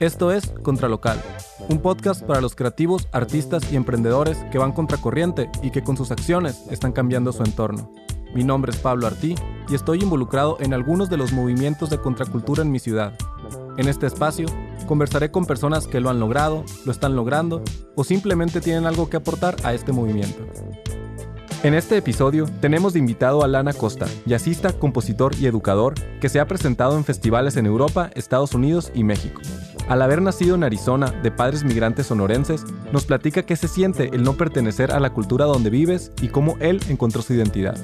Esto es Contralocal, un podcast para los creativos, artistas y emprendedores que van contracorriente y que con sus acciones están cambiando su entorno. Mi nombre es Pablo Artí y estoy involucrado en algunos de los movimientos de contracultura en mi ciudad. En este espacio conversaré con personas que lo han logrado, lo están logrando o simplemente tienen algo que aportar a este movimiento. En este episodio tenemos de invitado a Lana Costa, jazzista, compositor y educador que se ha presentado en festivales en Europa, Estados Unidos y México. Al haber nacido en Arizona de padres migrantes sonorenses, nos platica qué se siente el no pertenecer a la cultura donde vives y cómo él encontró su identidad.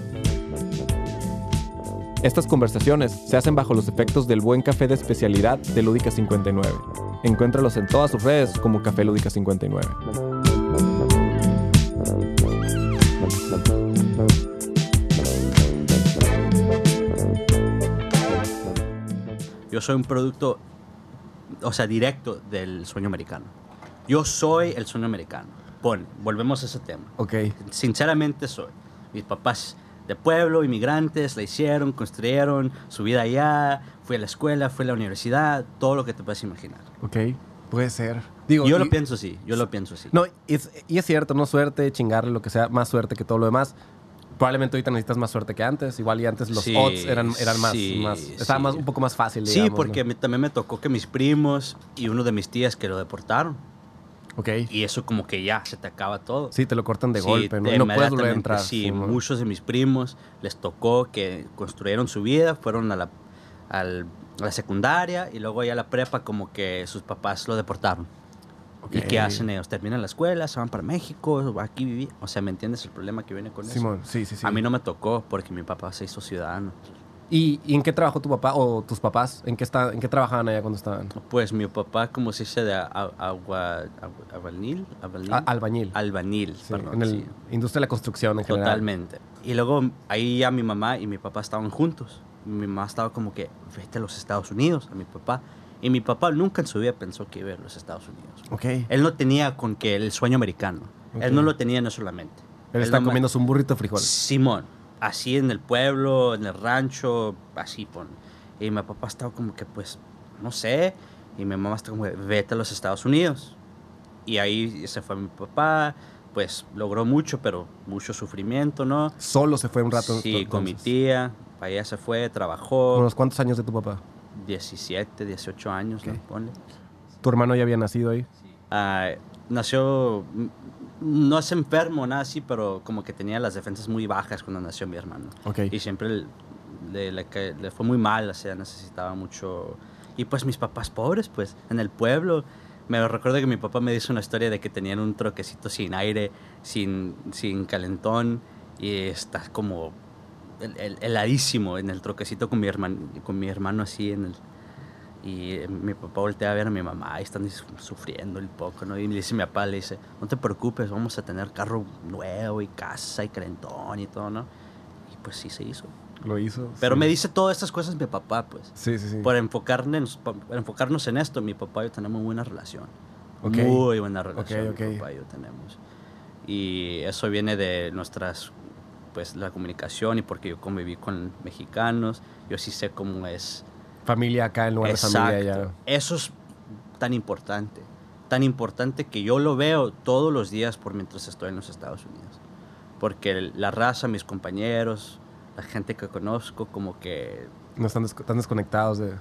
Estas conversaciones se hacen bajo los efectos del buen café de especialidad de Lúdica 59. Encuéntralos en todas sus redes como Café Lúdica 59. Yo soy un producto, o sea, directo del sueño americano. Yo soy el sueño americano. Pon, volvemos a ese tema. Ok. Sinceramente soy. Mis papás de pueblo, inmigrantes, la hicieron, construyeron su vida allá. Fui a la escuela, fui a la universidad, todo lo que te puedes imaginar. Ok, puede ser. Digo, yo y- lo pienso así, yo lo pienso así. No, es, y es cierto, no suerte, chingarle, lo que sea, más suerte que todo lo demás. Probablemente ahorita necesitas más suerte que antes. Igual y antes los Sí, odds eran, eran más, sí, más estaba sí. más, un poco más fácil. sí, digamos, porque ¿no? me- también me tocó que mis primos y uno de mis tías que lo deportaron. Ok. Y eso como que ya, se te acaba todo. Sí, te lo cortan de Sí, golpe, ¿no? Y no puedes volver a entrar. Sí, ¿no? muchos de mis primos les tocó que construyeron su vida, fueron a la, al- a la secundaria y luego ya a la prepa como que sus papás lo deportaron. ¿Y Ok. qué hacen ellos? Terminan la escuela, se van para México, aquí vivir. O sea, ¿me entiendes el problema que viene con eso? Simón, sí, sí, sí. A mí no me tocó porque mi papá se hizo ciudadano. ¿Y, y en qué trabajó tu papá o tus papás? ¿En qué, está, en qué trabajaban allá cuando estaban? Pues mi papá, como se dice, de agua, agua- albañil, albañil, albañil. albañil, Sí, perdón, en el sí. industria de la construcción en general. Totalmente. Y luego ahí ya mi mamá y mi papá estaban juntos. Mi mamá estaba como que, vete a los Estados Unidos, a mi papá. Y mi papá nunca en su vida pensó que iba a los Estados Unidos. Ok. Él no tenía con que el sueño americano. Ok. Él no lo tenía no solamente. Él está no me- comiéndose un burrito frijol. Simón. Así en el pueblo, en el rancho, así pon. Y mi papá estaba como que, pues, no sé. Y mi mamá estaba como, que, vete a los Estados Unidos. Y ahí se fue mi papá. Pues logró mucho, pero mucho sufrimiento, ¿no? Solo se fue un rato. Sí, con mi entonces. tía. Para allá se fue, trabajó. ¿Unos cuántos años de tu papá? 17, 18 años, ¿no? Ok. Ponle. ¿Tu hermano ya había nacido ahí? Ah, nació, mm, no es enfermo, nada así, pero como que tenía las defensas muy bajas cuando nació mi hermano. Ok. Y siempre le, le ca- le fue muy mal, o sea, necesitaba mucho... Y pues mis papás pobres, pues, en el pueblo. Me recuerdo que mi papá me dice una historia de que tenían un troquecito sin aire, sin, sin calentón, y está como heladísimo en el troquecito con mi, hermano, con mi hermano así en el... Y eh, mi papá voltea a ver a mi mamá y están sufriendo un poco, ¿no? Y le dice mi papá, le dice, no te preocupes, vamos a tener carro nuevo y casa y calentón y todo, ¿no? Y pues sí se hizo. Lo hizo. Pero sí. me dice todas estas cosas mi papá, pues. Sí, sí, sí. Por enfocarnos, por enfocarnos en esto, mi papá y yo tenemos buena relación. Ok. Muy buena relación. ok. Mi papá y yo tenemos. Y eso viene de nuestras, pues, la comunicación y porque yo conviví con mexicanos. Yo sí sé cómo es. Familia acá en lugar de familia allá. Exacto. Eso es tan importante. Tan importante que yo lo veo todos los días por mientras estoy en los Estados Unidos. Porque la raza, mis compañeros, la gente que conozco, como que No están, des- están desconectados de...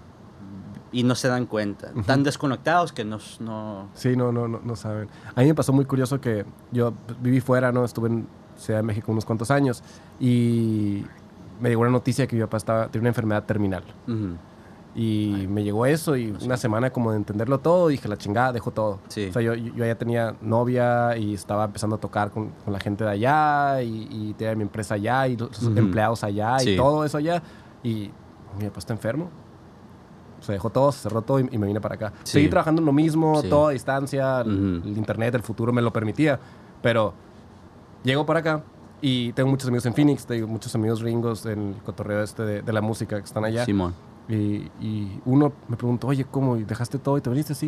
y no se dan cuenta. Ujú. Tan desconectados que nos, no... Sí, no, no, no, no saben. A mí me pasó muy curioso que yo viví fuera, ¿no? Estuve en Ciudad de México unos cuantos años y me llegó una noticia que mi papá estaba, tenía una enfermedad terminal. Ujú. Y me llegó eso y una semana como de entenderlo todo, dije, la chingada, dejo todo. Sí. O sea, yo, yo ya tenía novia y estaba empezando a tocar con, con la gente de allá y, y tenía mi empresa allá y los Ujú. empleados allá Sí. y todo eso allá. Y mi papá está enfermo. Se dejó todo, se cerró todo y, y me vine para acá. Sí. Seguí trabajando en lo mismo, Sí. todo a distancia, el, Ujú. el internet, el futuro me lo permitía. Pero llego para acá y tengo muchos amigos en Phoenix, tengo muchos amigos gringos en el cotorreo este de, de la música que están allá. Simón. Y, y uno me preguntó, oye, ¿cómo? ¿Y ¿Dejaste todo y te viniste así?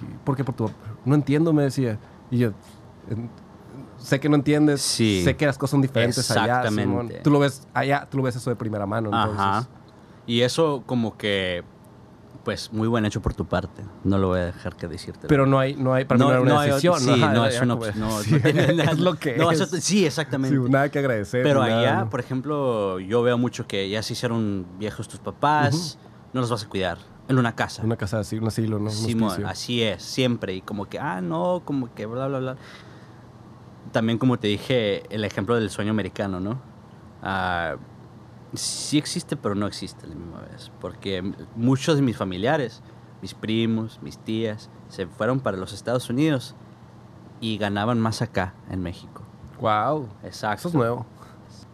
Y- y, ¿Por qué? Por tu... No entiendo, me decía. Y yo, "En- sé que no entiendes, Sí. sé que las cosas son diferentes allá. Exactamente. Simón. Tú lo ves allá, tú lo ves eso de primera mano. Entonces, Ajá. Y eso como que, pues muy buen hecho por tu parte. No lo voy a dejar que decirte. Pero no hay, no hay, para mí no, una hay- decisión. sí, Ajá, no es una no, sí, no es lo que no, es. eso- sí, exactamente. Sí, nada que agradecer. Pero nada, allá, ¿no? por ejemplo, yo veo mucho que ya se hicieron viejos tus papás, no los vas a cuidar en una casa. Una casa así, un asilo, ¿no? Simón, hospicio. así es, siempre. Y como que, ah, no, como que bla, bla, bla. También como te dije, el ejemplo del sueño americano, ¿no? Ah, sí existe, pero no existe a la misma vez. Porque muchos de mis familiares, mis primos, mis tías, se fueron para los Estados Unidos y ganaban más acá, en México. Wow. Exacto. Eso es nuevo.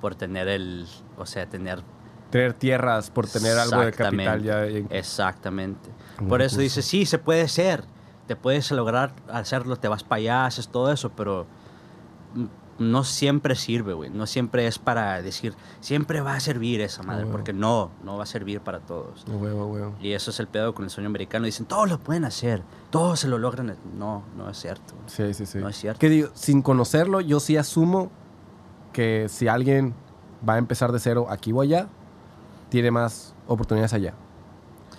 Por tener el, o sea, tener Tener tierras por tener algo de capital ya. en- Exactamente. Por eso dice, sí, se puede hacer. Te puedes lograr hacerlo, te vas para allá, haces todo eso, pero no siempre sirve, güey. No siempre es para decir, siempre va a servir esa madre, huevo. porque no, no va a servir para todos. A huevo. Y eso es el pedo con el sueño americano. Dicen, todos lo pueden hacer, todos se lo logran. No, no es cierto. Sí, sí, sí. No es cierto. Que digo, sin conocerlo, yo sí asumo que si alguien va a empezar de cero aquí o allá, tiene más oportunidades allá.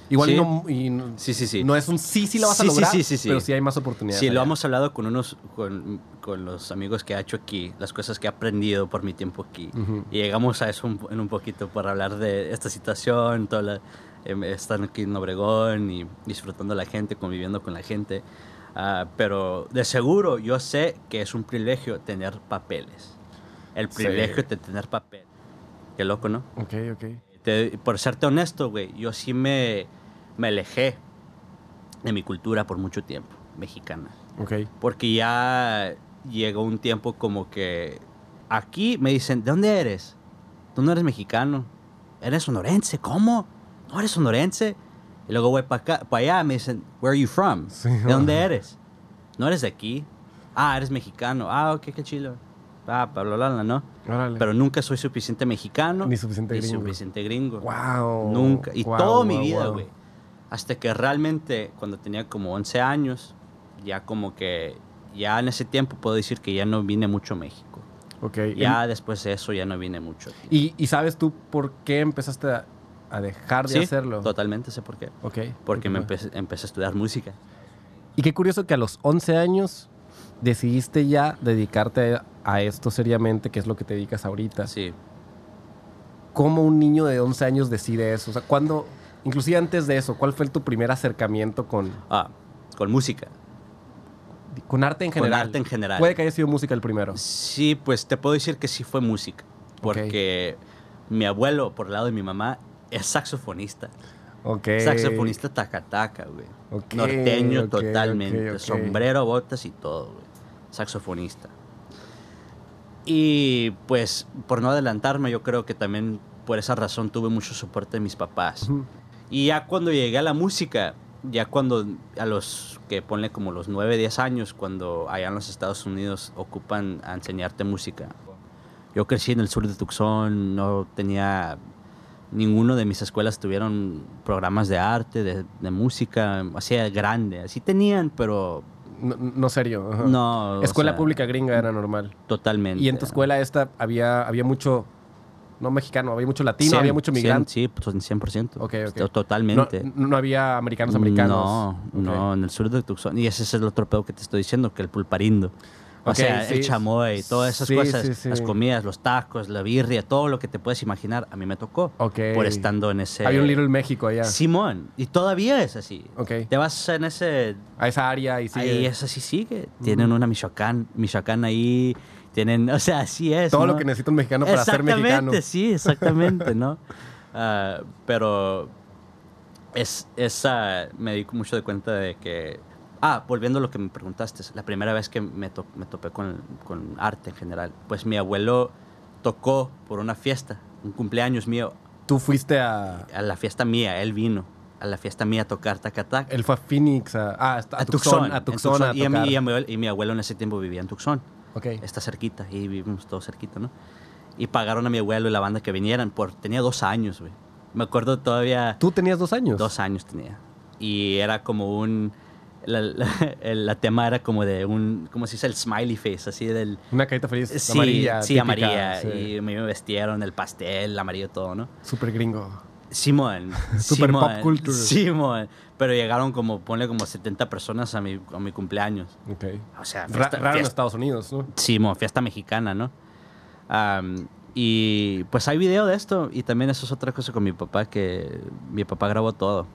Igual Sí. no, y no- Sí, sí, sí. no es un sí, sí la vas a Sí, sí, lograr, sí, sí, sí. pero sí hay más oportunidades. Sí, lo allá. hemos hablado con unos, con, con los amigos que ha hecho aquí, las cosas que he aprendido por mi tiempo aquí. Ujú. Y llegamos a eso un- en un poquito para hablar de esta situación, toda la, em, estar aquí en Obregón y disfrutando la gente, conviviendo con la gente. Ah, pero de seguro yo sé que es un privilegio tener papeles. El privilegio de tener papel. Qué loco, ¿no? Ok, ok. Te- por serte honesto, güey, yo sí me, me alejé de mi cultura por mucho tiempo, mexicana. Ok. Porque ya llegó un tiempo como que aquí me dicen, ¿de dónde eres? Tú no eres mexicano. Eres sonorense. ¿Cómo? ¿No eres sonorense? Y luego voy para allá, me dicen, ¿Where are you from? Sí. ¿De dónde eres? ¿No eres de aquí? Ah, eres mexicano. Ah, ok, qué chilo. Ah, Pablo Lala, ¿no? Órale. Pero nunca soy suficiente mexicano. Ni suficiente ni gringo. suficiente gringo. Wow. Nunca. Y Wow, toda mi vida, wow. Hasta que realmente, cuando tenía como 11 años, ya como que, ya en ese tiempo puedo decir que ya no vine mucho a México. Ok. Ya después de eso ya no vine mucho. ¿Y, y sabes tú por qué empezaste a, a dejar de Sí, hacerlo? totalmente sé por qué. Ok. Porque me empecé, empecé a estudiar música. Y qué curioso que a los 11 años decidiste ya dedicarte a, a esto seriamente, que es lo que te dedicas ahorita. Sí. ¿Cómo un niño de 11 años decide eso? O sea, ¿cuándo, inclusive antes de eso, cuál fue tu primer acercamiento con, Ah, con música. con arte en Con general? arte en general. Puede que haya sido música el primero. Sí, pues te puedo decir que sí fue música. Porque mi abuelo, por el lado de mi mamá, es saxofonista. Ok. Saxofonista tacataca, güey. Ok, Norteño totalmente. Sombrero, botas y todo, güey. Saxofonista. Y pues, por no adelantarme, yo creo que también por esa razón tuve mucho soporte de mis papás. Ujú. Y ya cuando llegué a la música, ya cuando a los que ponle como los 9, 10 años, cuando allá en los Estados Unidos ocupan a enseñarte música. Yo crecí en el sur de Tucson, no tenía ninguno de mis escuelas tuvieron programas de arte, de, de música, así grande. Así tenían, pero No, no serio. ajá. no. Escuela sea, pública gringa era normal. Totalmente. Y en tu escuela esta había, había mucho, no mexicano, había mucho latino, había mucho migrante. Sí, pues 100%. Ok, ok. To- Totalmente. No, no había americanos americanos. No, no, en el sur de Tucson. Y ese es el otro pedo que te estoy diciendo, que el pulparindo. O sea, sí. el chamoy, todas esas Sí, cosas, sí, sí. las comidas, los tacos, la birria, todo lo que te puedes imaginar, a mí me tocó. Por estando en ese... Había un Little México allá. Simón, y todavía es así. Ok. Te vas en ese... A esa área y sigue. Ahí es así sigue. Tienen una Michoacán, Michoacán ahí, tienen, o sea, así es. Todo ¿no? lo que necesita un mexicano para ser Exactamente, mexicano. sí, exactamente, ¿no? Ah, pero es, esa me di mucho de cuenta de que... Ah, volviendo a lo que me preguntaste, la primera vez que me, to- me topé con, con arte en general, pues mi abuelo tocó por una fiesta, un cumpleaños mío, Tú fuiste a. a la fiesta mía, él vino a la fiesta mía a tocar tacatac. Él fue a Phoenix, a, ah, a, A Tucson, a Tucson, a y, a mi, tocar. y a mi y mi abuelo en ese tiempo vivía en Tucson. Ok. Está cerquita, y vivimos todos cerquita, ¿no? Y pagaron a mi abuelo y la banda que vinieran. Por, tenía dos años, güey. Me acuerdo todavía... ¿Tú tenías dos años? Dos años tenía. Y era como un... La, la- tema era como de un... ¿Cómo se dice? El smiley face, así del... Una carita feliz Sí, amarilla. sí, típica, amarilla. sí. Y me vestieron el pastel, amarillo, todo, ¿no? Súper gringo. Simón. Super Simón, pop culture. Simón. Pero llegaron como, ponle como 70 personas a mi, a mi cumpleaños. Ok. O sea, fiesta, raro en Estados Unidos, ¿no? Simón, fiesta mexicana, ¿no? Am, y pues hay video de esto. Y también eso es otra cosa con mi papá, que mi papá grabó todo.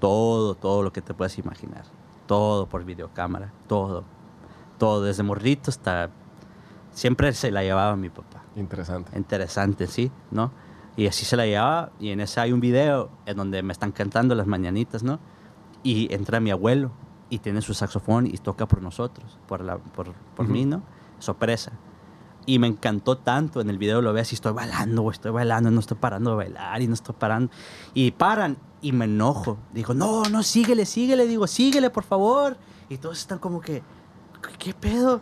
Todo, todo lo que te puedas imaginar. Todo por videocámara. Todo. Todo, desde morrito hasta... Siempre se la llevaba mi papá Interesante. interesante, ¿sí? ¿No? Y así se la llevaba. Y en ese hay un video en donde me están cantando las mañanitas, ¿no? Y entra mi abuelo y tiene su saxofón y toca por nosotros, por, la, por, por Ujú. mí, ¿no? Sorpresa. Y me encantó tanto en el video, lo ves y estoy bailando, estoy bailando, no estoy parando de bailar y no estoy parando. Y paran y me enojo. Digo, no, no, síguele, síguele. Digo, síguele, por favor. Y todos están como que, ¿qué, pedo?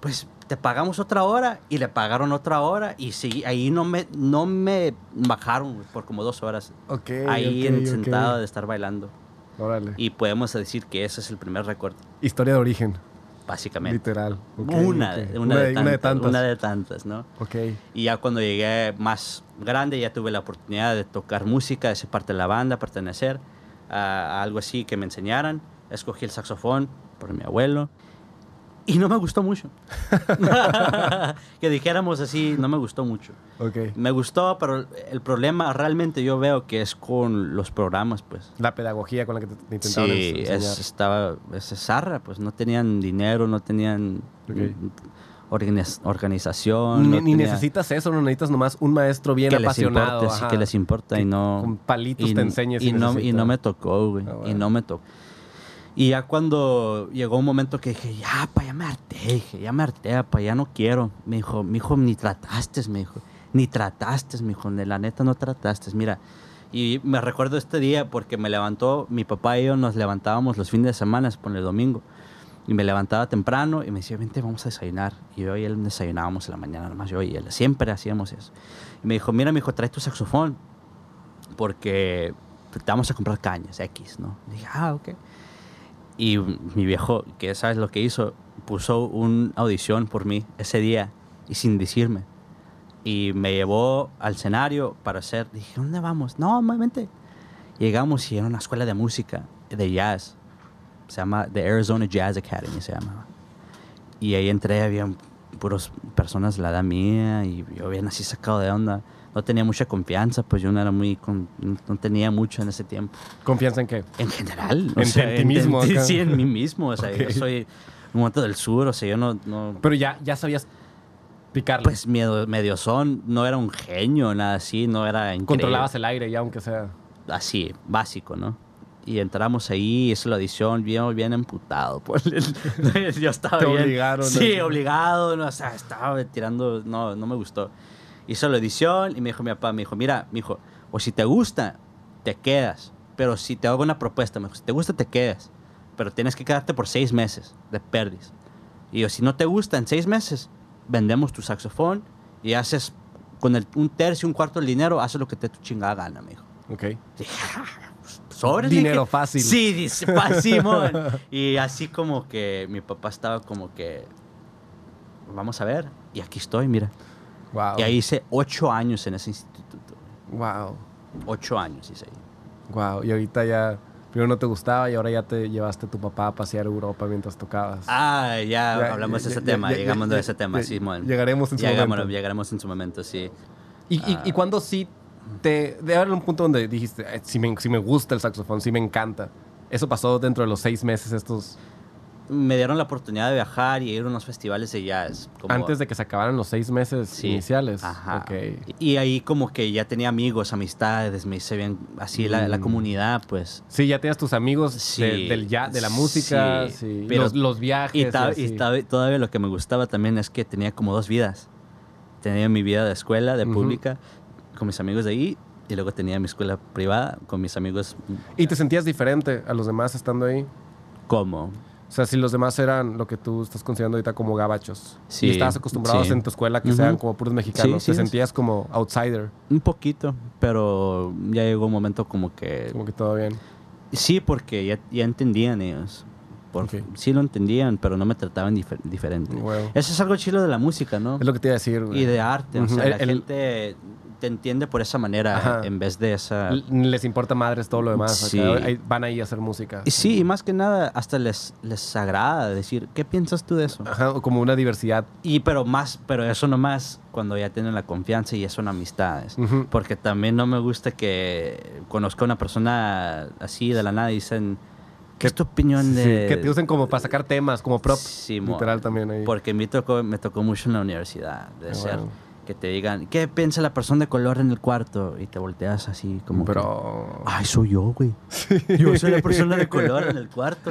Pues te pagamos otra hora y le pagaron otra hora y seguí, ahí no me, no me bajaron por como dos horas. Ok. ahí ok, en- ok. sentado de estar bailando. Órale. Y podemos decir que ese es el primer recuerdo, Historia de origen, básicamente. literal. Una, de- una, de una de tantas, tantas. Una de tantas, ¿no? Ok. Y ya cuando llegué más grande, ya tuve la oportunidad de tocar música, de ser parte de la banda, pertenecer a, a algo así que me enseñaran. Escogí el saxofón por mi abuelo. Y no me gustó mucho. que dijéramos así, no me gustó mucho. Ok. Me gustó, pero el problema realmente yo veo que es con los programas, pues. La pedagogía con la que te, te intentaron Sí, enseñar. es, estaba, es zarra, pues no tenían dinero, no tenían Ok. organiz- organización. Ni, no ni necesitas eso, no necesitas nomás un maestro bien que les apasionado. importe, sí, que les importa y que no... Con palitos y, te enseñes. y si no, y no me tocó, güey. Ah, Y bueno. no me tocó. Y ya cuando llegó un momento que dije, ya, pa, ya me harté, dije, ya me harté, pa, ya no quiero. Me dijo, mi hijo, ni trataste, me dijo. Ni trataste, mi hijo, la neta no trataste. Mira, y me recuerdo este día porque me levantó, mi papá y yo nos levantábamos los fines de semana, por el domingo. Y me levantaba temprano y me decía, vente, vamos a desayunar. Y yo y él desayunábamos en la mañana, nomás yo y él. Siempre hacíamos eso. Y me dijo, mira, mi hijo, trae tu saxofón. Porque te vamos a comprar cañas, X, ¿no? Y dije, ah, ok. Y mi viejo, que sabes lo que hizo, puso una audición por mí ese día y sin decirme. Y me llevó al escenario para hacer. Dije, ¿dónde vamos? No, vente. Llegamos y era una escuela de música, de jazz. Se llama The Arizona Jazz Academy, se llama. Y ahí entré, había puras personas la edad mía y yo bien así sacado de onda. No tenía mucha confianza, pues yo no era muy, con- no tenía mucho en ese tiempo. ¿Confianza en qué? En general. En- sea, en ti mismo en- sí, en mí mismo. O sea, yo soy un momento del sur, o sea, yo no... no Pero ya, ya sabías picarle. pues medio, medio son, no era un genio, nada así, no era increíble. Controlabas el aire ya, aunque sea. Así, básico, ¿no? Y entramos ahí, hice la audición, bien, bien emputado. Por el- yo estaba Te bien... obligaron, Sí, ¿no? obligado, no, o sea, estaba tirando... No, no me gustó. Hice la audición y me dijo mi papá, me dijo, mira, me dijo, o si te gusta, te quedas. Pero si te hago una propuesta, me dijo, si te gusta, te quedas. Pero tienes que quedarte por seis meses de pérdida. Y yo, si no te gusta, en seis meses, vendemos tu saxofón y haces con el, un tercio, un cuarto del dinero, haces lo que te tu chingada gana, me dijo. Ok. "Ah, sobres, Dinero dije. fácil. Sí, dice, Simón. y así como que mi papá estaba como que, vamos a ver, y aquí estoy, mira. Wow. Y ahí hice ocho años en ese instituto. Wow. Ocho años hice ahí. Wow. Y ahorita ya. Primero no te gustaba y ahora ya te llevaste a tu papá a pasear Europa mientras tocabas. Ah, ya, Ya, hablamos ya, de ese ya, tema, llegamos de ese tema, ya, Simón. llegaremos en su Llegamos- momento. Llegaremos en su momento, sí. ¿Y, y, Ah. y cuándo sí te... Debe haber un punto donde dijiste, "Eh, sí me, sí me gusta el saxofón, sí me encanta. Eso pasó dentro de los seis meses estos... Me dieron la oportunidad de viajar y ir a unos festivales de jazz. como- Antes de que se acabaran los seis meses Sí. iniciales. Ajá. Y ahí como que ya tenía amigos, amistades, me hice bien así la, la Mm. comunidad, pues. Sí, ya tienes tus amigos Sí. de, del ya, de la música, Sí. sí, Pero- los, los viajes. Y, ta- así. y ta- todavía lo que me gustaba también es que tenía como dos vidas. Tenía mi vida de escuela, de Ujú. pública, con mis amigos de ahí, y luego tenía mi escuela privada con mis amigos ¿Y te sentías diferente a los demás estando ahí? como... O sea, si los demás eran lo que tú estás considerando ahorita como gabachos. Sí, y estabas acostumbrados sí. en tu escuela que sean como puros mexicanos. Sí, te sentías como outsider. Un poquito, pero ya llegó un momento como que... Como que todo bien. Sí, porque ya, ya entendían ellos. Por- Ok. Sí lo entendían, pero no me trataban difer- diferente. Eso es algo chido de la música, ¿no? Es lo que te iba a decir, güey. Y de arte. O sea, El- la el- gente te entiende por esa manera Ajá. en vez de esa... Les importa madres todo lo demás. Sí. Ahí- Van ahí a hacer música. Y sí, y más que nada, hasta les, les agrada decir, ¿qué piensas tú de eso? Ajá, o como una diversidad. Y pero más, pero eso nomás cuando ya tienen la confianza y ya son amistades. Ujú. Porque también no me gusta que conozca a una persona así de la nada y dicen, ¿qué es tu opinión Sí, de...? que te usen como para sacar temas, como prop. Sí, literal también ahí. Porque me tocó, me tocó mucho en la universidad, de Ah, ser. Que te digan, ¿qué piensa la persona de color en el cuarto? Y te volteas así como que, Pero. Ay, soy yo, güey. Yo soy la persona de color en el cuarto.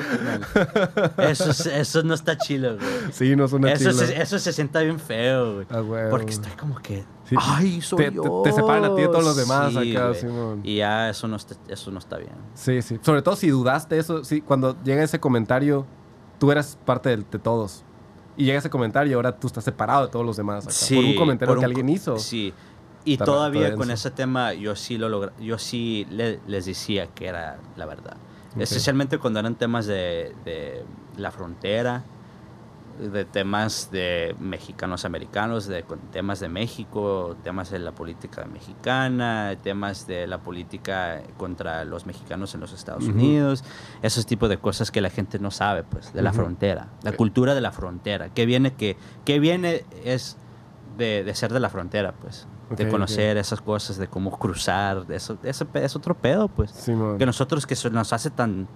Eso, es- eso no está chido, güey. Sí, no es una Eso chila. se, eso se sienta bien feo, güey. Ah, güey. Porque estoy como que, Sí, ay, soy te- yo. te separan a ti de todos los demás Sí, acá. Simón. Y ya eso no, está, eso no está bien. Sí, sí. Sobre todo si dudaste eso, sí, cuando llega ese comentario, tú eras parte de, todos. Y llega ese comentario y ahora tú estás separado de todos los demás. acá, por un comentario por que un alguien hizo. Sí. Y Está- todavía está con ese tema yo sí lo logra, yo sí le- les decía que era la verdad. Especialmente cuando eran temas de, de la frontera, de temas de mexicanos americanos, de temas de México, temas de la política mexicana, temas de la política contra los mexicanos en los Estados. Unidos, esos tipos de cosas que la gente no sabe, pues, de la frontera, la cultura de la frontera, que viene que, que viene es de, de ser de la frontera, pues, de conocer esas cosas, de cómo cruzar, de eso, ese es otro pedo, pues, Simón. que nosotros que nos hace tan,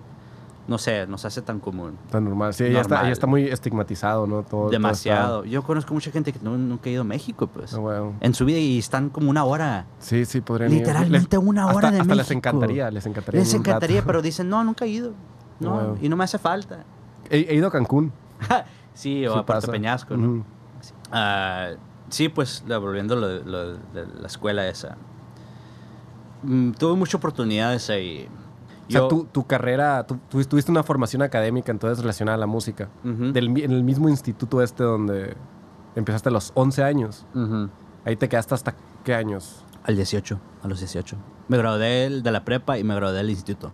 no sé, nos hace tan común. Tan normal. Sí, ya está, Normal. ya está muy estigmatizado, ¿no? Todo, todo Demasiado. Yo conozco mucha gente que no- nunca ha ido a México, pues. Ah, bueno. En su vida y están como una hora. Sí, sí, podrían ir. Literalmente una hora hasta, de hasta les encantaría, les encantaría. Les encantaría, pero dicen, no, nunca he ido. No, Wow. y no me hace falta. He, he ido a Cancún. sí, o Sí a Puerto pasa. Peñasco, ¿no? Ah, sí, pues volviendo a lo, lo de la escuela esa. Mm, tuve muchas oportunidades ahí. O sea, Yo- tu, tu carrera, tú, tú tuviste una formación académica entonces relacionada a la música. Del en el mismo instituto este donde empezaste a los 11 años. Ahí te quedaste hasta qué años. Al 18, a los 18. Me gradué de la prepa y me gradué del instituto.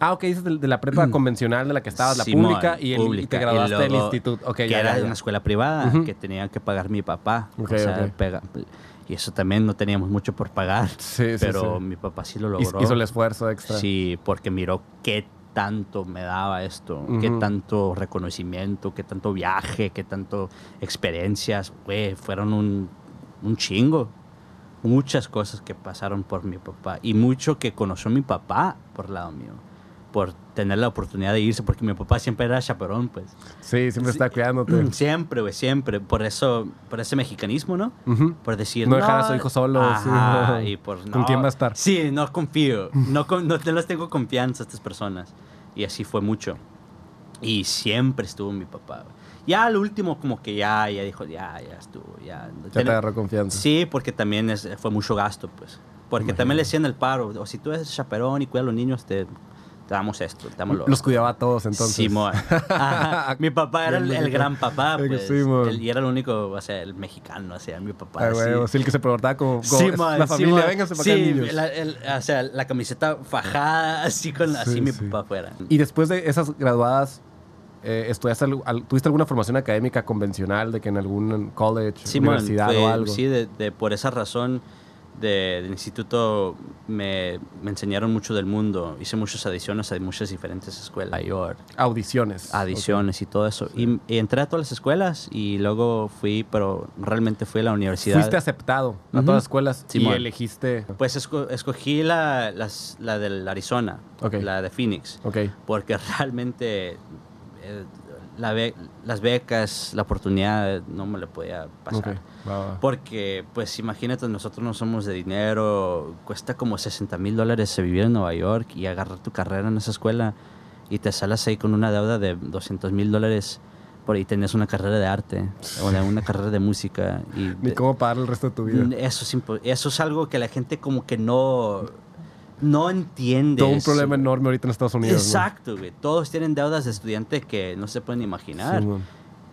Ah, ok, dices de, de la prepa convencional de la que estabas, la pública, y, el, y pública, te y graduaste del instituto. Ok, que ya, era de una escuela privada que tenía que pagar mi papá. O sea, pega- y eso también no teníamos mucho por pagar. Sí, sí, pero sí. mi papá sí lo logró. Hizo el esfuerzo extra. Sí, porque miró qué tanto me daba esto, qué tanto reconocimiento, qué tanto viaje, qué tanto experiencias, güey, fueron un, un chingo. Muchas cosas que pasaron por mi papá y mucho que conoció mi papá por lado mío, por tener la oportunidad de irse, porque mi papá siempre era chaperón, pues. Sí, siempre Sí. está cuidándote. Siempre, güey, siempre. Por eso, por ese mexicanismo, ¿no? Ujú. Por decir, No dejar a su hijo solo, sí, Ajá, no. y por, ¿Con no, quién va a estar? Sí, no confío. No, con- no, no les tengo confianza a estas personas. Y así fue mucho. Y siempre estuvo mi papá. güey. Ya al último, como que ya, ya dijo, ya, ya estuvo. Ya, Ya te agarró confianza. Sí, porque también es- fue mucho gasto, pues. Porque Imagino. también le decían el paro. O si tú eres chaperón y cuidas a los niños, te damos esto, damos lo Los cuidaba a todos entonces. Simón. Ajá. Mi papá era el, el gran papá, pues. Él- y era el único, o sea, el mexicano, o sea, mi papá. Ah, sí. güey, sí, el que se portaba como, como Simón, la familia, Simón. vénganse para sí, acá, niños. la- el- o sea, la camiseta fajada, así con Sí, así mi papá fuera. Y después de esas graduadas, eh, ¿estudiaste al- ¿tuviste alguna formación académica convencional de que en algún college, universidad fue- o algo? Sí, de, de- por esa razón de- del instituto me, me enseñaron mucho del mundo. Hice muchas adiciones a muchas diferentes escuelas. York. Audiciones. Adiciones y todo eso. Y, y entré a todas las escuelas y luego fui, pero realmente fui a la universidad. Fuiste aceptado a Ujú. todas las escuelas y elegiste... Pues esco- escogí la, las- la del Arizona, la de Phoenix, porque realmente eh, la be- las becas, la oportunidad no me la podía pasar. Porque, pues imagínate, nosotros no somos de dinero, cuesta como 60 mil dólares vivir en Nueva York y agarrar tu carrera en esa escuela y te salas ahí con una deuda de 200 mil dólares por ahí tenés una carrera de arte o de una carrera de música. Y Ni cómo pagar el resto de tu vida. eso es, eso es algo que la gente como que no, no entiende. Todo un problema enorme ahorita en Estados Unidos. ¿no? Exacto, güey. Todos tienen deudas de estudiante que no se pueden imaginar. Simón.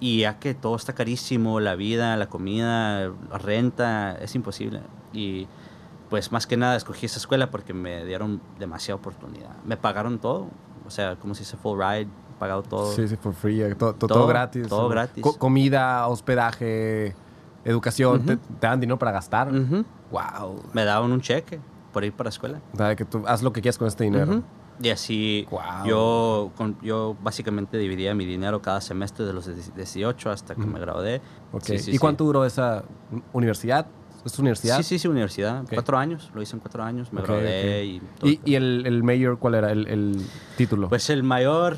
Y ya que todo está carísimo, la vida, la comida, la renta, es imposible. Y pues más que nada escogí esa escuela porque me dieron demasiada oportunidad. Me pagaron todo. O sea, como se dice full ride, pagado todo. Sí, sí, for free. Todo, todo, Todo, gratis. todo gratis. Co- comida, hospedaje, educación. Te, te dan dinero para gastar. Wow. Me daban un cheque por ir para la escuela. O sea, que tú haz lo que quieras con este dinero. Y así yo, con- yo básicamente dividía mi dinero cada semestre de los 18 hasta que me gradué. Ok. Sí, sí, ¿Y sí. cuánto duró esa universidad? ¿Es universidad? Sí, sí, sí, universidad. Cuatro años, lo hice en cuatro años, me gradué y todo. ¿Y, y el, el mayor cuál era? El, el título. Pues el mayor,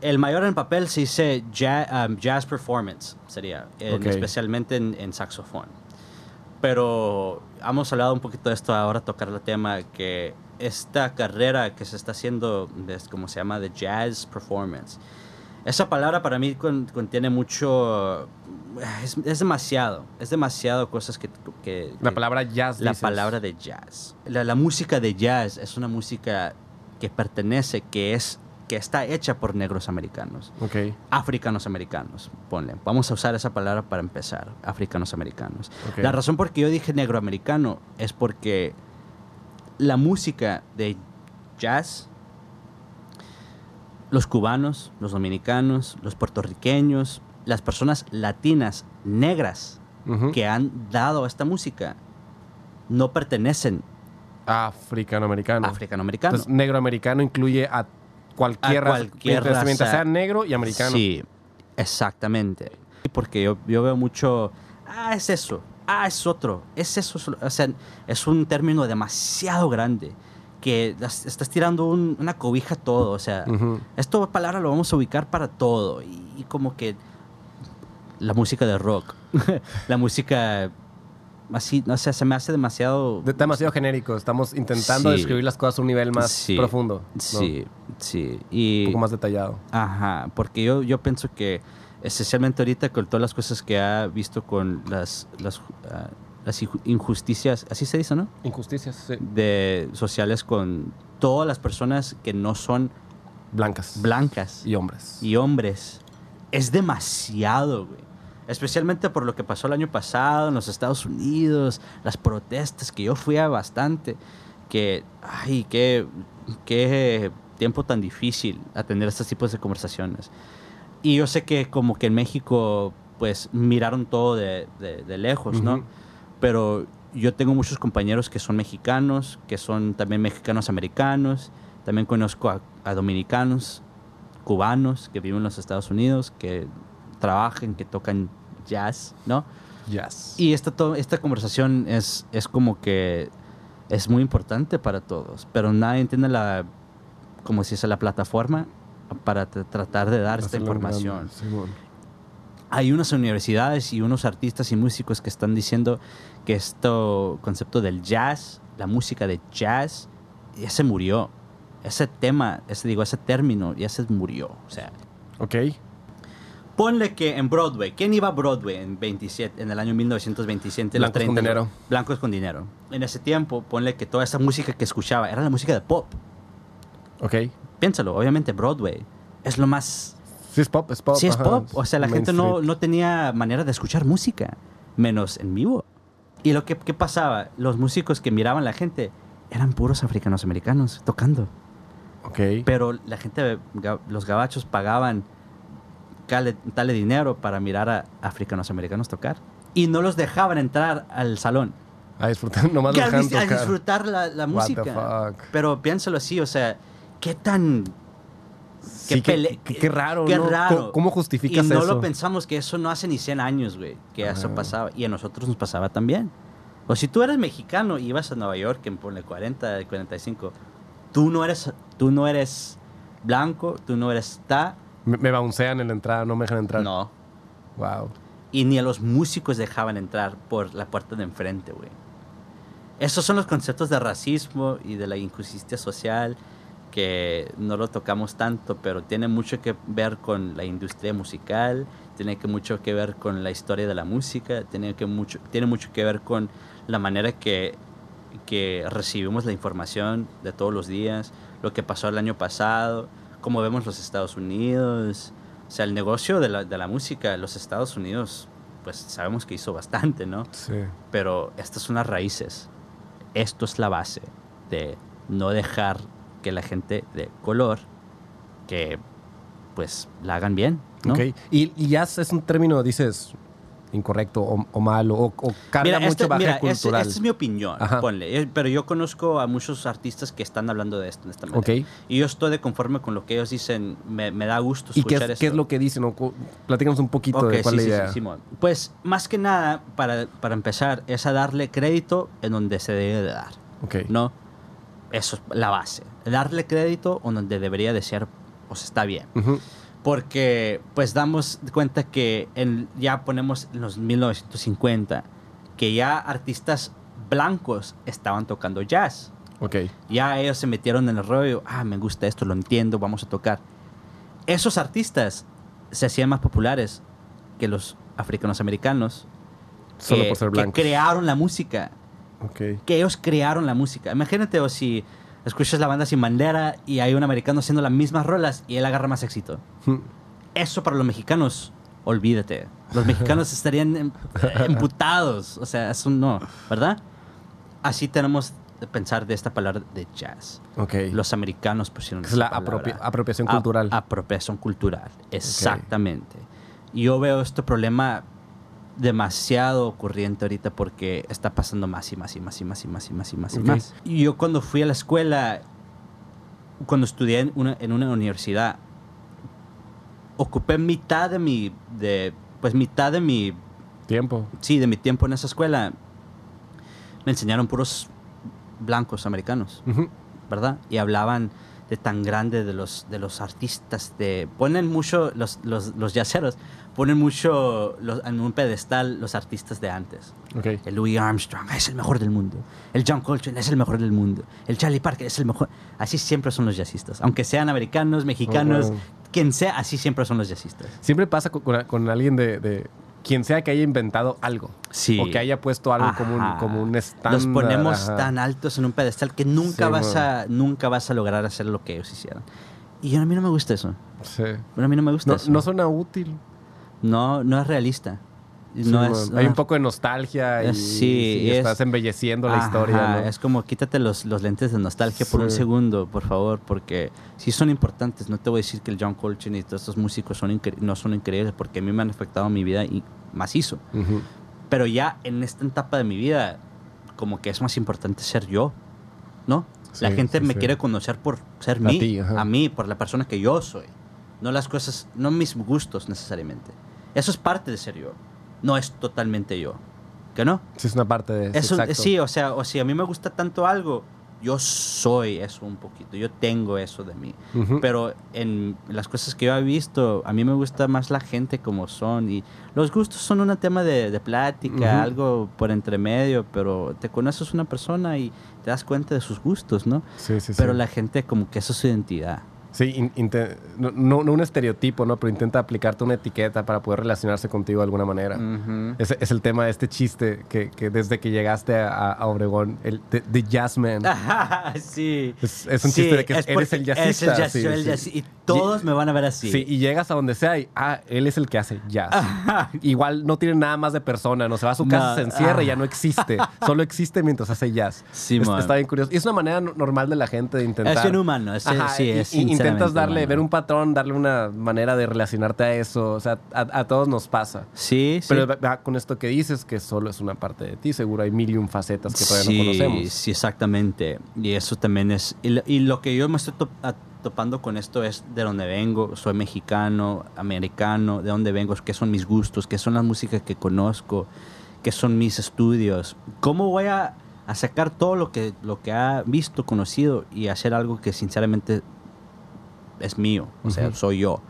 el mayor en papel se dice jazz, jazz performance, sería, en- especialmente en, en saxofón. Pero hemos hablado un poquito de esto ahora, tocar el tema que esta carrera que se está haciendo, es como se llama, de jazz performance, esa palabra para mí con- contiene mucho, es, es demasiado, es demasiado cosas que... que- la que- palabra jazz. la dices. palabra de jazz. La, la música de jazz es una música que pertenece, que es que está hecha por negros americanos, Ok. africanos americanos, ponle. Vamos a usar esa palabra para empezar, africanos americanos. Ok. La razón por que yo dije negro americano es porque la música de jazz, los cubanos, los dominicanos, los puertorriqueños, las personas latinas negras que han dado esta música no pertenecen Africano-americano. a africano-americano. Entonces, negro-americano incluye a cualquier, A raza- cualquier mientras raza. sea negro y americano. Sí, exactamente. Porque yo, yo veo mucho, ah, es eso, ah, es otro, es eso. solo". O sea, es un término demasiado grande que estás tirando un- una cobija a todo. O sea, esto palabra lo vamos a ubicar para todo. Y, y como que la música de rock, la música así, no sé, se me hace demasiado... De- demasiado genérico. Estamos intentando Sí. describir las cosas a un nivel más Sí. profundo. ¿no? Sí, sí. Un Y, poco más detallado. Ajá, porque yo, yo pienso que esencialmente ahorita con todas las cosas que ha visto con las, las, ah, las inju- injusticias, así se dice, ¿no? Injusticias, sí. De sociales con todas las personas que no son Blancas. blancas Y hombres. y hombres, es demasiado, güey. Especialmente por lo que pasó el año pasado en los Estados Unidos, las protestas, que yo fui a bastante, que, ay, qué, qué tiempo tan difícil atender estos tipos de conversaciones. Y yo sé que como que en México, pues, miraron todo de, de- de lejos, ¿no? Pero yo tengo muchos compañeros que son mexicanos, que son también mexicanos americanos, también conozco a, a dominicanos, cubanos que viven en los Estados Unidos, que trabajan, que tocan jazz, ¿no? Yes. Y esta, esta conversación es, es como que es muy importante para todos, pero nadie entiende la, como si dice, la plataforma para tr- tratar de dar esta grande, información. Hay unas universidades y unos artistas y músicos que están diciendo que este concepto del jazz, la música de jazz, ya se murió. Ese tema, ese, digo, ese término ya se murió. O sea, Ok. Ponle que en Broadway, ¿quién iba a Broadway en 27, en el año 1927? los Blancos con 30? dinero. Blancos con dinero. En ese tiempo, ponle que toda esa música que escuchaba era la música de pop. Ok. Piénsalo, obviamente Broadway es lo más... Sí es pop, es pop. sí es ajá. pop. O sea, la gente no, no tenía manera de escuchar música, menos en vivo. Y lo que ¿qué pasaba, los músicos que miraban la gente eran puros africanos americanos tocando. Ok. Pero la gente, los gabachos pagaban tal dinero para mirar a africanos americanos tocar. Y no los dejaban entrar al salón. A disfrutar, nomás a, a disfrutar la, la What the música. fuck. Pero piénsalo así, o sea, qué tan... Sí, qué, pele- qué- qué raro, qué ¿no? raro. ¿Cómo, cómo Y justificas no eso? lo pensamos que eso no hace ni 100 años, güey, que eso Ah. pasaba. Y a nosotros nos pasaba también. O si tú eres mexicano y ibas a Nueva York en ponle 40, 45, tú no eres, tú no eres blanco, tú no eres ta, Me, me bouncean en la entrada, no me dejan entrar. no. Wow. Y ni a los músicos dejaban entrar por la puerta de enfrente, güey. Esos son los conceptos de racismo y de la injusticia social que no lo tocamos tanto, pero tiene mucho que ver con la industria musical, tiene que mucho que ver con la historia de la música, tiene, que mucho, tiene mucho que ver con la manera que, que recibimos la información de todos los días, lo que pasó el año pasado, cómo vemos los Estados Unidos. O sea, el negocio de la, de la música, los Estados Unidos, pues sabemos que hizo bastante, ¿no? Sí. Pero estas son las raíces. Esto es la base de no dejar que la gente de color, que pues la hagan bien, ¿no? Y, y jazz es un término, dices, incorrecto o, o malo o, o carga mucho este, mira, cultural. esta es mi opinión, Ajá. ponle. Eh, Pero yo conozco a muchos artistas que están hablando de esto de esta manera. Ok. Y yo estoy de conforme con lo que ellos dicen. Me, me da gusto ¿Y qué escuchar es, qué es esto. lo que dicen? Platícanos un poquito Ok, de cuál sí, es sí, la sí, idea. Simón. Pues más que nada, para, para empezar, es a darle crédito en donde se debe de dar. Ok. ¿No? Eso es la base. Darle crédito donde debería de ser, pues está bien. Porque pues damos cuenta que en- ya ponemos en los 1950 que ya artistas blancos estaban tocando jazz. Ok. Ya ellos se metieron en el rollo, ah, me gusta esto, lo entiendo, vamos a tocar. Esos artistas se hacían más populares que los africanos americanos Solo que, por ser que blancos. crearon la música, Ok. que ellos crearon la música. Imagínate o si escuchas la banda Sin Bandera y hay un americano haciendo las mismas rolas y él agarra más éxito. Hmm. Eso para los mexicanos, olvídate. Los mexicanos estarían em- emputados. O sea, eso no, ¿verdad? Así tenemos que pensar de esta palabra de jazz. Ok. Los americanos pusieron es esa la apropiación Ap- cultural. apropiación cultural, exactamente. Y Yo veo este problema demasiado ocurriente ahorita porque está pasando más y más y más y más y más y más y más y Ok. más. Y yo cuando fui a la escuela, cuando estudié en una, en una universidad, ocupé mitad de mi, de, pues mitad de mi Tiempo. sí, de mi tiempo en esa escuela, me enseñaron puros blancos americanos, Ujú. ¿verdad? Y hablaban de tan grande de los, de los artistas, de, ponen mucho, los, los, los yaceros, ponen mucho los- en un pedestal los artistas de antes. Ok. El Louis Armstrong es el mejor del mundo. El John Coltrane es el mejor del mundo. El Charlie Parker es el mejor. Así siempre son los jazzistas. Aunque sean americanos, mexicanos, Oh, wow. quien sea, así siempre son los jazzistas. Siempre pasa con, con- alguien de, de- Quien sea que haya inventado algo. Sí. O que haya puesto algo como un, como un estándar. Los ponemos ajá. tan altos en un pedestal que nunca Sí, vas a nunca vas a lograr hacer lo que ellos hicieron. Y a mí no me gusta eso. Sí. A mí no me gusta No, eso. no suena útil. No, no es realista. No es, Hay un poco de nostalgia y, sí, y es- estás embelleciendo la ajá, historia. ¿no? Es como quítate los, los lentes de nostalgia por un segundo, por favor, porque sí son importantes. No te voy a decir que el John Coltrane y todos estos músicos son no son increíbles porque a mí me han afectado mi vida y macizo. Ujú. Pero ya en esta etapa de mi vida, como que es más importante ser yo, ¿no? la gente me quiere conocer por ser A mí, a mí, por la persona que yo soy. No las cosas, no mis gustos necesariamente. Eso es parte de ser yo. No es totalmente yo. ¿Que no? Sí, es una parte de eso. Exacto. sí, o sea, o si a mí me gusta tanto algo, yo soy eso un poquito, yo tengo eso de mí. Pero en las cosas que yo he visto, a mí me gusta más la gente como son. Y los gustos son un tema de, de plática, algo por entre medio, pero te conoces una persona y te das cuenta de sus gustos, ¿no? Sí, sí, Pero sí. la gente como que eso es su identidad. Sí, no, no- no un estereotipo, ¿no? Pero intenta aplicarte una etiqueta para poder relacionarse contigo de alguna manera. Ese es el tema de este chiste que, que desde que llegaste a, a Obregón, el Jazz Man. sí. Es, es un Sí, chiste de que es eres el es jazzista. el jazz- sí, el sí. jazz- Y todos me van a ver así. Sí, y llegas a donde sea y, ah, él es el que hace jazz. Igual no tiene nada más de persona, no se va a su casa, No, se encierra y ah. ya no existe. Solo existe mientras hace jazz. Sí, Es- man. está bien curioso. Y es una manera no- normal de la gente de intentar. Es bien humano, es- Ajá, sí, y- es y intentas darle, humano. ver un patrón, darle una manera de relacionarte a eso. O sea, a, a todos nos pasa. Sí, sí. Pero con esto que dices, que solo es una parte de ti, seguro hay mil y un facetas que todavía no conocemos. Sí, exactamente. Y eso también es... Y lo, y lo que yo me estoy to- a- topando con esto es de dónde vengo. Soy mexicano, americano, de dónde vengo, qué son mis gustos, qué son las músicas que conozco, qué son mis estudios. ¿Cómo voy a, a sacar todo lo que, lo que ha visto, conocido y hacer algo que sinceramente es mío? O sea, soy yo.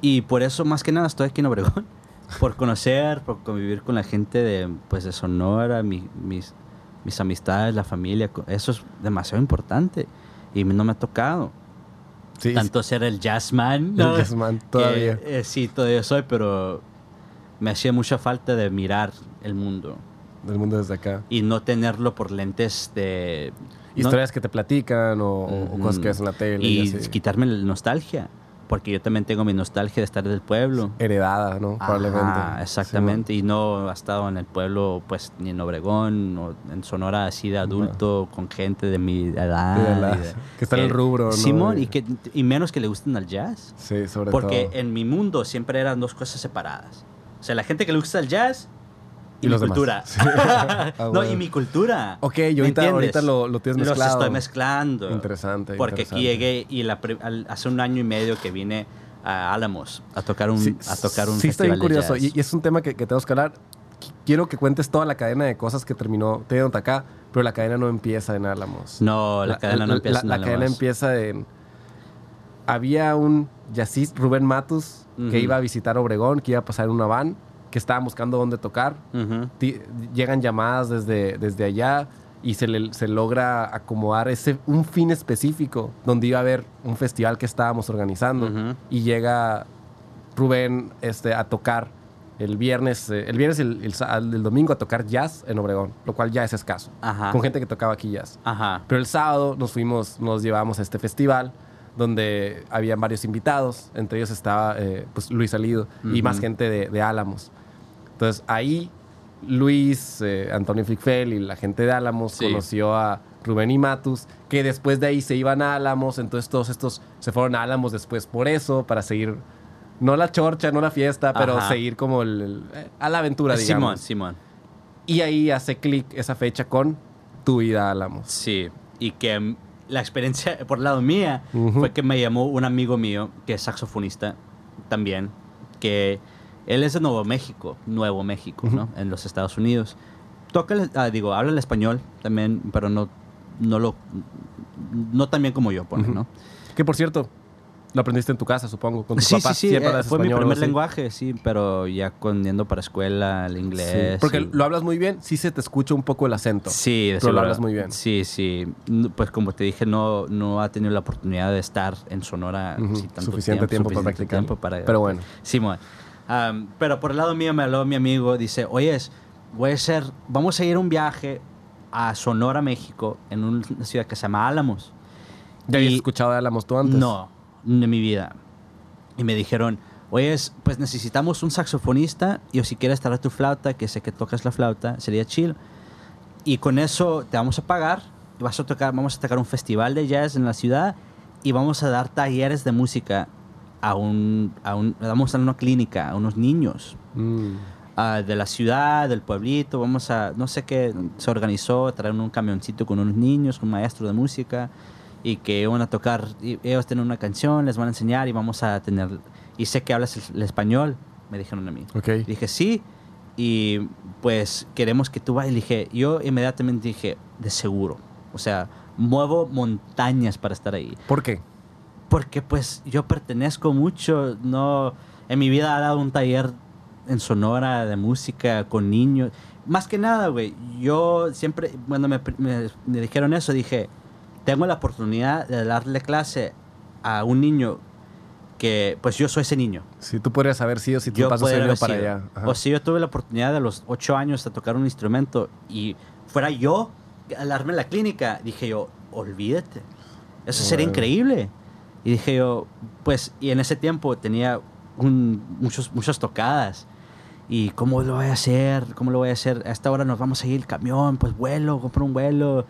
Y por eso, más que nada, estoy aquí en Obregón. Por conocer, por convivir con la gente de, pues, de Sonora, mi- mis, mis amistades, la familia. Eso es demasiado importante. Y no me ha tocado. Sí, Tanto ser el jazzman. el ¿no? jazz man Que, todavía. eh, sí, todavía soy, pero me hacía mucha falta de mirar el mundo. del mundo desde acá. Y no tenerlo por lentes de... no- Historias que te platican o, o Ujú. cosas que ves en la tele. Y Y, así. quitarme la nostalgia. Porque yo también tengo mi nostalgia de estar del pueblo. Heredada, ¿no? Probablemente. Ajá, exactamente. y no ha estado en el pueblo, pues, ni en Obregón o en Sonora así de adulto, con gente de mi edad. Sí, de y de- que está en el rubro, ¿no? Simón, Y- que, y menos que le gusten al jazz. Sí, sobre Porque todo. en mi mundo siempre eran dos cosas separadas. O sea, la gente que le gusta el jazz y, Y mi los demás. cultura. Sí. Ah, no, y mi cultura. Ok, y ¿Me ahorita, lo, lo tienes Los mezclado. estoy mezclando. Interesante. Porque interesante. aquí llegué y la al- hace un año y medio que vine a Álamos a tocar un, Sí, a tocar un sí, estoy bien curioso. jazz. Y, y es un tema que, que tenemos que hablar. Qu- Quiero que cuentes toda la cadena de cosas que terminó teniendo acá, pero la cadena no empieza en Álamos. No, la, cadena no empieza La, en la Álamos. cadena empieza en. Había un jazzista, Rubén Matus, que iba a visitar Obregón, que iba a pasar en una van, que estaba buscando dónde tocar. Llegan llamadas desde, desde allá y se, le, se logra acomodar ese, un fin específico donde iba a haber un festival que estábamos organizando. Y llega Rubén este, a tocar el viernes, eh, el viernes el, el domingo a tocar jazz en Obregón, lo cual ya es escaso, Ajá. con gente que tocaba aquí jazz. Ajá. Pero el sábado nos fuimos, nos llevamos a este festival donde habían varios invitados, entre ellos estaba eh, pues, Luis Salido y más gente de, de Álamos. Entonces ahí Luis, eh, Antonio Flickfeld y la gente de Álamos Sí. conoció a Rubén y Matus, que después de ahí se iban a Álamos, entonces todos estos se fueron a Álamos después por eso, para seguir, no la chorcha, no la fiesta, pero seguir como el, el- eh, a la aventura, Simón, digamos. Simón. Y ahí hace clic esa fecha con tu ida a Álamos. Sí. Y que mm, la experiencia por lado mía fue que me llamó un amigo mío que es saxofonista también, que él es de Nuevo México, Nuevo México, ¿no? En los Estados Unidos. Toca, el- ah, digo, habla el español también, pero no, no lo, no tan bien como yo, pone, Ujú. ¿no? Que por cierto, lo aprendiste en tu casa, supongo, con tus Sí, papás. sí, sí, eh, fue mi español o primer lenguaje, sí, pero ya con yendo para escuela, el Sí, inglés. Porque y- lo hablas muy bien, sí se te escucha un poco el acento. Sí, de Pero lo hablas muy bien. Sí, sí. Pues como te dije, no, no ha tenido la oportunidad de estar en Sonora tanto Suficiente tiempo, para suficiente practicar. tiempo para- Pero bueno. Simón. Am, pero por el lado mío me habló mi amigo, dice, oye, voy a hacer, vamos a ir a un viaje a Sonora, México, en una ciudad que se llama Álamos. ¿Ya habías escuchado de Álamos tú antes? No, en mi vida. Y me dijeron, oye, pues necesitamos un saxofonista y o si quieres traer tu flauta, que sé que tocas la flauta, sería chill. Y con eso te vamos a pagar, y vas a tocar, vamos a tocar un festival de jazz en la ciudad y vamos a dar talleres de música a un, a un vamos a una clínica a unos niños Mm. ah, de la ciudad, del pueblito, vamos a, no sé qué, se organizó, traer un camioncito con unos niños, un maestro de música, y que iban a tocar, y ellos tienen una canción, les van a enseñar y vamos a tener, y sé que hablas el, el español, me dijeron a mí. Ok. Dije, sí, y pues queremos que tú vayas. Y dije, yo inmediatamente dije, de seguro, o sea, muevo montañas para estar ahí ¿Por qué? Porque pues yo pertenezco mucho, no, en mi vida he dado un taller en Sonora de música con niños, más que nada, güey, yo siempre, cuando me, me- me dijeron eso, dije, tengo la oportunidad de darle clase a un niño que, pues yo soy ese niño. Si tú podrías saber si o si tu paso podría se haber para sido. allá. Ajá. O si yo tuve la oportunidad de los ocho años de tocar un instrumento y fuera yo al darme en la clínica, dije yo, olvídate. Eso sería Bueno. increíble. Y dije yo, pues, y en ese tiempo tenía un- muchos, muchas tocadas. ¿Y cómo lo voy a hacer? ¿Cómo lo voy a hacer? A esta hora nos vamos a ir el camión, pues vuelo, compro un vuelo,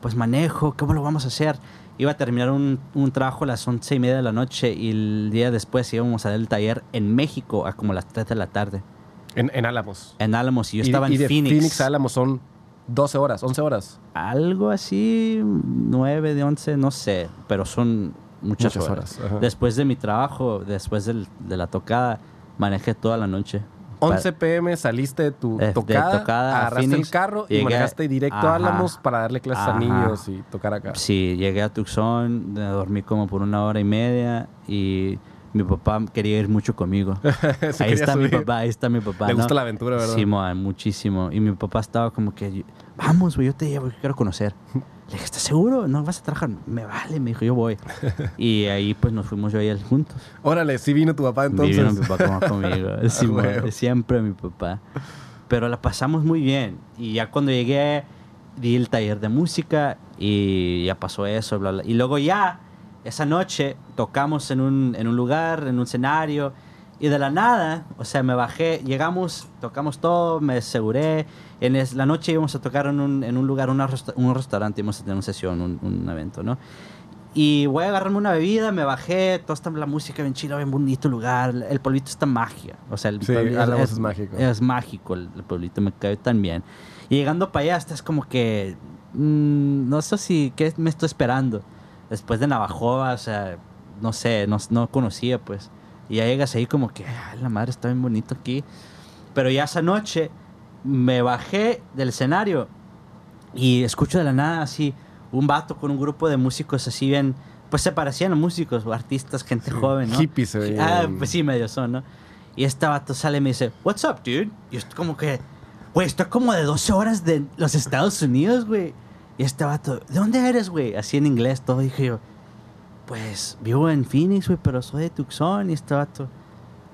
pues manejo, ¿cómo lo vamos a hacer? Iba a terminar un, un trabajo a las once y media de la noche y el día después íbamos a dar el taller en México a como las 3 de la tarde, En, en Álamos. en Álamos, y yo Y- estaba y en de Phoenix. Phoenix a Álamos son 12 horas, 11 horas. Algo así, 9 de 11, no sé, pero son muchas, Muchas horas. horas. Después de mi trabajo, después del- de la tocada, manejé toda la noche. 11 pm saliste de tu De- de tocada, tocada a agarraste Phoenix, el carro y manejaste directo Ajá. a Álamos para darle clases a Ajá. niños y tocar acá. Sí, llegué a Tucson, eh, dormí como por una hora y media y mi papá quería ir mucho conmigo. Ahí está mi subir. papá, ahí está mi papá. Le ¿no? gusta la aventura, ¿verdad? Sí, mo, muchísimo. Y mi papá estaba como que, vamos, güey, yo te llevo, yo quiero conocer. Le dije, ¿estás seguro? ¿No vas a trabajar? Me vale, me dijo, yo voy. y ahí pues nos fuimos yo y él juntos. Órale, sí vino tu papá entonces. Vivieron mi papá como conmigo. Sí, siempre mi papá. Pero la pasamos muy bien. Y ya cuando llegué, di el taller de música y ya pasó eso, bla, bla. Y luego ya, esa noche, tocamos en un, en un lugar, en un escenario. Y de la nada, o sea, me bajé, llegamos, tocamos todo, me aseguré. En es- la noche íbamos a tocar en un, en un lugar, una resta- un restaurante, íbamos a tener una sesión, un, un evento, ¿no? Y voy a agarrarme una bebida, me bajé, toda esta la música bien chila, bien bonito lugar. El pueblito está magia. O sea, el Sí, pueblito Álamos es mágico. Es mágico el, el pueblito, me cae tan bien. Y llegando para allá, estás como que. mm, no sé si. ¿Qué me estoy esperando? Después de Navajoa, o sea, no sé, no, no conocía, pues. Y ya llegas ahí como que, ay, la madre está bien bonito aquí. Pero ya esa noche me bajé del escenario y escucho de la nada así un vato con un grupo de músicos así bien, pues se parecían a músicos o artistas, gente joven, ¿no? Hippies veían. Ah, pues sí, medio son, ¿no? Y este vato sale y me dice, What's up, dude? Y yo como que, güey, estoy como de 12 horas de los Estados Unidos, güey. Y este vato, ¿de dónde eres, güey? Así en inglés, todo. dije yo, pues vivo en Phoenix, güey, pero soy de Tucson. Y este vato,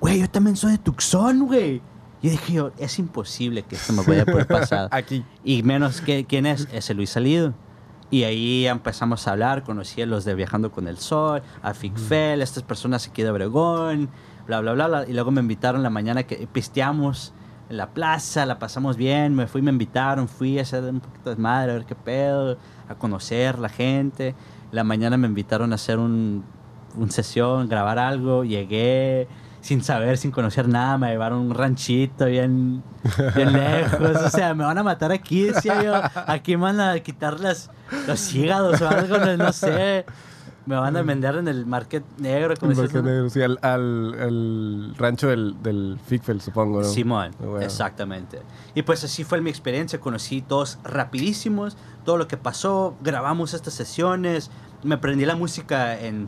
güey, yo también soy de Tucson, güey. Y dije yo, es imposible que esto me vaya por pasar. Aquí. Y menos que quién es, ese Luis Salido. Y ahí empezamos a hablar, conocí a los de Viajando con el Sol, a Figfel, estas personas aquí de Obregón, bla, bla, bla, bla. Y luego me invitaron la mañana que pisteamos en la plaza, la pasamos bien, me fui, me invitaron, fui a hacer un poquito de madre, a ver qué pedo, a conocer la gente. La mañana me invitaron a hacer un, sesión, grabar algo, llegué sin saber, sin conocer nada, me llevaron un ranchito bien, lejos, o sea, me van a matar aquí, decía yo, aquí me van a quitar las, los hígados o algo, no sé, me van a vender en el market negro, como El ¿no? Negro, sí, al, al- al rancho del, del Figfel, supongo, ¿no? Simón, Ah, bueno. exactamente. Y pues así fue mi experiencia, conocí todos rapidísimos, todo lo que pasó, grabamos estas sesiones, me aprendí la música en,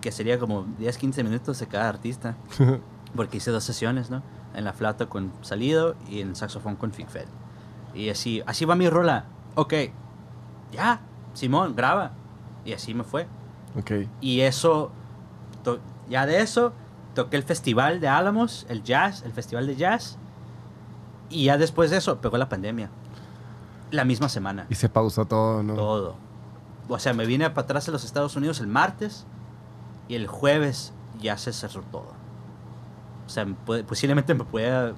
que sería como 10, 15 minutos de cada artista, porque hice dos sesiones, ¿no? En la flauta con Salido y en el saxofón con Figfed. Y así, así va mi rola. Ok, ya, Simón, graba. Y así me fue. Ok. Y eso, to- ya de eso, toqué el festival de Álamos, el jazz, el festival de jazz. Y ya después de eso, pegó la pandemia. La misma semana. Y se pausó todo, ¿no? Todo. O sea, me vine para atrás de los Estados Unidos el martes y el jueves ya se cerró todo. O sea, posiblemente me pueda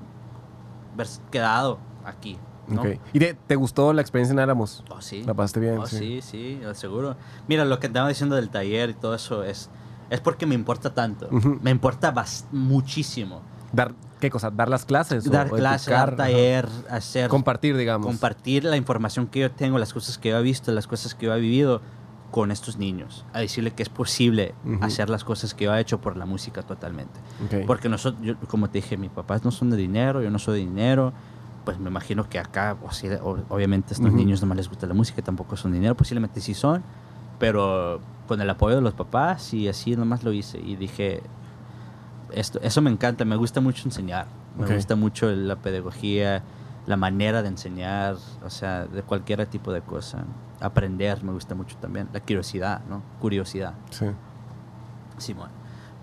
haber quedado aquí. ¿No? Ok. ¿Y te, te gustó la experiencia en Álamos? Oh, sí. La pasaste bien, Oh, sí. sí, sí, seguro. Mira, lo que estaba diciendo del taller y todo eso es, es porque me importa tanto. Ujú. Me importa muchísimo. Dar, ¿Qué cosa? ¿Dar las clases? Dar o clase, educar? dar taller, hacer... Compartir, digamos. compartir la información que yo tengo, las cosas que yo he visto, las cosas que yo he vivido con estos niños. A decirle que es posible Ujú. hacer las cosas que yo he hecho por la música totalmente. Ok. Porque nosotros, yo, como te dije, mis papás no son de dinero, yo no soy de dinero. Pues me imagino que acá, o sea, obviamente, a estos niños no más les gusta la música, tampoco son dinero, posiblemente sí son, pero con el apoyo de los papás y así nomás lo hice. Y dije, esto, eso me encanta, me gusta mucho enseñar, me gusta mucho la pedagogía, la manera de enseñar, o sea, de cualquier tipo de cosa. Aprender me gusta mucho también, la curiosidad, ¿no? Curiosidad. Sí. Simón.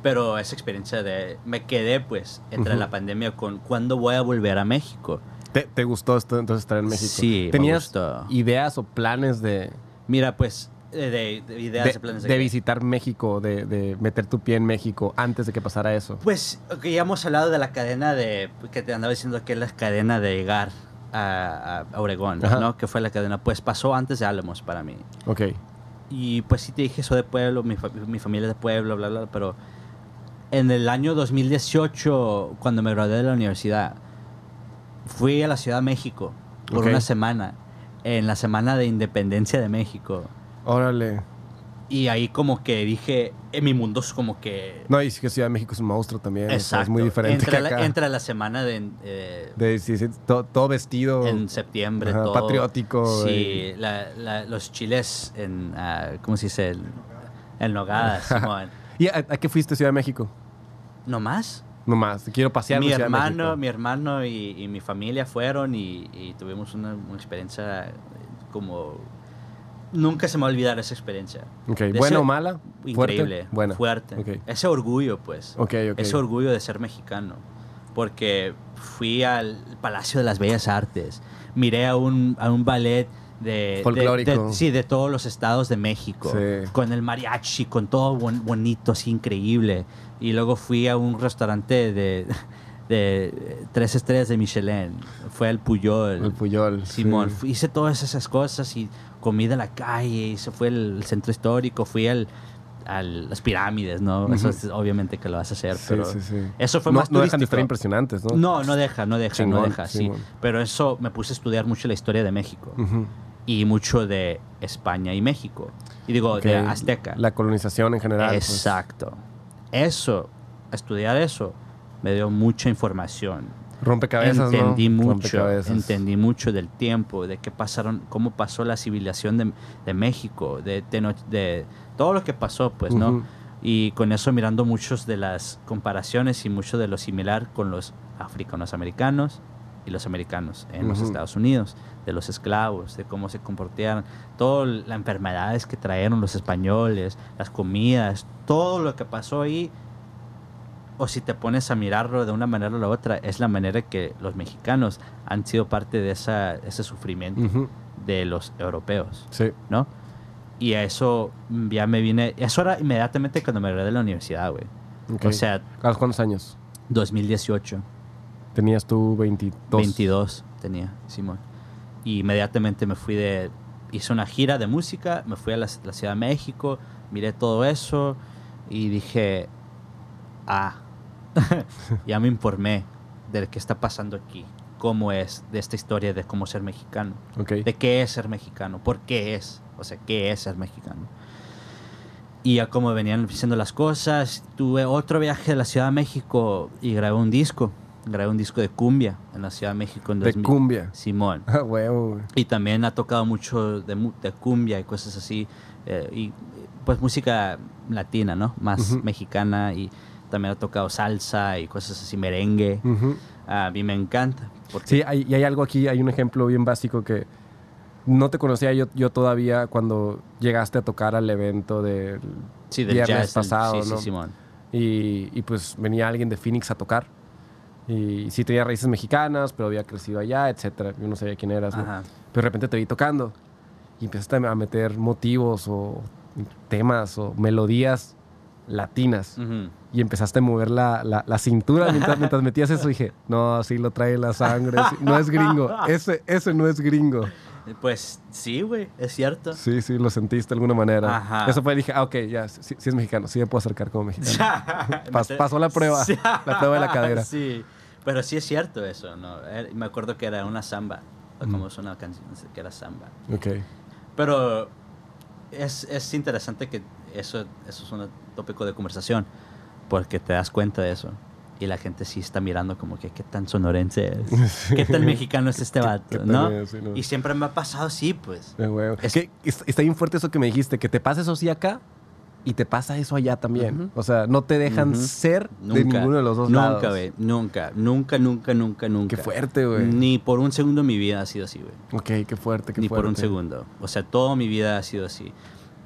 Pero esa experiencia de... Me quedé, pues, entre la pandemia con cuándo voy a volver a México. ¿Te, te gustó esto, entonces estar en México? Sí, me ¿Tenías gustó. ideas o planes de, Mira, pues, eh, de, de ideas, de, de planes de qué? visitar México, de, de meter tu pie en México antes de que pasara eso? Pues, ok, ya hemos hablado de la cadena de... Que te andaba diciendo que es la cadena de llegar a, a Oregón, Ajá. ¿no? Que fue la cadena. Pues pasó antes de Álamos para mí. Ok. Y pues sí te dije eso de pueblo, mi, fa- mi familia es de pueblo, bla, bla, pero en el año 2018, cuando me gradué de la universidad, fui a la Ciudad de México por una semana, en la semana de independencia de México. Órale. Y ahí como que dije, en mi mundo es como que... No, y sí que Ciudad de México es un monstruo también. o sea, exacto. es muy diferente Entra que la, acá. entra la semana de... eh, De, sí, sí, todo, todo vestido. en septiembre, Ajá, todo. patriótico, Sí, la- la- los chiles en... ah, ¿Cómo se dice? El, en nogada. ¿Y a, a qué fuiste a Ciudad de México? ¿No más? Nomás, quiero pasear mi hermano, mi hermano y, y mi familia fueron y, y tuvimos una, una experiencia eh, como nunca se me va a olvidar esa experiencia. Ok, De ¿buena o mala? ¿Fuerte? Increíble, Buena. fuerte. Ok. Ese orgullo, pues. Ok, ok. Ese orgullo de ser mexicano. Porque fui al Palacio de las Bellas Artes, miré a un, a un ballet de, de- Folclórico. de- sí, de todos los estados de México, Sí. con el mariachi, con todo bon- bonito, así increíble. Y luego fui a un restaurante de, de tres estrellas de Michelin, fue al Puyol. El Puyol. Simón, sí. hice todas esas cosas y comí de la calle, y se fue al centro histórico, fui al, a las pirámides, ¿no? Eso es, obviamente que lo vas a hacer, Sí, pero sí, sí. eso fue no, más no dejan de turístico. estar impresionantes, ¿no? No, no deja, no deja, no Chingón, deja, sí. Pero eso me puse a estudiar mucho la historia de México Ujú. Y mucho de España y México. Y digo, de. Azteca. La colonización en general. pues. Exacto. Eso, estudiar eso, me dio mucha información. Rompecabezas, entendí ¿no? mucho, Rompecabezas. entendí mucho del tiempo, de qué pasaron, cómo pasó la civilización de, de México, de, Teno- de todo lo que pasó, pues, ¿no? Y con eso mirando muchos de las comparaciones y mucho de lo similar con los africanos americanos y los americanos en los. Estados Unidos, de los esclavos, de cómo se comportaban, todas las enfermedades que trajeron los españoles, las comidas, todo lo que pasó ahí, o si te pones a mirarlo de una manera o la otra, es la manera que los mexicanos han sido parte de esa, ese sufrimiento Ujú. de los europeos. Sí. ¿no? Y a eso ya me vine, eso era inmediatamente cuando me gradué de la universidad, güey. Ok. O sea, ¿A los cuántos años? 2018, Tenías tú 22. 22 tenía, Simón. Y inmediatamente me fui de, hice una gira de música, me fui a la, la Ciudad de México, miré todo eso y dije, ah, ya me informé de qué está pasando aquí, cómo es, de esta historia de cómo ser mexicano. Ok. de qué es ser mexicano, por qué es, o sea, qué es ser mexicano. Y ya como venían diciendo las cosas, tuve otro viaje a la Ciudad de México y grabé un disco, grabé un disco de cumbia en la Ciudad de México en De 2000. cumbia. Simón. Ah, huevo. Y también ha tocado mucho de, cumbia y cosas así, eh, y pues música latina, ¿no? Más mexicana y también ha tocado salsa y cosas así, merengue. A mí me encanta. Porque Sí, hay, y hay algo aquí, hay un ejemplo bien básico que no te conocía yo, yo todavía cuando llegaste a tocar al evento del sí, del viernes jazz, pasado, sí, ¿no? sí, Simón. Y, y pues venía alguien de Phoenix a tocar. Y sí tenía raíces mexicanas, pero había crecido allá, etcétera. Yo no sabía quién eras, ¿no? Pero de repente te vi tocando y empezaste a meter motivos o temas o melodías latinas. Ujú. Y empezaste a mover la, la, la cintura mientras, mientras metías eso. dije, no, sí lo trae la sangre. no es gringo. Ese, ese no es gringo. Pues sí, güey, es cierto. Sí, sí, lo sentiste de alguna manera. Ajá. Eso fue, dije, ah, ok, ya, sí, sí es mexicano. Sí me puedo acercar como mexicano. Pas- pasó la prueba, la prueba de la cadera. Sí, pero sí es cierto eso, ¿no? Era- Me acuerdo que era una samba, o Mm. como es una canción que era samba. Ok. Pero es, es interesante que eso, eso es un tópico de conversación, porque te das cuenta de eso. Y la gente sí está mirando como que qué tan sonorense es, qué tan mexicano es este vato, ¿no? Sí, no. Y siempre me ha pasado así, pues. Es- Que es- está bien fuerte eso que me dijiste, que te pasa eso sí acá y te pasa eso allá también. O sea, no te dejan ser de ninguno de los dos lados. Nunca, güey. Nunca, nunca, nunca, nunca, nunca. Qué fuerte, güey. Ni por un segundo en mi vida ha sido así, güey. Ok, qué fuerte, qué Ni fuerte. por un segundo. O sea, toda mi vida ha sido así.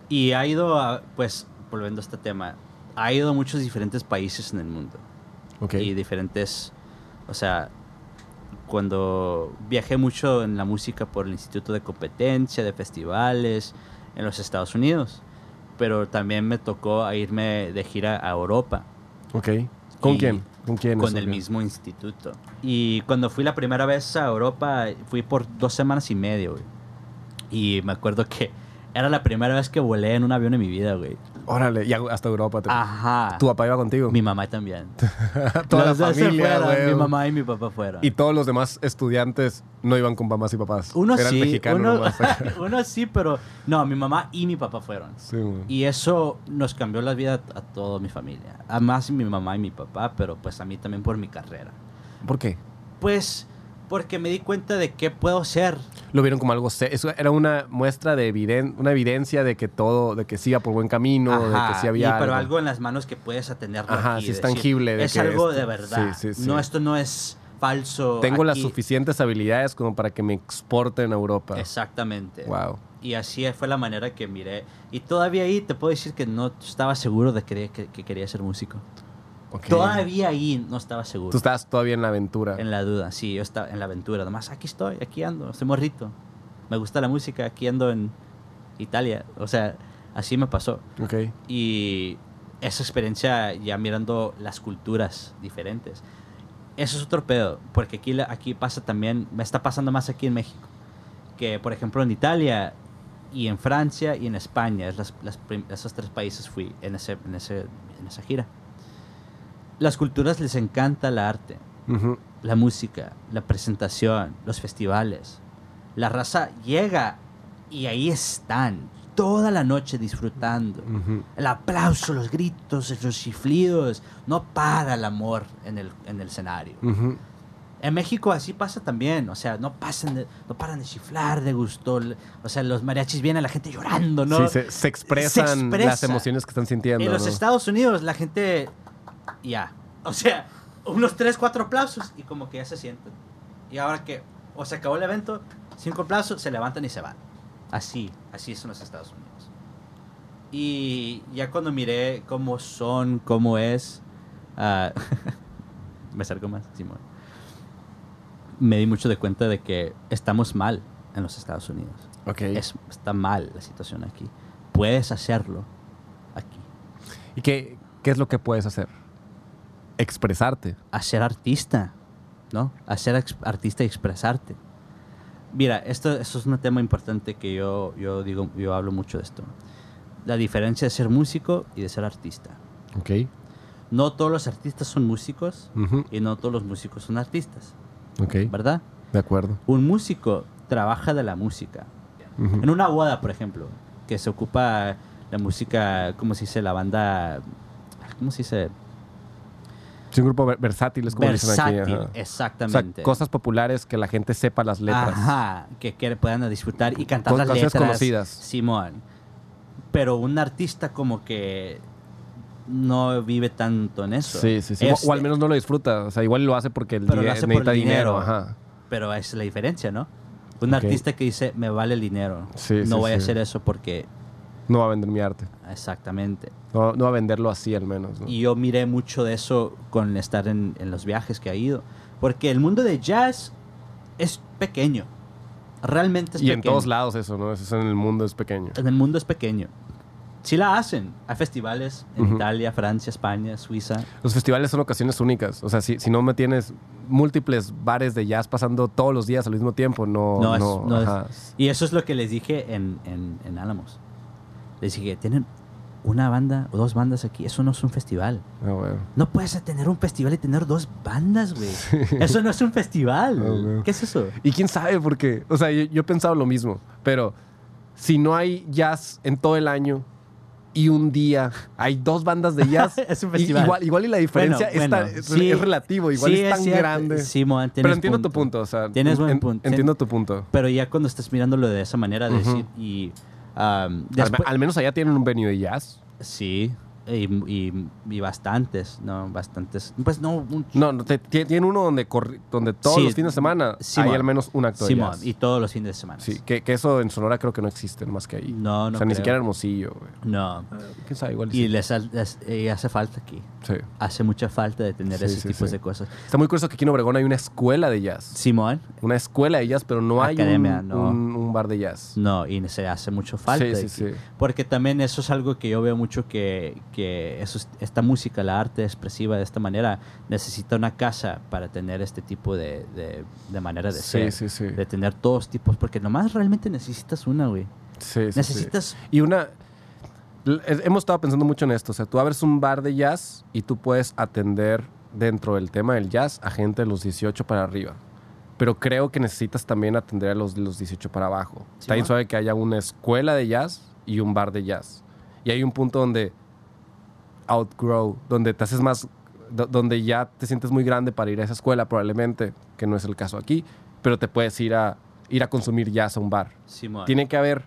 Y ha ido, a, pues, volviendo a este tema, ha ido a muchos diferentes países en el mundo. Y diferentes, o sea, cuando viajé mucho en la música por el Instituto de Competencia, de festivales, en los Estados Unidos. Pero también me tocó irme de gira a Europa Ok. ¿Con quién? ¿Con quién? con el mismo instituto. Y cuando fui la primera vez a Europa, fui por dos semanas y medio, güey. Y me acuerdo que era la primera vez que volé en un avión en mi vida, güey. Órale, y hasta Europa. Te... Ajá. ¿Tu papá iba contigo? Mi mamá también. Toda Los la familia, fueron. Mi mamá y mi papá fueron. Y todos los demás estudiantes no iban con mamás y papás. uno Eran sí, mexicanos uno, sí, pero no, mi mamá y mi papá fueron. sí. Y eso nos cambió la vida a toda mi familia. A más mi mamá y mi papá, pero pues a mí también por mi carrera. ¿Por qué? Pues porque me di cuenta de qué puedo ser. Lo vieron como algo... Eso era una muestra de eviden... una evidencia de que todo... De que sí iba por buen camino, de Ajá, que sí había y- pero algo. algo en las manos que puedes atenerlo Ajá, aquí, sí es decir, tangible de es que algo esto- de verdad. sí, sí, sí. No, esto no es falso. Tengo las aquí. suficientes habilidades como para que me exporten a Europa. Exactamente. Wow. Y así fue la manera que miré. Y todavía ahí te puedo decir que no estaba seguro de que, que- que quería ser músico. Todavía ahí no estaba seguro. Tú estabas todavía en la aventura. En la duda, sí, yo estaba en la aventura. Además, aquí estoy, aquí ando, estoy morrito. Me gusta la música, aquí ando en Italia. O sea, así me pasó. Ok. Y esa experiencia ya mirando las culturas diferentes. eso es otro pedo, porque aquí, aquí pasa también, me está pasando más aquí en México, que por ejemplo en Italia y en Francia y en España, es las, las esos tres países fui en, ese, en, ese, en esa gira. Las culturas les encanta el arte, la música, la presentación, los festivales. La raza llega y ahí están toda la noche disfrutando. Ujú. El aplauso, los gritos, los chiflidos. No para el amor en el, en el escenario. En México así pasa también. O sea, no, pasan de- no paran de chiflar de gusto. O sea, los mariachis vienen la gente llorando, ¿no? Sí, se, se expresan Se expresa. las emociones que están sintiendo. en los. Estados Unidos la gente ya. O sea, unos tres, cuatro aplausos y como que ya se sienten. Y ahora que o se acabó el evento, cinco aplausos, se levantan y se van. Así, así son los Estados Unidos. Y ya cuando miré cómo son, cómo es, ah, me acerco más, Simón. Me di mucho de cuenta de que estamos mal en los Estados Unidos. Ok. Es- está mal la situación aquí. Puedes hacerlo aquí. ¿Y qué, qué es lo que puedes hacer? Expresarte. a ser artista, ¿no? A ser artista y expresarte. Mira, esto, esto es un tema importante que yo, yo digo, yo hablo mucho de esto. La diferencia de ser músico y de ser artista. Ok. No todos los artistas son músicos y no todos los músicos son artistas, Ok. ¿verdad? De acuerdo. Un músico trabaja de la música. En una boda, por ejemplo, que se ocupa la música, ¿cómo se dice? La banda, ¿cómo se dice? Es un grupo ver- versátil, es como dicen Versátil, aquí. ajá. O sea, exactamente. cosas populares que la gente sepa las letras. Ajá, que, que puedan disfrutar y cantar Con las letras. conocidas. Simón. Pero un artista como que no vive tanto en eso. Sí, sí, sí. O, o al menos no lo disfruta. O sea, igual lo hace porque el Pero lo hace por necesita el dinero. dinero. Ajá. Pero es la diferencia, ¿no? Un artista que dice, me vale el dinero. Sí, no sí, voy a hacer eso porque... No va a vender mi arte. Exactamente. No, no va a venderlo así al menos. ¿no? Y yo miré mucho de eso con estar en, en los viajes que ha ido. Porque el mundo de jazz es pequeño. Realmente es Y pequeño. en todos lados eso, ¿no? Eso es en el mundo es pequeño. En el mundo es pequeño. Sí la hacen. Hay festivales en. Italia, Francia, España, Suiza. Los festivales son ocasiones únicas. O sea, si, si no me tienes múltiples bares de jazz pasando todos los días al mismo tiempo, no... No, es- no, es-. Y eso es lo que les dije en, en, en Álamos. Les dije, tienen una banda o dos bandas aquí. Eso no es un festival. Ah, bueno. No puedes tener un festival y tener dos bandas, güey. Eso no es un festival. Ah. ¿Qué es eso? Y quién sabe por qué. O sea, yo, yo he pensado lo mismo. Pero si no hay jazz en todo el año y un día hay dos bandas de jazz, Es un y- festival. igual, igual y la diferencia Bueno, está- es, sí. es relativo. Igual Sí, es tan cierto. grande. Simón, pero entiendo tu punto. O sea, Tienes buen en- punto. Entiendo tu punto. Pero ya cuando estás mirándolo de esa manera, de decir, y... um, Al, al menos allá tienen un venue de jazz. Sí, y, y- y bastantes, ¿no? Bastantes. Pues no, un- No, no, te- tie- tienen uno donde, corri- donde todos Sí, los fines de semana Simón. hay al menos un acto de Simón, jazz. y todos los fines de semana. Sí, que, que eso en Sonora creo que no existe más que ahí. No, no O sea, ni siquiera Hermosillo, güey. No. ¿Quién sabe? Igual Y sí. les, les- hace falta aquí. Sí. Hace mucha falta de tener Sí, esos sí, tipos sí. de cosas. Está muy curioso que aquí en Obregón hay una escuela de jazz. Simón, Una escuela de jazz, pero no hay Academia, un, no. un- un bar de jazz. no, y se hace mucho falta. Sí, sí, aquí. sí. Porque también eso es algo que yo veo mucho que, que eso es- esta música, la arte expresiva de esta manera, necesita una casa para tener este tipo de, de, de manera de Sí, ser. sí, sí. De tener todos tipos, porque nomás realmente necesitas una, güey. Sí. Necesitas... Y una... Hemos estado pensando mucho en esto. O sea, tú abres un bar de jazz y tú puedes atender dentro del tema del jazz a gente de los 18 para arriba. Pero creo que necesitas también atender a los de los 18 para abajo. Está bien suave que haya una escuela de jazz y un bar de jazz. Y hay un punto donde outgrow, donde te haces más, do- donde ya te sientes muy grande para ir a esa escuela probablemente, que no es el caso aquí, pero te puedes ir a, ir a consumir jazz a un bar. Simón. Tiene que haber,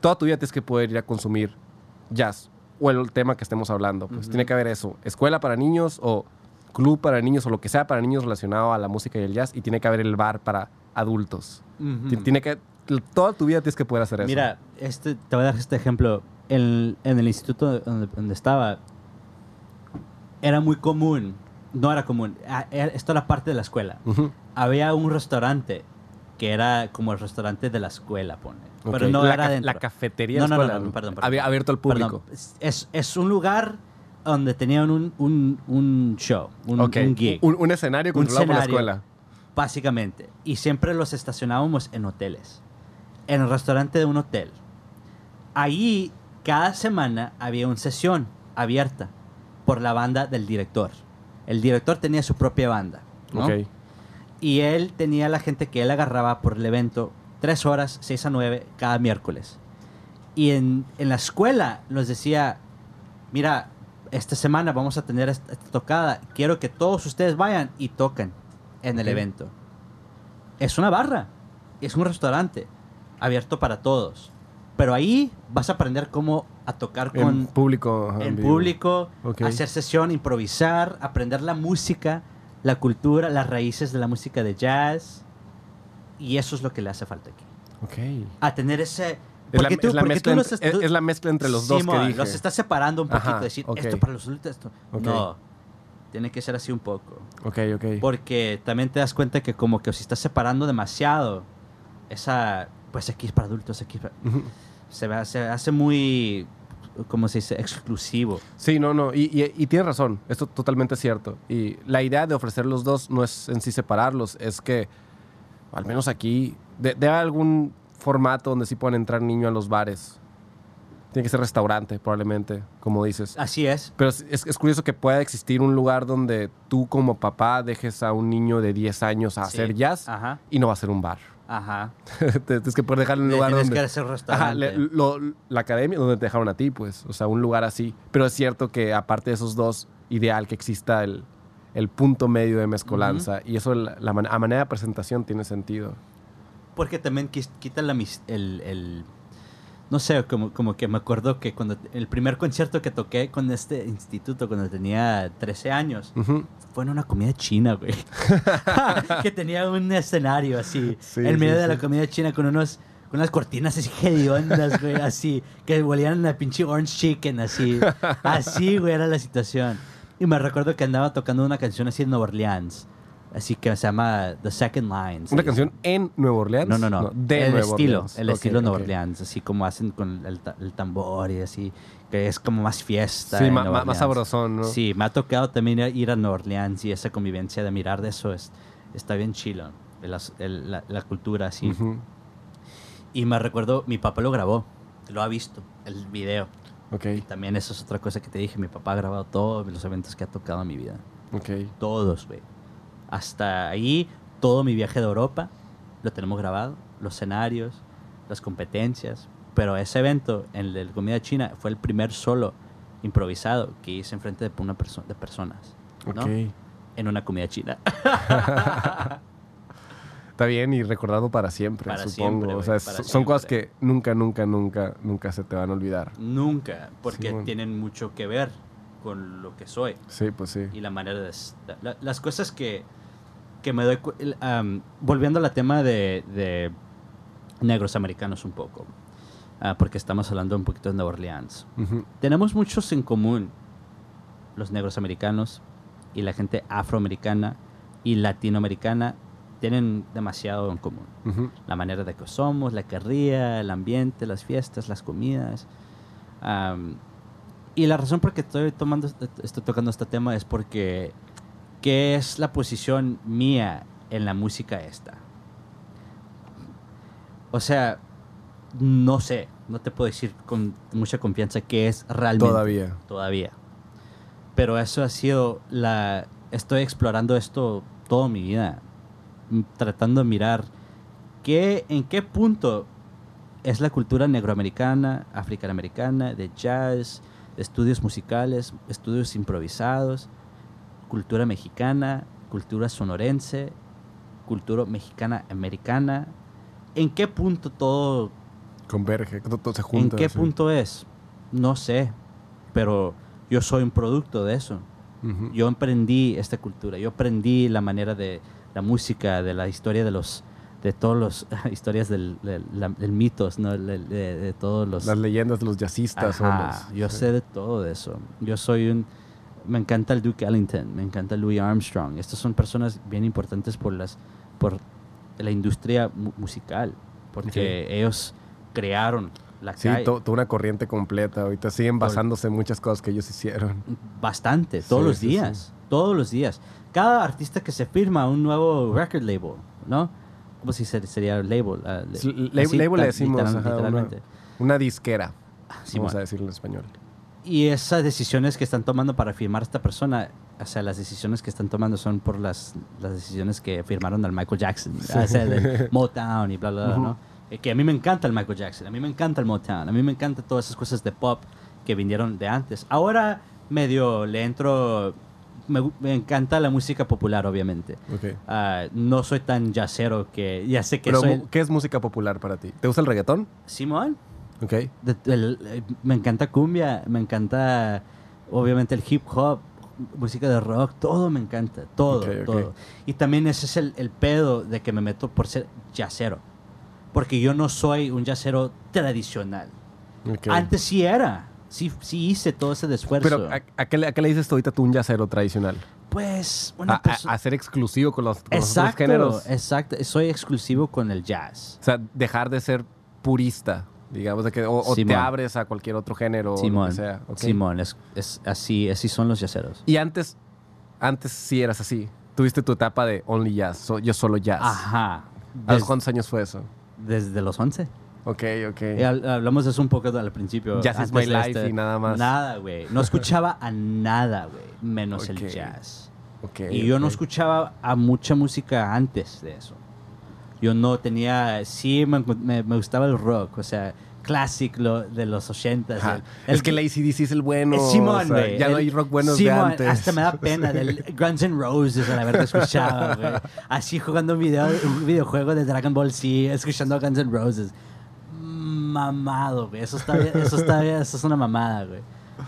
toda tu vida tienes que poder ir a consumir jazz o el tema que estemos hablando. Pues Ujú. tiene que haber eso, escuela para niños o club para niños o lo que sea para niños relacionado a la música y el jazz y tiene que haber el bar para adultos. Ujú. Ti- Tiene que, toda tu vida tienes que poder hacer eso. Mira, este, te voy a dar este ejemplo. En, en el instituto donde, donde estaba, era muy común, no era común, ah, esto era parte de la escuela. Ujú. Había un restaurante que era como el restaurante de la escuela, pone. Pero Ok. no la, era dentro. la cafetería No, de la no, escuela, no, perdón, perdón. Había abierto al público. Es, es un lugar donde tenían un, un, un show, un, Ok. un gig, Un, un escenario Un controlado por la escenario. escuela. básicamente. Y siempre los estacionábamos en hoteles, en el restaurante de un hotel. Ahí, cada semana había una sesión abierta por la banda del director. El director tenía su propia banda, ¿no? Y él tenía la gente que él agarraba por el evento tres horas, seis a nueve, cada miércoles. Y en, en la escuela nos decía, mira, esta semana vamos a tener esta, esta tocada, quiero que todos ustedes vayan y toquen en el evento. Es una barra, es un restaurante abierto para todos. Pero ahí vas a aprender cómo a tocar En con público. ajá, en vivo. público, hacer sesión, improvisar, aprender la música, la cultura, las raíces de la música de jazz. Y eso es lo que le hace falta aquí. Ok. A tener ese... Es la, porque tú- es la porque mezcla es- la mezcla entre los dos Simón, que dije. Los estás separando un poquito, Ajá, decir, esto para los adultos, esto... No, tiene que ser así un poco. Ok, ok. Porque también te das cuenta que como que si estás separando demasiado, esa... Pues aquí es para adultos, aquí es para... Se, hace muy... ¿Cómo se dice? Exclusivo. Sí, no, no. Y, y, y tienes razón. Esto totalmente cierto. Y la idea de ofrecer los dos no es en sí separarlos. Es que, al menos aquí, de, de algún formato donde sí puedan entrar niños a los bares. Tiene que ser restaurante, probablemente, como dices. Así es. Pero es, es- es curioso que pueda existir un lugar donde tú como papá dejes a un niño de 10 años a Sí. hacer jazz Ajá, y no va a ser un bar. Ajá. Tienes que poder dejarlo en un lugar tienes donde... que hacer Ajá, restaurante. le- lo- la academia donde te dejaron a ti, pues. O sea, un lugar así. Pero es cierto que aparte de esos dos, ideal que exista el, el punto medio de mezcolanza. Y eso, la, a manera de presentación, tiene sentido. Porque también quita la el, el- No sé, como, como que me acuerdo que cuando el primer concierto que toqué con este instituto, cuando tenía 13 años, Ujú. Fue en una comida china, güey. que tenía un escenario así, Sí, en medio sí, de la comida china con unos con unas cortinas así hediondas, güey, así, que volvían a pinche orange chicken, así. Así, güey, era la situación. Y me recuerdo que andaba tocando una canción así en Nueva Orleans, así que se llama The Second Line. se ¿Una canción en Nueva Orleans? No, no, no. de el Nueva estilo, Orleans. el Ok, estilo Nueva. Orleans, así como hacen con el, el tambor y así, que es como más fiesta. Sí, ma- Nueva ma- más sabrosón, ¿no? Sí, me ha tocado también ir- a Nueva Orleans y esa convivencia de mirar de eso es, está bien chilo, el- la, la cultura así. Ujú. Y me recuerdo, mi papá lo grabó, lo ha visto, el video. Ok, También eso es otra cosa que te dije, mi papá ha grabado todos los eventos que ha tocado en mi vida. ok. Todos, güey. Hasta ahí, todo mi viaje de Europa lo tenemos grabado. Los escenarios, las competencias. Pero ese evento, en el de comida china, fue el primer solo improvisado que hice enfrente de, una perso- de personas. En una comida china. Está bien y recordado para siempre, Para supongo. siempre, o sea, son cosas que nunca, nunca, nunca, nunca se te van a olvidar. Nunca, porque tienen mucho que ver con lo que soy. Sí, pues sí. y la manera de... la- las cosas que, que me doy... am, volviendo al tema de, de negros americanos un poco, ah, porque estamos hablando un poquito de Nueva Orleans. Tenemos muchos en común, los negros americanos y la gente afroamericana y latinoamericana tienen demasiado en común. La manera de que somos, la carrilla, el ambiente, las fiestas, las comidas. Y la razón por que estoy, tomando, estoy tocando este tema es porque ¿qué es la posición mía en la música esta? O sea, no sé, no te puedo decir con mucha confianza qué es realmente. Todavía. Todavía. Pero eso ha sido la... Estoy explorando esto toda mi vida. Tratando de mirar qué, en qué punto es la cultura negroamericana, africanamericana, de jazz, de estudios musicales, estudios improvisados, cultura mexicana, cultura sonorense, cultura mexicana-americana. ¿En qué punto todo Converge, todo, se junta. ¿En qué sí. punto es? No sé, pero yo soy un producto de eso. Yo emprendí esta cultura, yo aprendí la manera de la música, de la historia de los, de todos los historias del, del, la- del mitos, ¿no? De, de- de todos los. Las leyendas de los jazzistas. Ajá, los- yo sí. sé de todo eso. Yo soy un, me encanta el Duke Ellington, me encanta Louis Armstrong. Estas son personas bien importantes por las, por la industria mu- musical, porque ellos crearon la Sí, calle. to- toda una corriente completa. Ahorita siguen basándose en muchas cosas que ellos hicieron. Bastante, todos Sí, los sí, días. Todos los días. Cada artista que se firma un nuevo record label, ¿no? ¿Cómo se dice? sería label? Ah, le- Sí, así, label le decimos, literal- ajá, una- literalmente. Una disquera, Sí, vamos bueno. a decirlo en español. Y esas decisiones que están tomando para firmar a esta persona, o sea, las decisiones que están tomando son por las, las decisiones que firmaron al Michael Jackson, o sea, del Motown y bla, bla, bla, Ujú. ¿no? Eh, Que a mí me encanta el Michael Jackson, a mí me encanta el Motown, a mí me encantan todas esas cosas de pop que vinieron de antes. Ahora medio le entro, me, me encanta la música popular, obviamente. Ok. Ah, no soy tan jazzero que ya sé que Pero, soy... ¿qué es música popular para ti? ¿Te gusta el reggaetón? Simón, Ok. de- el- eh, me encanta cumbia, me encanta obviamente el hip hop, música de rock, todo me encanta, todo, todo. Y también ese es el, el pedo de que me meto por ser jazzero. Porque yo no soy un jazzero tradicional. Antes sí era, sí, sí hice todo ese esfuerzo. Pero, ¿a, a qué le, a qué le dices tú ahorita tú un jazzero tradicional? pues, A, una a- ser exclusivo con los, con los otros Exacto, géneros. exacto. Soy exclusivo con el jazz. O sea, dejar de ser purista, digamos, de que, o, o te abres a cualquier otro género, o lo Simón, que sea. Simón, es, es así, así son los jazzeros. Y antes, antes sí eras así. Tuviste tu etapa de only jazz, so- yo solo jazz. Ajá. ¿A los Des- cuántos años fue eso? desde los 11. Ok, ok. Hab- hablamos de eso un poco al principio. Jazz is my de este. life y nada más. Nada, güey. No escuchaba a nada, güey. Menos el jazz. ok, y yo no escuchaba a mucha música antes de eso. Yo no tenía... Sí, me, me- me gustaba el rock. O sea, classic lo, de los 80s. Ajá. el- el- es que el ACDC es el bueno. Simón, o sea, ya no El- hay rock Simón, de antes. Hasta me da pena del Guns N' Roses a la verdad escuchaba, güey. Así jugando un, video, un videojuego de Dragon Ball Z, escuchando Guns N' Roses. Mamado, güey. Eso está bien, eso está bien, eso es una mamada, güey.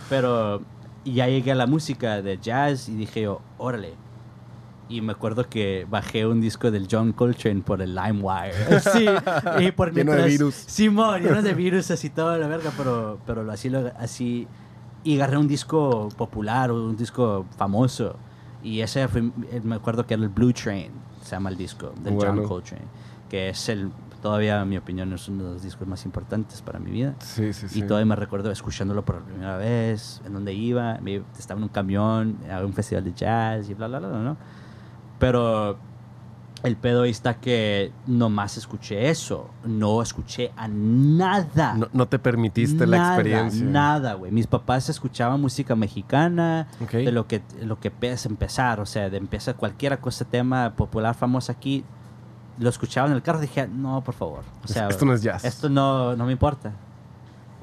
Pero ya llegué a la música de jazz y dije yo, órale. Y me acuerdo que bajé un disco del John Coltrane por el LimeWire. Sí, y por Lleno de mientras- virus. Simón, lleno de virus así toda la verga, pero, pero lo- así, lo, así. Y agarré un disco popular, un disco famoso. Y ese fue, eh, me acuerdo que era el Blue Train, se llama el disco, del Bueno. John Coltrane. Que es el, todavía, en mi opinión, es uno de los discos más importantes para mi vida. Sí, sí, sí. Y todavía me recuerdo escuchándolo por la primera vez, en donde iba, estaba en un camión, a un festival de jazz y bla, bla, bla, ¿no? Pero el pedo ahí está que nomás escuché eso, no escuché a nada. No, no te permitiste la experiencia. Nada, güey. Mis papás escuchaban música mexicana, de lo que, lo que es empezar, o sea, de empezar cualquier cosa, tema popular, famoso aquí, lo escuchaba en el carro, dije, no, por favor. O sea, Esto no es jazz. Esto no, no me importa.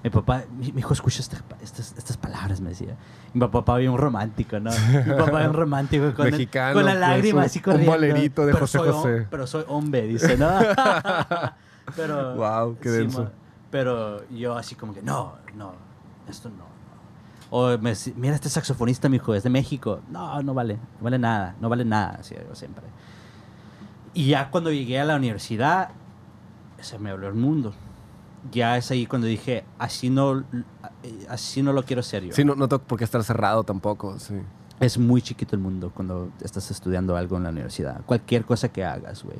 Mi papá, mi, mi hijo escucha esta- estas, estas palabras, me decía. Mi papá bien romántico, ¿no? Mi papá bien romántico con, el- Mexicano, con la lágrima un- así un corriendo. bolerito de Pero José hom- José. pero soy hombre, dice, ¿no? pero, Wow, qué denso. pero yo así como que, no, no, esto no. no. O me mira este saxofonista, mi hijo, es de México. No, no vale, no vale nada, no vale nada, así digo siempre. Y ya cuando llegué a la universidad, se me abrió el mundo. Ya es ahí cuando dije, así no, así no lo quiero ser yo. Sí, no, no tengo por qué estar cerrado tampoco, sí. Es muy chiquito el mundo cuando estás estudiando algo en la universidad. Cualquier cosa que hagas, güey.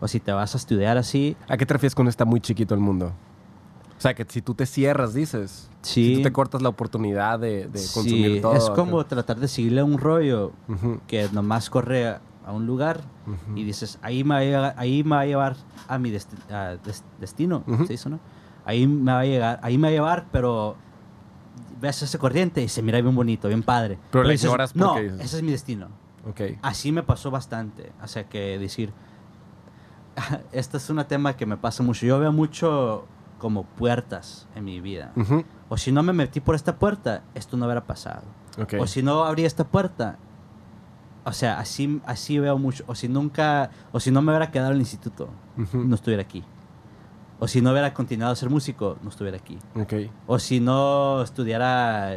O si te vas a estudiar así, ¿A qué te refieres con está muy chiquito el mundo? O sea, que si tú te cierras, dices. Sí. Si tú te cortas la oportunidad de, de sí, consumir todo. es como tratar de seguirle un rollo Ujú, que nomás corre a, un lugar y dices, ahí me va a llegar, ahí me va a, llevar a mi desti- a des- destino. ¿se dice, no? Ahí me va a llegar, ahí me va a llevar, pero ves esa corriente y se mira bien bonito, bien padre. Pero la dices, ignoras No, dices- ese es mi destino. Así me pasó bastante. O sea, que decir, este es un tema que me pasa mucho. Yo veo mucho como puertas en mi vida. O si no me metí por esta puerta, esto no hubiera pasado. O si no abrí esta puerta, o sea, así, así veo mucho. O si nunca, o si no me hubiera quedado en el instituto, no estuviera aquí. O si no hubiera continuado a ser músico, no estuviera aquí. Ok. O si no estudiara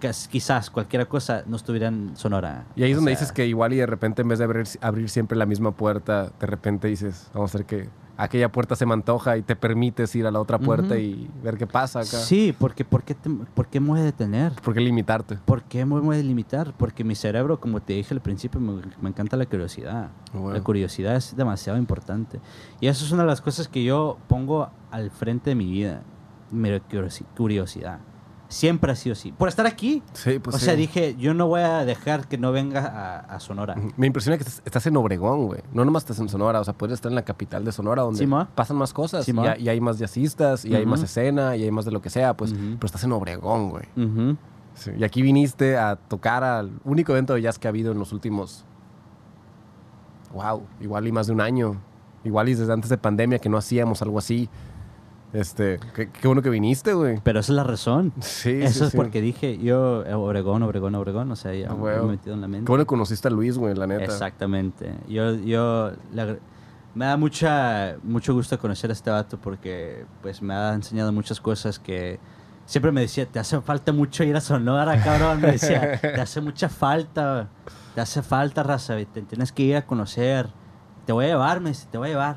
quiz- quizás cualquier cosa, no estuviera en Sonora. Y ahí es O donde sea, dices que igual y de repente en vez de abrir, abrir siempre la misma puerta, de repente dices, vamos a hacer que aquella puerta se me antoja y te permites ir a la otra puerta Ujú. y ver qué pasa acá. Sí, porque ¿por qué, por qué me voy a detener? ¿Por qué limitarte? ¿Por qué me voy a limitar? Porque mi cerebro, como te dije al principio, me, me encanta la curiosidad. Bueno. La curiosidad es demasiado importante. Y eso es una de las cosas que yo pongo al frente de mi vida. Mi curiosi- curiosidad. Siempre ha sido así. Por estar aquí. Sí, pues o sí. sea, dije, yo no voy a dejar que no venga a, a Sonora. Me impresiona que estás, en Obregón, güey. No nomás estás en Sonora, o sea, podrías estar en la capital de Sonora donde Sí, pasan más cosas. Sí, y, y hay más jazzistas, y hay más escena, y hay más de lo que sea, pues. Pero estás en Obregón, güey. Sí, Y aquí viniste a tocar al único evento de jazz que ha habido en los últimos. Wow, igual y más de un año. Igual y desde antes de pandemia que no hacíamos algo así. Este, qué, qué bueno que viniste, güey. Pero esa es la razón. Sí, Eso sí, es sí. porque dije, yo, Obregón, Obregón, Obregón, o sea, ya Ah, me he metido en la mente. Qué bueno que conociste a Luis, güey, la neta. Exactamente. Yo, yo agra- me da mucha, mucho gusto conocer a este vato porque pues me ha enseñado muchas cosas que siempre me decía, te hace falta mucho ir a Sonora, cabrón. Me decía, te hace mucha falta, te hace falta, raza, te tienes que ir a conocer. Te voy a llevar, me dice, te voy a llevar.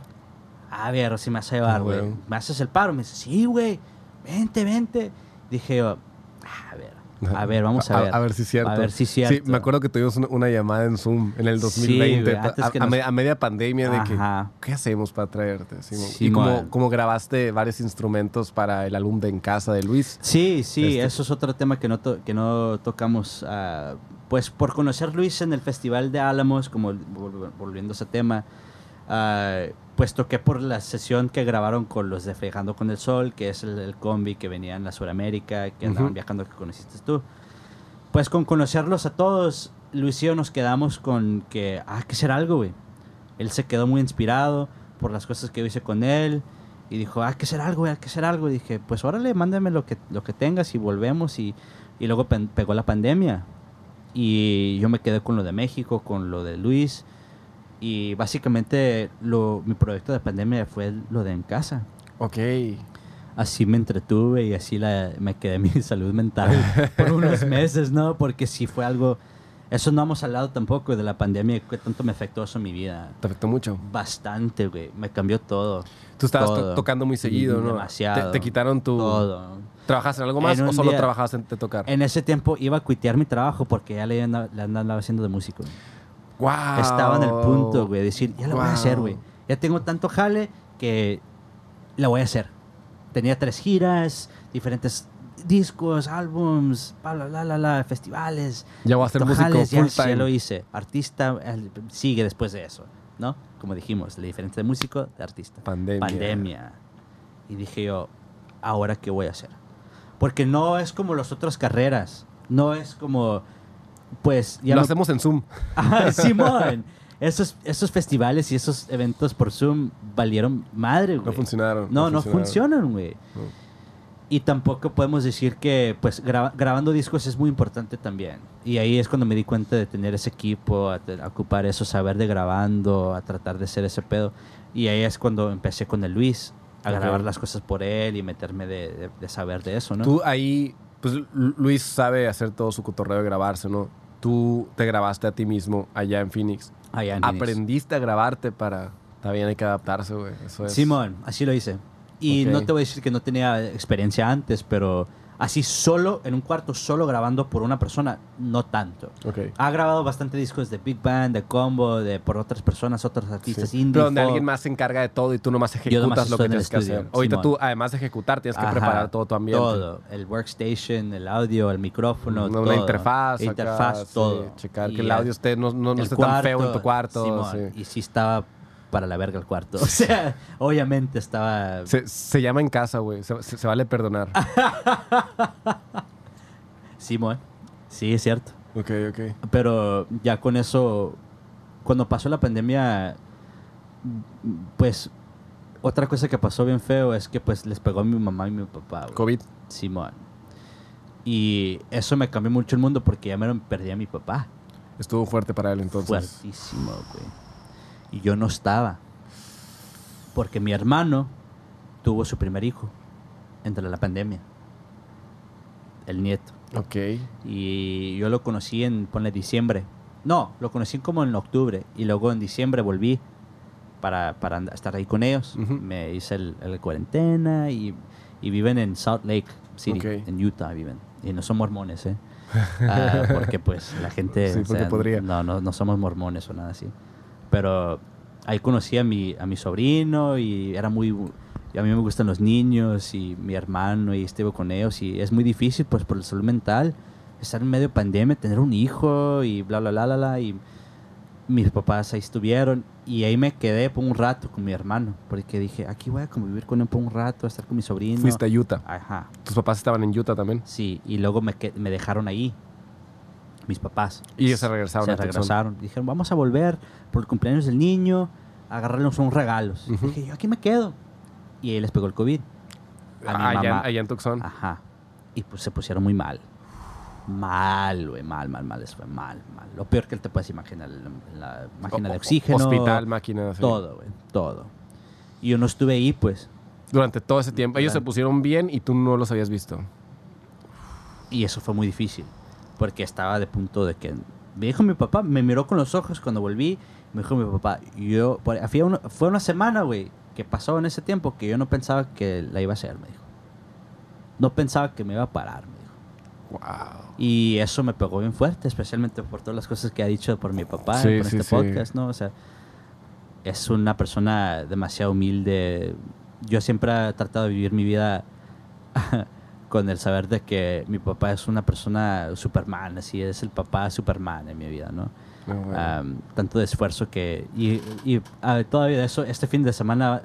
A ver, si me vas a llevar, Ah, güey. huevo. ¿Me haces el paro? Me dice, sí, güey, vente, vente. Dije yo, "Ah, a ver, a ver, vamos a ver. A, ver si es cierto. A ver si es cierto. Sí, me acuerdo que tuvimos una, una llamada en Zoom en el 2020, güey, pa- antes a, a nos- a media pandemia, de que. ¿qué hacemos para traerte? Simón? Sí, y como, como grabaste varios instrumentos para el álbum de En Casa de Luis. Sí, sí, Este- eso es otro tema que no, to- que no tocamos. ah, pues por conocer Luis en el Festival de Álamos, como vol- volviendo a ese tema, ah, pues toqué por la sesión que grabaron con los de Fregando con el Sol, que es el, el combi que venía en la Suramérica, que andaban Ujú. viajando, que conociste tú. Pues con conocerlos a todos, Luis y yo nos quedamos con que, ah, que hacer algo, güey. Él se quedó muy inspirado por las cosas que yo hice con él. Y dijo, hay que hacer algo, güey, que hacer algo. Y dije, pues órale, mándame lo que, lo que tengas y volvemos. Y, y luego pegó la pandemia. Y yo me quedé con lo de México, con lo de Luis. Y básicamente lo, mi proyecto de pandemia fue lo de en casa. Ok. Así me entretuve y así la, me quedé mi salud mental por unos meses, ¿no? Porque sí fue algo... Eso no hemos hablado tampoco de la pandemia, que tanto me afectó eso en mi vida. Te afectó mucho. Bastante, güey. Me cambió todo. Tú estabas to- Todo. tocando muy seguido, ¿no? Demasiado. Te, te quitaron tu... Todo. ¿Trabajas en algo más En o solo día- trabajabas en de tocar? En ese tiempo iba a cuitear mi trabajo porque ya le, andaba- le andaba haciendo de músico. Wow. Estaba en el punto, güey, de decir, ya lo voy a hacer, güey. Ya tengo tanto jale que la voy a hacer. Tenía tres giras, diferentes discos, álbums, bla, bla, bla, bla, festivales. Ya voy a tanto músico ya, full ya time. lo hice. Artista eh, sigue después de eso, ¿no? Como dijimos, la diferencia de músico de artista. Pandemia. Pandemia. Y dije yo, ¿ahora qué voy a hacer? Porque no es como las otras carreras. No es como, pues... Lo no- hacemos en Zoom. Ah, Simón. Esos, esos festivales y esos eventos por Zoom valieron madre, güey. No funcionaron. No, no funcionan, güey. No. Y tampoco podemos decir que, pues, graba- grabando discos es muy importante también. Y ahí es cuando me di cuenta de tener ese equipo, a, a ocupar eso, saber de grabando, a tratar de hacer ese pedo. Y ahí es cuando empecé con el Luis, a grabar las cosas por él y meterme de, de- de saber de eso, ¿no? Tú ahí, pues Lu- Luis sabe hacer todo su cotorreo de grabarse, ¿no? Tú te grabaste a ti mismo allá en Phoenix. Allá en Phoenix. Aprendiste a grabarte para... Bien, hay que adaptarse, güey. Eso es... Simón, así lo hice. Y no te voy a decir que no tenía experiencia antes, pero así solo, en un cuarto, solo grabando por una persona, no tanto. Ha grabado bastante discos de Big Band, de Combo, de por otras personas, otros artistas Sí. indie. Pero donde folk. alguien más se encarga de todo y tú nomás ejecutas nomás lo que tienes que hacer. Ahorita tú, además de ejecutar, tienes que Ajá, preparar todo tu ambiente. Todo, el workstation, el audio, el micrófono, Una, todo. interfaz. Acá, interfaz, sí, todo. checar Y que el audio esté, no, no, no esté tan feo en tu cuarto. Sí. Y sí estaba para la verga el cuarto. O sea, obviamente estaba... Se, se llama en casa, güey. Se, se- se vale perdonar. Simón. Sí, es cierto. ok, ok. Pero ya con eso, cuando pasó la pandemia, pues otra cosa que pasó bien feo es que pues les pegó a mi mamá y mi papá. güey. COVID. Simón. Y eso me cambió mucho el mundo porque ya me perdí a mi papá. Estuvo fuerte para él entonces. Fuertísimo, güey. Y yo no estaba. Porque mi hermano tuvo su primer hijo entre la pandemia. El nieto. Ok. Y yo lo conocí en, ponle, diciembre. No, lo conocí como en octubre. Y luego en diciembre volví para, para estar ahí con ellos. Me hice el, el cuarentena y, y viven en Salt Lake City, en Utah viven. Y no son mormones, ¿eh? Ah, porque pues la gente... Sí, porque sea, podría. No, no, no somos mormones o nada así. Pero ahí conocí a mi, a mi sobrino y era muy... a mí me gustan los niños y mi hermano y estuve con ellos y es muy difícil pues por la salud mental estar en medio de pandemia, tener un hijo y bla, bla, bla, bla, bla. Y mis papás ahí estuvieron y ahí me quedé por un rato con mi hermano porque dije, aquí voy a convivir con él por un rato, a estar con mi sobrino. Fuiste a Utah. Ajá. Tus papás estaban en Utah también. Sí, y luego me, me dejaron ahí, mis papás. Y ellos se regresaron Se regresaron. Dijeron, vamos a volver por el cumpleaños del niño, a agarrarles unos regalos. Ujú. Dije, yo aquí me quedo. Y ahí les pegó el COVID. A mi Ah, allá, mamá. allá en Tucson. Ajá. Y pues se pusieron muy mal. Mal, güey, mal, mal, mal. Les fue mal, mal. Lo peor que te puedes imaginar, la, la máquina O- de oxígeno. Hospital, máquina. sí. Todo, güey, todo. Y yo no estuve ahí, pues. Durante todo ese tiempo. Ellos se pusieron bien y tú no los habías visto. Y eso fue muy difícil, porque estaba de punto de que... Me dijo mi papá, me miró con los ojos cuando volví, me dijo mi papá, yo... fue una, semana, güey, que pasó en ese tiempo que yo no pensaba que la iba a hacer, me dijo. No pensaba que me iba a parar, me dijo. Wow. Y eso me pegó bien fuerte, especialmente por todas las cosas que ha dicho por mi papá Sí, sí, este sí. podcast, ¿no? O sea, es una persona demasiado humilde. Yo siempre he tratado de vivir mi vida con el saber de que mi papá es una persona Superman, así es el papá Superman en mi vida, ¿no? Bueno. Am, tanto de esfuerzo que... Y, y ah, todavía de eso, este fin de semana,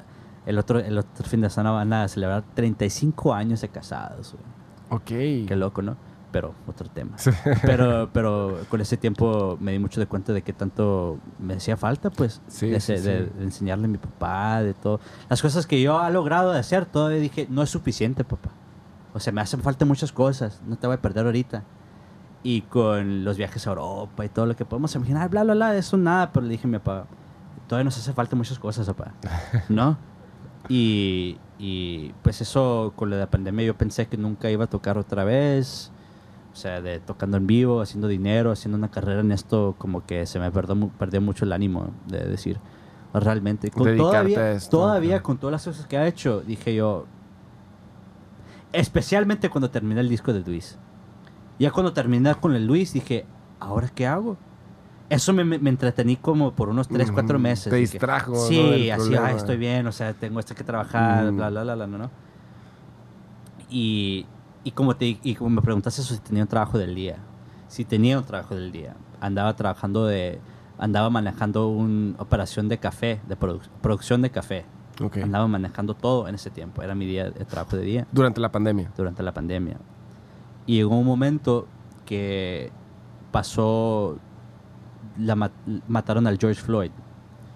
el otro, el otro fin de semana van a celebrar 35 años de casados, güey. ok. Qué loco, ¿no? Pero otro tema. Pero, pero con ese tiempo me di mucho de cuenta de que tanto me hacía falta, pues, Sí, de, sí, ese- de- sí. de enseñarle a mi papá, de todo. Las cosas que yo he logrado de hacer, todavía dije, no es suficiente, papá. O sea, me hacen falta muchas cosas, no te voy a perder ahorita. Y con los viajes a Europa y todo lo que podemos imaginar, bla, bla, bla, eso nada, pero le dije a mi papá, todavía nos hace falta muchas cosas, papá. ¿No? Y, y pues eso con lo de la pandemia yo pensé que nunca iba a tocar otra vez. O sea, de tocando en vivo, haciendo dinero, haciendo una carrera en esto, como que se me perdió, mu- perdió mucho el ánimo de decir, realmente. Con Dedicarte todavía, a esto, todavía con todas las cosas que ha hecho, dije yo, especialmente cuando terminé el disco de Luis. Ya cuando terminé con el Luis, dije, ¿ahora qué hago? Eso me, me- entretení como por unos 3, 4 Mm, meses. te Dije, distrajo. Sí, así. "Ay, estoy bien, o sea, tengo esto que trabajar, Mm. bla, bla, bla, bla, ¿no? ¿no? Y, y, como te, y como me preguntaste eso, si tenía un trabajo del día. Si tenía un trabajo del día. Andaba trabajando de... Andaba manejando una operación de café, de produ- producción de café. Ok. Andaba manejando todo en ese tiempo. Era mi día de trabajo de día Durante la pandemia. durante la pandemia. Y llegó un momento que pasó, la ma- mataron al George Floyd,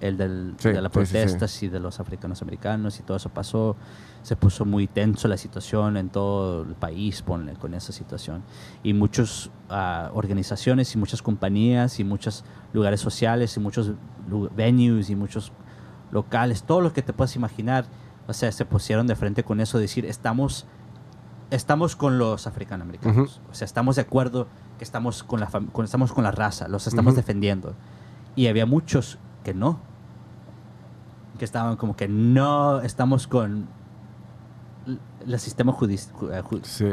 el del, Sí, de las sí, sí, sí. protestas y de los africanos americanos y todo eso pasó. Se puso muy tenso la situación en todo el país ponle, con esa situación. Y muchas ah, organizaciones y muchas compañías y muchos lugares sociales y muchos venues y muchos locales, todo lo que te puedas imaginar, o sea, se pusieron de frente con eso, decir, estamos, estamos con los africanoamericanos, o sea, estamos de acuerdo que estamos con la, con, estamos con la raza, los estamos defendiendo. Y había muchos que no, que estaban como que no estamos con el sistema judicial, Sí.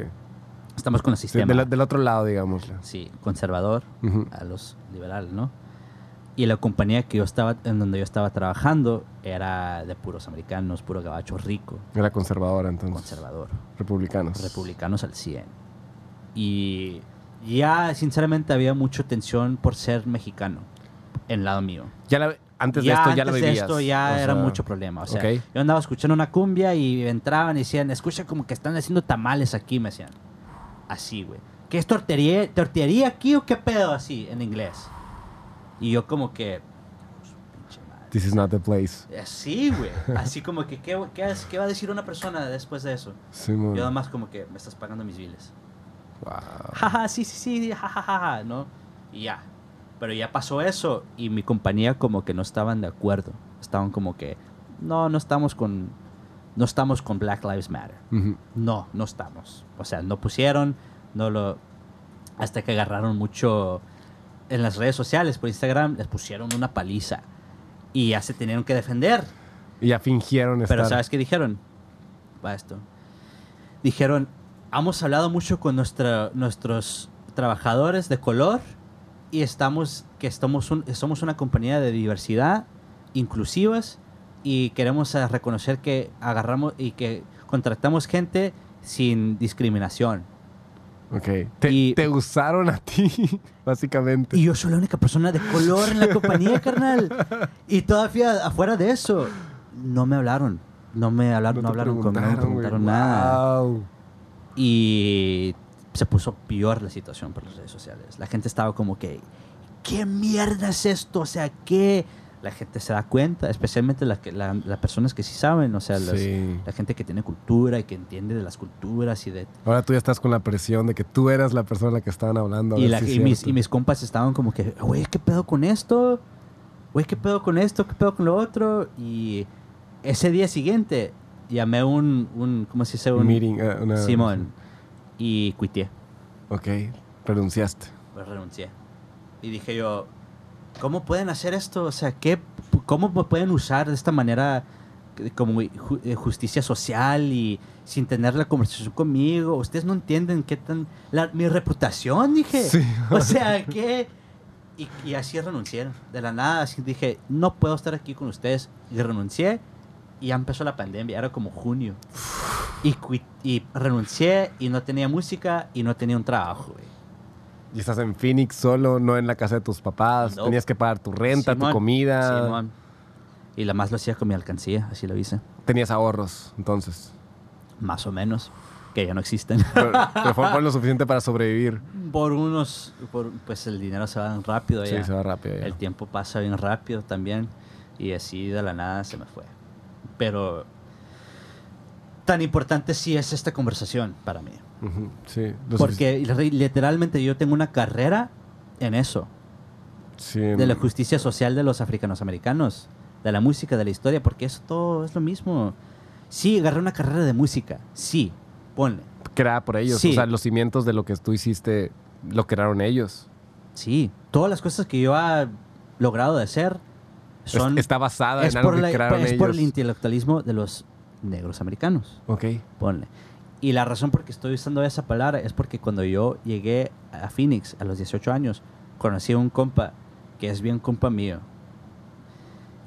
estamos con el Sí, sistema, del, del otro lado, digamos. sí, conservador, a los liberales, ¿no? Y la compañía que yo estaba, en donde yo estaba trabajando era de puros americanos, puro gabacho rico, Era conservadora, entonces. conservador, Republicanos. republicanos al 100. Y ya, sinceramente, había mucha tensión por ser mexicano en lado mío. Ya la- antes de esto ya lo antes de vivías. esto ya o era sea, mucho problema. O sea, yo andaba escuchando una cumbia y entraban y decían, escucha como que están haciendo tamales aquí, me decían. Así, güey. ¿Qué es tortería, tortería aquí o qué pedo así en inglés? Y yo como que... "Su pinche madre". This is not the place. Así, güey. Así como que, ¿qué, qué, es- qué va a decir una persona después de eso? Sí, man. Yo nada más como que me estás pagando mis biles. Wow. Jaja, sí, sí, sí, jajaja, ¿no? Y ya. Pero ya pasó eso y mi compañía como que no estaban de acuerdo. Estaban como que, no, no estamos con, no estamos con Black Lives Matter. No, no estamos. O sea, no pusieron, no lo, hasta que agarraron mucho en las redes sociales, por Instagram, les pusieron una paliza. Y ya se tenían que defender. Y ya fingieron estar. Pero ¿sabes qué dijeron? Va esto. Dijeron, hemos hablado mucho con nuestra- nuestros trabajadores de color y estamos que estamos un- somos una compañía de diversidad inclusivas y queremos eh, reconocer que agarramos y que contratamos gente sin discriminación. Ok. Te, Y- te usaron a ti, básicamente. Y yo soy la única persona de color en la compañía, carnal. Y todavía afuera de eso, no me hablaron. No me hablaron, no, hablaron conmigo, no me preguntaron nada. Wow. Y se puso peor la situación por las redes sociales. La gente estaba como que, ¿qué mierda es esto? O sea, ¿qué? La gente se da cuenta, especialmente la que- la- las personas que sí saben, o sea, las- Sí. la gente que tiene cultura y que entiende de las culturas y de... Ahora tú ya estás con la presión de que tú eras la persona a la que estaban hablando. Y, la- si y mis, y mis compas estaban como que, güey, ¿qué pedo con esto? Güey, ¿qué pedo con esto? ¿Qué pedo con lo otro? Y ese día siguiente llamé un, un ¿cómo se dice? Un Meeting, eh, una- Simón. Y cuité. Ok, renunciaste. Pues renuncié. Y dije yo, ¿cómo pueden hacer esto? O sea, ¿qué, ¿cómo me pueden usar de esta manera como ju- eh, justicia social y sin tener la conversación conmigo? Ustedes no entienden qué tan... la- mi reputación, dije. Sí. O sea, ¿qué? Y, y así renuncié. De la nada, así dije, no puedo estar aquí con ustedes. Y renuncié. Y ya empezó la pandemia, era como junio. Y, y renuncié y no tenía música y no tenía un trabajo, güey. Y estás en Phoenix solo, no en la casa de tus papás. No. Tenías que pagar tu renta, Simón, tu comida. Simón. Y la más lo hacía con mi alcancía, así lo hice. Tenías ahorros, entonces. Más o menos. Que ya no existen. Pero, pero fue, lo suficiente para sobrevivir. por unos. por- pues el dinero se va rápido Sí, ya. se va rápido ya. El tiempo pasa bien rápido también. Y así de la nada se me fue. Pero. Tan importante sí es esta conversación para mí. Sí. Porque li- literalmente yo tengo una carrera en eso. sí, De la justicia social de los africanos americanos. De la música, de la historia. Porque eso todo es lo mismo. Sí, agarré una carrera de música. Sí, ponle. creada por ellos. Sí. O sea, los cimientos de lo que tú hiciste lo crearon ellos. Sí, todas las cosas que yo he logrado de hacer Es- son... está basada es en algo por, que la- crearon es ellos. por el intelectualismo de los negros americanos. Ok. Ponle. Y la razón por que estoy usando esa palabra es porque cuando yo llegué a Phoenix a los 18 años, conocí a un compa que es bien compa mío.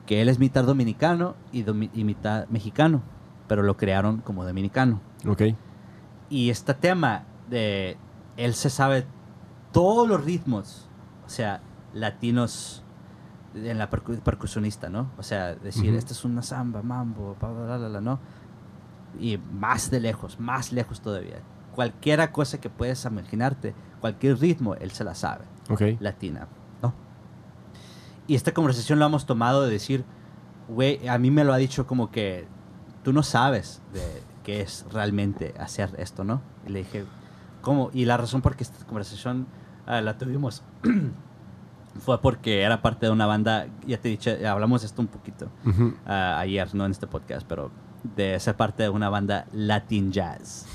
Que él es mitad dominicano y, domi- y mitad mexicano, pero lo crearon como dominicano. Ok. Y este tema de él se sabe todos los ritmos, o sea, latinos en la percu- percusionista, ¿no? O sea, decir, Ujú. esta es una samba, mambo, bla, bla, bla, ¿no? Y más de lejos, más lejos todavía. Cualquiera cosa que puedes imaginarte, cualquier ritmo, él se la sabe, Ok. latina, ¿no? Y esta conversación lo hemos tomado de decir, güey, a mí me lo ha dicho como que tú no sabes de qué es realmente hacer esto, ¿no? Y le dije, ¿cómo? Y la razón por que esta conversación ah, la tuvimos fue porque era parte de una banda, ya te he dicho, hablamos de esto un poquito Ujú. ah, ayer, no en este podcast, pero de ser parte de una banda Latin Jazz.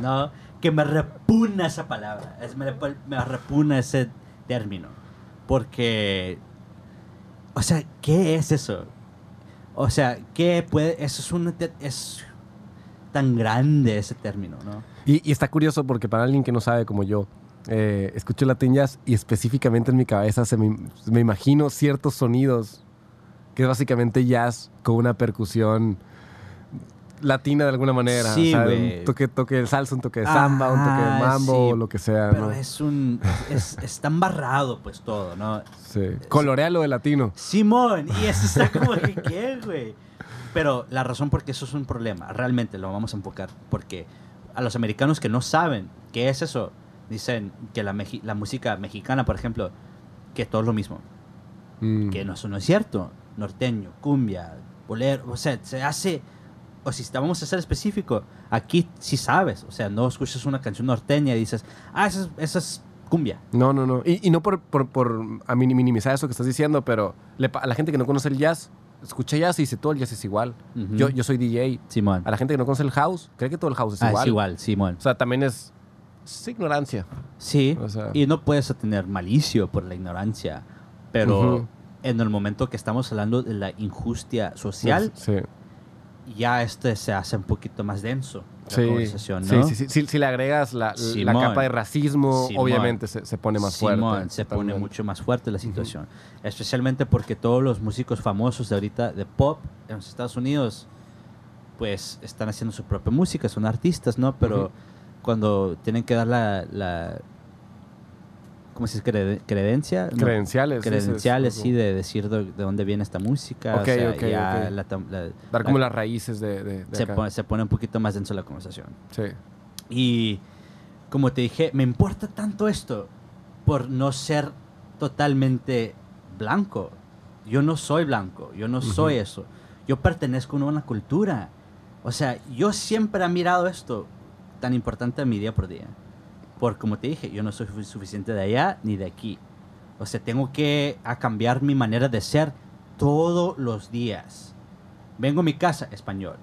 ¿No? Que me repugna esa palabra, es, me, me repugna ese término. Porque, o sea, ¿qué es eso? O sea, ¿qué puede, eso es un, es tan grande ese término, ¿no? Y, y está curioso porque para alguien que no sabe como yo, eh, escucho Latin Jazz y específicamente en mi cabeza se me, me imagino ciertos sonidos que es básicamente jazz con una percusión latina de alguna manera. Sí, o sea, un toque, toque de salsa, un toque de samba, un toque de Ah, mambo, sí, o lo que sea. Pero ¿no? es un, es, es tan barrado pues todo, ¿no? Sí. Colorea lo de latino. Simón, y eso está como que, ¿qué, güey? Pero la razón por qué eso es un problema, realmente lo vamos a enfocar, porque a los americanos que no saben qué es eso, dicen que la, la música mexicana, por ejemplo, que todo es lo mismo, Mm. que no, eso no es cierto. Norteño, cumbia, bolero, o sea, se hace, o si vamos a ser específico, aquí sí sabes, o sea, no escuchas una canción norteña y dices, ah, esa es, esa es cumbia. No, no, no. Y, y no por, por, por a minimizar eso que estás diciendo, pero le a la gente que no conoce el jazz, escucha jazz y dice todo el jazz es igual. Yo, yo soy DJ. Simón. A la gente que no conoce el house, cree que todo el house es Ah, igual. es igual, Simón. O sea, también es, es ignorancia. Sí, O sea- y no puedes tener malicio por la ignorancia, pero en el momento que estamos hablando de la injusticia social, Sí. Ya este se hace un poquito más denso la Sí, conversación, sí, ¿no? sí, sí. Si, si le agregas la, la capa de racismo, Simón. obviamente se, se pone más Simón, fuerte. se pone mucho más fuerte la situación. Especialmente porque todos los músicos famosos de ahorita de pop en los Estados Unidos, pues están haciendo su propia música, son artistas, ¿no? Pero cuando tienen que dar la, la ¿cómo se dice? Crede- credencia. Credenciales. Credenciales, sí, de decir de, de dónde viene esta música. Ok, o sea, ok, ya ok. la tam- la- Dar la- como las raíces de, de, de se, acá. pone, se pone un poquito más denso la conversación. Sí. Y como te dije, me importa tanto esto por no ser totalmente blanco. Yo no soy blanco, yo no soy eso. Yo pertenezco a una cultura. O sea, yo siempre he mirado esto tan importante a mi día por día. Por como te dije, yo no soy sufi- suficiente de allá ni de aquí. O sea, tengo que a cambiar mi manera de ser todos los días. Vengo a mi casa, español.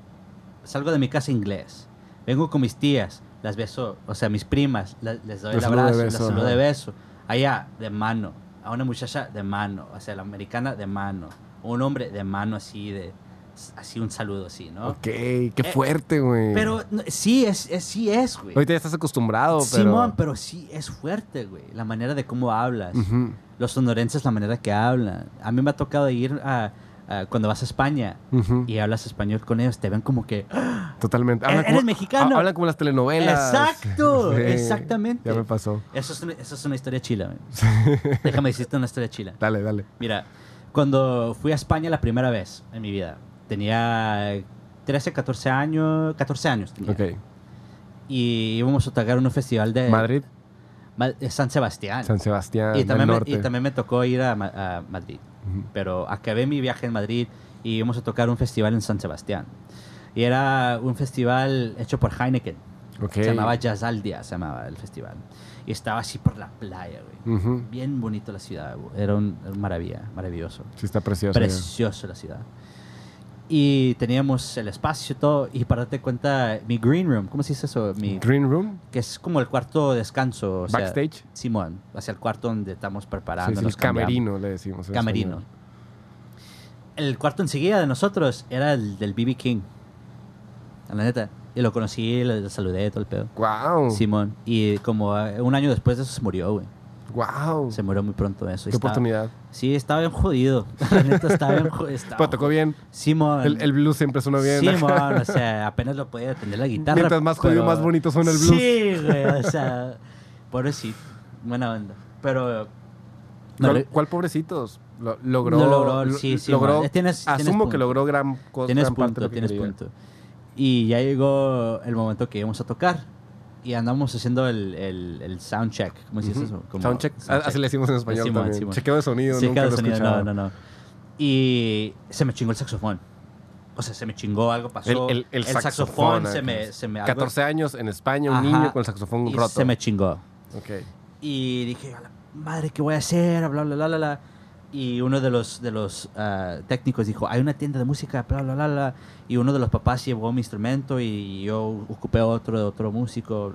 Salgo de mi casa, inglés. Vengo con mis tías, las beso, o sea, mis primas, la- les doy el abrazo, les beso, saludo de beso. Allá, de mano. A una muchacha, de mano. O sea, la americana, de mano. Un hombre, de mano, así, de así un saludo, así, ¿no? Ok, qué fuerte, güey. Eh, Pero no, sí es, es- sí es, güey. Ahorita ya estás acostumbrado, pero... Simón, pero sí es fuerte, güey. La manera de cómo hablas. Los sonorenses, la manera que hablan. A mí me ha tocado ir a, cuando vas a España y hablas español con ellos, te ven como que... Totalmente. ¿Eres como- mexicano? ha- Hablan como las telenovelas. Exacto, exactamente. Ya me pasó. Eso es una, eso es una historia chila, güey. Déjame decirte una historia chila. Dale, dale. Mira, cuando fui a España la primera vez en mi vida, tenía 13, 14 años, 14 años tenía. Ok. Y íbamos a tocar en un festival de Madrid, Ma- de San Sebastián. San Sebastián, y, del también me, norte. y también me tocó ir a, a Madrid. Ujú. Pero acabé mi viaje en Madrid y íbamos a tocar un festival en San Sebastián. Y era un festival hecho por Heineken. Ok. Se llamaba Jazzaldia, se llamaba el festival. Y estaba así por la playa, güey. Ujú. Bien bonito la ciudad, güey. Era un, era una maravilla, maravilloso. Sí, está precioso. ya. Precioso la ciudad. Y teníamos el espacio y todo. Y para darte cuenta, mi green room, ¿cómo se dice eso? Mi, Green Room, que es como el cuarto de descanso. o sea, backstage. Simón, hacia el cuarto donde estamos Sí, preparando. sí, el camerino, le decimos. Camerino. español. El cuarto enseguida de nosotros era el del BB King. La neta. Y lo conocí, le, le saludé, todo el pedo. Wow. Simón. Y como eh, un año después de eso se murió, güey. Wow. Se murió muy pronto eso. Qué estaba- oportunidad. Sí, estaba bien jodido. Estaba bien jodido. Pero tocó bien. Simón. El, el blues siempre suena bien. Simón, o sea, apenas lo podía atender la guitarra. Mientras más jodido, pero- más bonito suena el blues. Sí, güey, o sea, pobrecito, buena onda. Pero... me ¿Cuál, cuál pobrecitos? Lo- logró. No logró, lo- sí, sí, logró. Tienes- tienes asumo punto. que logró gran cosa. Tienes gran parte de punto, lo que tienes quería. punto. Y ya llegó el momento que íbamos a tocar. Y andamos haciendo el, el, el sound check. ¿Cómo se dice eso? Como Soundcheck. Ah, Así le decimos en español Simón, también. Simón. Chequeo de sonido. Sí, nunca lo he sonido, no, no, no. Y se me chingó el saxofón. O sea, se me chingó, algo pasó. El, el, el saxofón. se acá. me, se me algo- 14 años en España, un Ajá. niño con el saxofón y roto. se me chingó. Ok. Y dije, a la madre, ¿qué voy a hacer? Bla, bla, bla, bla, bla. Y uno de los, de los ah, técnicos dijo, hay una tienda de música, bla, bla, bla, bla. Y uno de los papás llevó mi instrumento y yo ocupé otro de otro músico.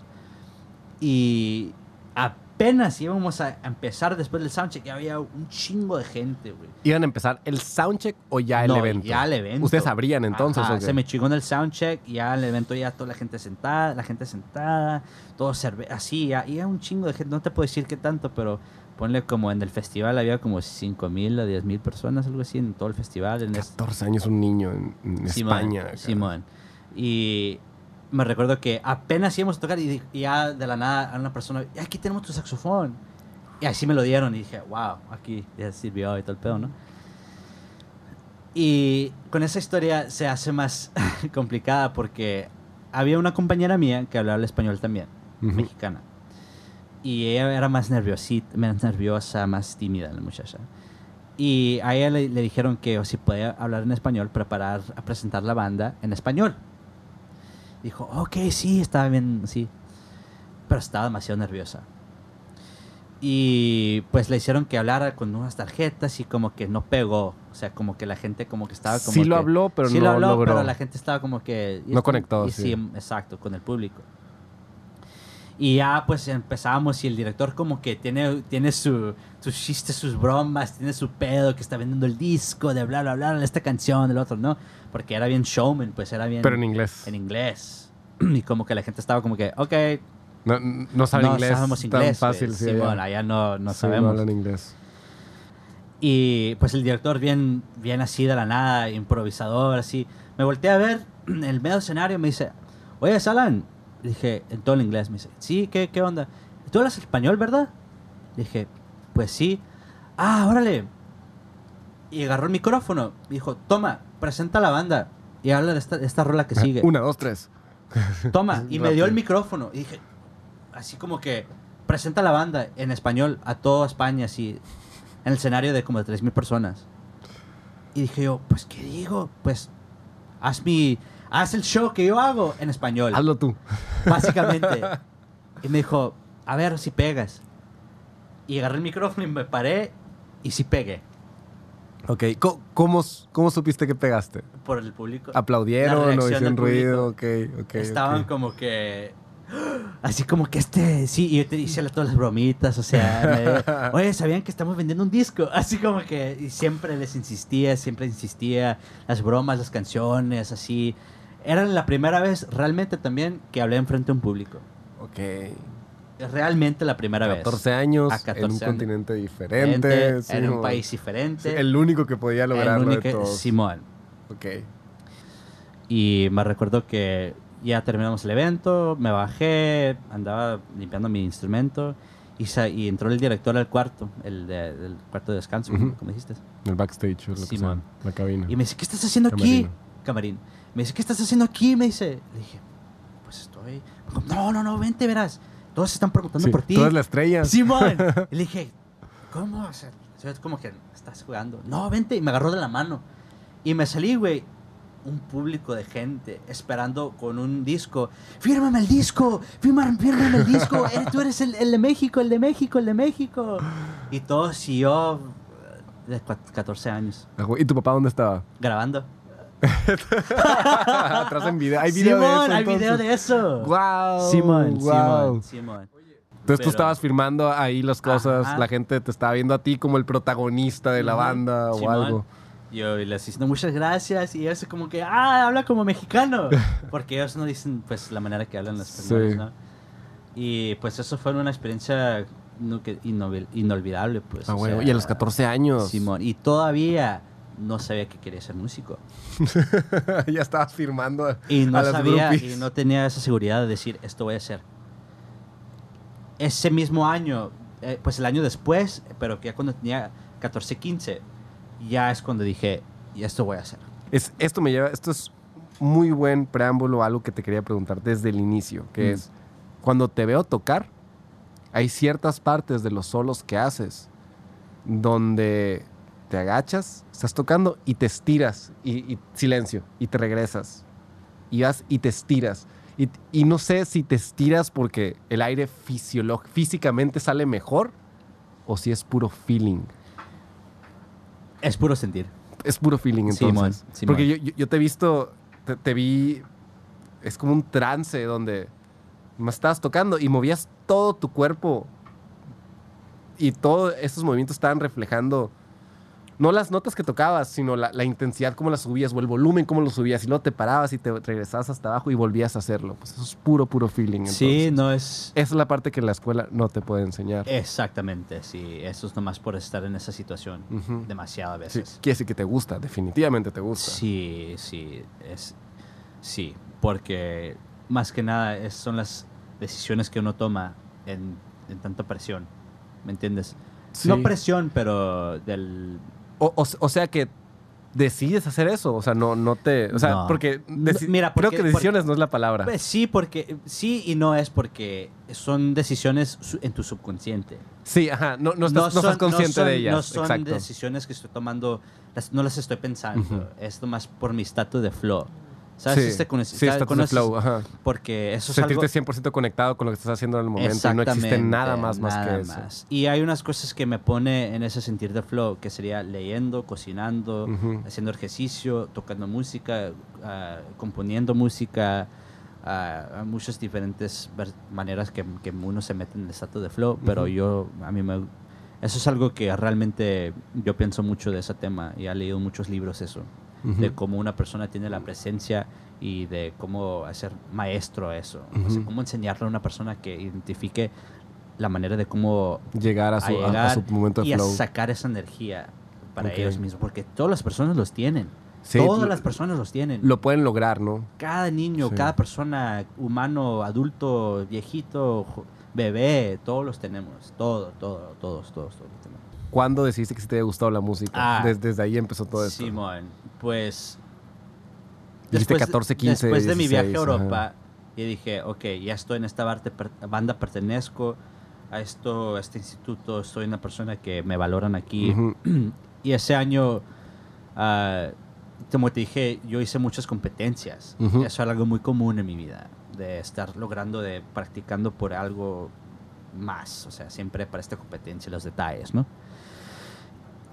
Y apenas íbamos a empezar después del soundcheck, ya había un chingo de gente, güey. ¿Iban a empezar el soundcheck o ya el No, evento? Ya el evento. ¿Ustedes sabrían entonces? Ajá? Se me chingó en el soundcheck, ya el evento ya toda la gente sentada, la gente sentada, todo así, ya, ya un chingo de gente, no te puedo decir qué tanto, pero ponle como en el festival había como 5 mil a 10 mil personas, algo así, en todo el festival. En es- 14 años un niño en, en Simón, España. acá. Simón. Y me recuerdo que apenas íbamos a tocar y, y ya de la nada a una persona, "Y aquí tenemos tu saxofón. Y así me lo dieron y dije, wow, aquí ya sirvió y todo el pedo, ¿no? Y con esa historia se hace más complicada porque había una compañera mía que hablaba el español también, Ujú. mexicana. Y ella era más nerviosita, más nerviosa, más tímida la muchacha. Y a ella le, le dijeron que o si podía hablar en español, preparar a presentar la banda en español. Dijo, ok, sí, estaba bien, sí. Pero estaba demasiado nerviosa. Y pues le hicieron que hablara con unas tarjetas y como que no pegó. O sea, como que la gente como que estaba como Sí lo habló, pero sí no lo habló, logró. pero la gente estaba como que... No conectó, y sí. exacto, con el público. Y ya pues empezamos y el director como que tiene, tiene su, sus chistes, sus bromas, tiene su pedo que está vendiendo el disco de bla, bla, bla, esta canción, del otro, ¿no? Porque era bien showman, pues era bien... Pero en inglés. En inglés. Y como que la gente estaba como que, ok, No, no sabe no inglés. sabemos inglés. Tan fácil, pues, sí. Simón, allá. no, no Sí, sabemos. hablan inglés. Y pues el director bien, bien así de la nada, improvisador, así. Me volteé a ver en el medio escenario y me dice, oye, Salan. Dije, en todo el inglés, me dice, sí, ¿qué, qué onda? ¿Tú hablas español, verdad? Le dije, pues sí. Ah, órale. Y agarró el micrófono. Dijo, toma, presenta a la banda. Y habla de esta, de esta rola que sigue. Una, dos, tres. Toma. Y me dio el micrófono. Y dije, así como que, presenta a la banda en español a toda España, así, en el escenario de como de 3.000 personas. Y dije yo, pues, ¿qué digo? Pues, haz mi, haz el show que yo hago en español, Hazlo tú. básicamente. y me dijo, a ver si pegas. Y agarré el micrófono y me paré y sí pegué Ok. Co- ¿Cómo, cómo supiste que pegaste? por el público. ¿Aplaudieron La o hicieron ruido? Ok, ok. Estaban ok. como que. Así como que este. Sí, y yo te hice todas las bromitas, o sea. me- Oye, ¿sabían que estamos vendiendo un disco? Así como que. Y siempre les insistía, siempre insistía. Las bromas, las canciones, así. Era la primera vez realmente también que hablé enfrente a un público. Ok. Realmente la primera vez. 14 años A 14 en un años. continente Diferente, sí, en un país diferente. sí, el único que podía el lograrlo único- de todos. Simón. Ok. Y me recuerdo que ya terminamos el evento, me bajé, andaba limpiando mi instrumento y, y entró el director al cuarto, el de- del cuarto de descanso, Ujú. como dijiste. El backstage, o lo que sea, Simón. la cabina. Y me dice, ¿qué estás haciendo aquí? Camarino. Camarín. Me dice, ¿qué estás haciendo aquí? Me dice. Le dije, pues estoy... No, no, no, vente, verás. Todos se están preguntando Sí, por ti. Tú eres la estrella. Simón. Le dije, ¿cómo? O sea, es como que estás jugando. No, vente. Y me agarró de la mano. Y me salí, güey. Un público de gente esperando con un disco. ¡Fírmame el disco! ¡Fírmame, fírmame el disco! Eh, Tú eres el, el de México, el de México, el de México. Y todos y yo de cua- 14 años Ah, ¿Y tu papá dónde estaba? grabando. Atrás en video. Hay video Simón, de eso. hay video de eso. Wow. Simón, wow. Simón, Simón. Entonces Pero- tú estabas firmando ahí las cosas, Ajá. la gente te estaba viendo a ti como el protagonista de la banda o Simón. algo. Yo les diciendo muchas gracias y ellos como que, ah, habla como mexicano. Porque ellos no dicen pues la manera que hablan los españoles, Sí. ¿no? Y pues eso fue una experiencia inolvidable, pues. Ah, o bueno, sea, y a los 14 años. Simón. Y todavía no sabía que quería ser músico. ya estabas firmando a, Y no a sabía y no tenía esa seguridad de decir, esto voy a hacer. Ese mismo año, eh, pues el año después, pero que ya cuando tenía 14, 15, ya es cuando dije, y esto voy a hacer. Es, esto me lleva, esto es muy buen preámbulo a algo que te quería preguntar desde el inicio, que Mm. es, cuando te veo tocar, hay ciertas partes de los solos que haces donde te agachas, estás tocando y te estiras, y, y silencio, y te regresas, y vas y te estiras. Y, y no sé si te estiras porque el aire físicamente sale mejor o si es puro feeling. Es puro sentir. Es puro feeling entonces. Simón, Simón. Porque yo, yo- yo te he visto, te, te vi, es como un trance donde me estabas tocando y movías todo tu cuerpo y todos estos movimientos estaban reflejando no las notas que tocabas, sino la, la intensidad, cómo las subías o el volumen, cómo lo subías y luego te parabas y te regresabas hasta abajo y volvías a hacerlo. Pues eso es puro, puro feeling. Sí, no es... Esa es la parte que la escuela no te puede enseñar. Exactamente, sí. Eso es nomás por estar en esa situación Ujú. demasiado a Sí, veces. quiere decir que te gusta, definitivamente te gusta. Sí, sí, es, sí, porque más que nada es- son las decisiones que uno toma en, en tanta presión, ¿me entiendes? Sí. No presión, pero del... O, o- o sea que decides hacer eso, o sea, no, no te, o sea, No. porque, No, mira, creo porque- que decisiones no es la palabra. Pues sí, porque sí y no es porque son decisiones en tu subconsciente. sí, ajá, no, no estás, no son- estás consciente son- de ellas, No son exacto. decisiones que estoy tomando, no las estoy pensando. Ujú. Es nomás por mi estatus de flow. ¿Sabes? sí, Este sí, de conoces- flow, ajá. Porque eso es algo... Sentirte 100% conectado con lo que estás haciendo en el momento y no existe nada más más que eso. más. Y hay unas cosas que me pone en ese sentir de flow, que sería leyendo, cocinando, haciendo ejercicio, tocando música, ah, componiendo música, ah, hay muchas diferentes maneras que, que uno se mete en el estado de flow, pero yo, a mí me... Eso es algo que realmente yo pienso mucho de ese tema y he leído muchos libros eso, de cómo una persona tiene la presencia y de cómo hacer maestro a eso, o sea, Ujú. cómo enseñarle a una persona que identifique la manera de cómo Llegar a su, a- a su momento de y a sacar esa energía para ellos mismos, porque todas las personas los tienen. Sí, Todas las personas los tienen. Lo pueden lograr, ¿no? cada niño, Sí. cada persona, humano, adulto, viejito, bebé, todos los tenemos. Todo, todo, todos, todos, todos los tenemos. ¿Cuándo decidiste que sí te había gustado la música? Ah. Des- desde ahí empezó todo esto. Simón, pues... Después de- 14, 15, Después de mi viaje a 16, Europa, ajá. y dije, ok, ya estoy en esta per- banda, pertenezco a esto, a este instituto, soy una persona que me valoran aquí. Y ese año, ah, como te dije, yo hice muchas competencias. Eso era algo muy común en mi vida, de estar logrando, de practicando por algo más. O sea, siempre para esta competencia, los detalles, ¿no?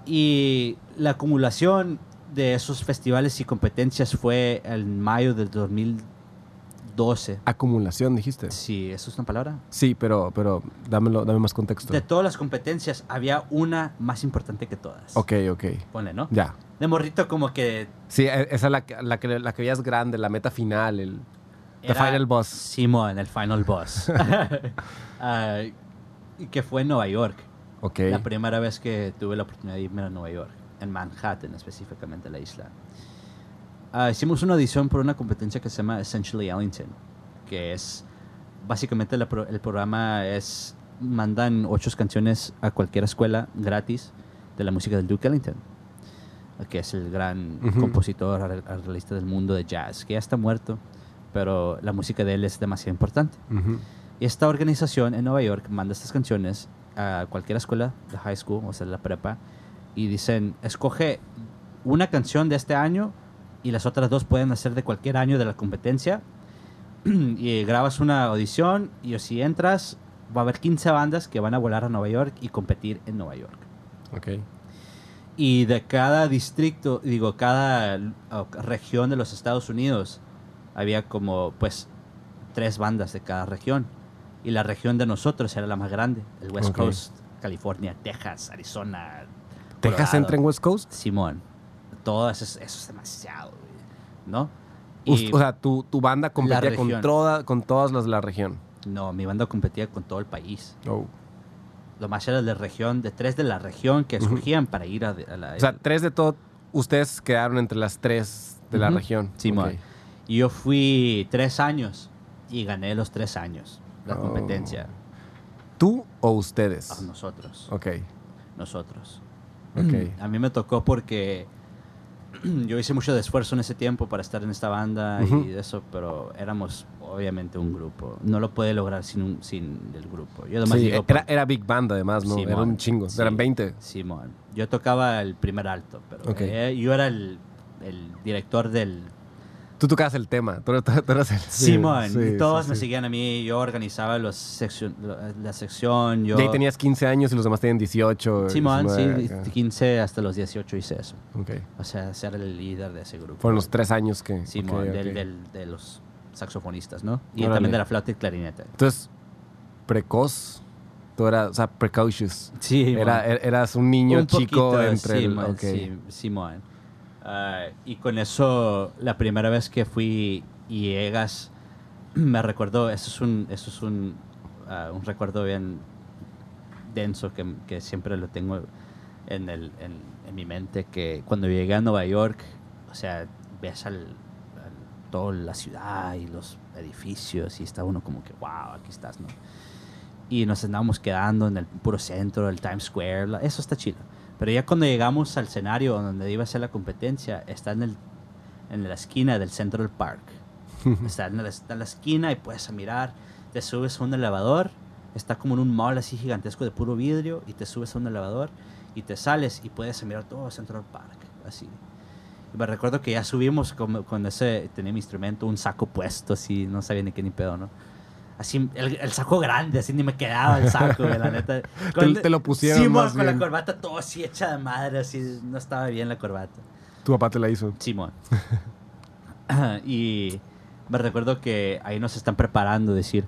Y la acumulación de esos festivales y competencias fue en mayo del 2012. Acumulación, dijiste. Sí, ¿eso es una palabra? Sí, pero, pero dámelo, dame más contexto. De todas las competencias, había una más importante que todas. Ok, ok. Ponle, ¿no? Ya. De morrito como que Sí, e- esa es la, que- la, que, la que veías grande, la meta final, el the Era final boss. Simón, el Final Boss. Y que fue en Nueva York. Ok. La primera vez que tuve la oportunidad de irme a Nueva York. En Manhattan, específicamente la isla. Ah, hicimos una audición por una competencia que se llama Essentially Ellington. Que es... Básicamente la pro- el programa es... Mandan ocho canciones a cualquier escuela gratis de la música del Duke Ellington. Que es el gran Ujú. compositor, ar- arreglista del mundo de jazz. Que ya está muerto. Pero la música de él es demasiado importante. Ujú. Y esta organización en Nueva York manda estas canciones a cualquier escuela de high school, o sea, la prepa, y dicen, escoge una canción de este año y las otras dos pueden ser de cualquier año de la competencia. y grabas una audición y si entras, va a haber 15 bandas que van a volar a Nueva York y competir en Nueva York. Ok. Y de cada distrito, digo, cada región de los Estados Unidos, había como, pues, tres bandas de cada región. Y la región de nosotros era la más grande, el West. Coast, California, Texas, Arizona. ¿Texas Colorado. entra en West Coast? Simón. Todo eso es, eso es demasiado, ¿no? Y o sea, tu, tu banda competía con, toda, con todas las de la región. no, mi banda competía con todo el país. Oh. Lo más era de la región, de tres de la región que escogían para ir a, a la... O sea, tres de todo, ustedes quedaron entre las tres de la región. Simón. Ok. Y yo fui tres años y gané los tres años la Oh. competencia. ¿Tú o ustedes? A nosotros. Ok, Nosotros. ok. A mí me tocó porque yo hice mucho de esfuerzo en ese tiempo para estar en esta banda Ujú. y eso, pero éramos obviamente un grupo. No lo puede lograr sin, un- sin el grupo. Yo además Sí, era, por- era Big Band además, ¿no? Simón, era un chingo. sí. Eran 20. Simón. Yo tocaba el primer alto, pero Ok. eh, yo era el, el director del, Tú tocabas el tema. Tú, tú- tú eras el... Simón, sí, y todos sí, me sí. seguían a mí, yo organizaba los la sección, yo... Y ahí tenías 15 años y los demás tenían 18. Simón, 19, sí, acá. 15 hasta los 18 hice eso. Ok. O sea, ser el líder de ese grupo. Fueron los tres años que... Simón, del- del- de los saxofonistas, ¿no? Y Órale. también de la flauta y clarinete. Entonces, precoz. Tú eras, o sea, precocious. Sí, Era, er- eras un niño Un chico poquito, entre el... Simón, ok. sí, Ah, y con eso, la primera vez que fui y llegas, me recuerdo, eso es un, eso es un, ah, un recuerdo bien denso que, que siempre lo tengo en, el, en, en mi mente, que cuando llegué a Nueva York, o sea, ves al, al- toda la ciudad y los edificios y está uno como que, wow, aquí estás, ¿no? y nos andábamos quedando en el puro centro, el Times Square, eso está chido. Pero ya cuando llegamos al escenario donde iba a ser la competencia, está en, el, en la esquina del Central Park. está, en la, está en la esquina y puedes mirar, te subes a un elevador, está como en un mall así gigantesco de puro vidrio y te subes a un elevador y te sales y puedes mirar todo Central Park, así. Y me recuerdo que ya subimos con, con ese, tenía mi instrumento, un saco puesto, así, no sabía ni qué ni pedo, ¿no? Así, el, el saco grande, así ni me quedaba el saco, güey, la neta. Te- te lo pusieron Sí, más con la bien. corbata todo así hecha de madre, así, no estaba bien la corbata. Tu papá te la hizo. Simón. y me recuerdo que ahí nos están preparando, decir,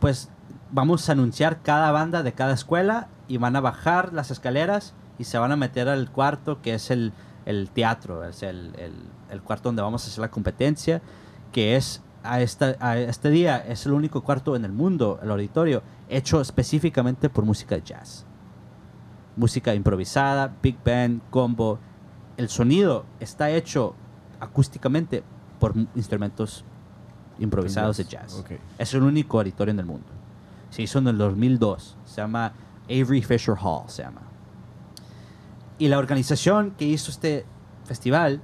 pues vamos a anunciar cada banda de cada escuela y van a bajar las escaleras y se van a meter al cuarto que es el, el teatro, es el, el, el cuarto donde vamos a hacer la competencia, que es a, esta, a este día es el único cuarto en el mundo, el auditorio, hecho específicamente por música de jazz. Música improvisada, big band, combo. El sonido está hecho acústicamente por instrumentos improvisados de jazz. Ok. Es el único auditorio en el mundo. Se hizo en el 2002. Se llama Avery Fisher Hall. Se llama. Y la organización que hizo este festival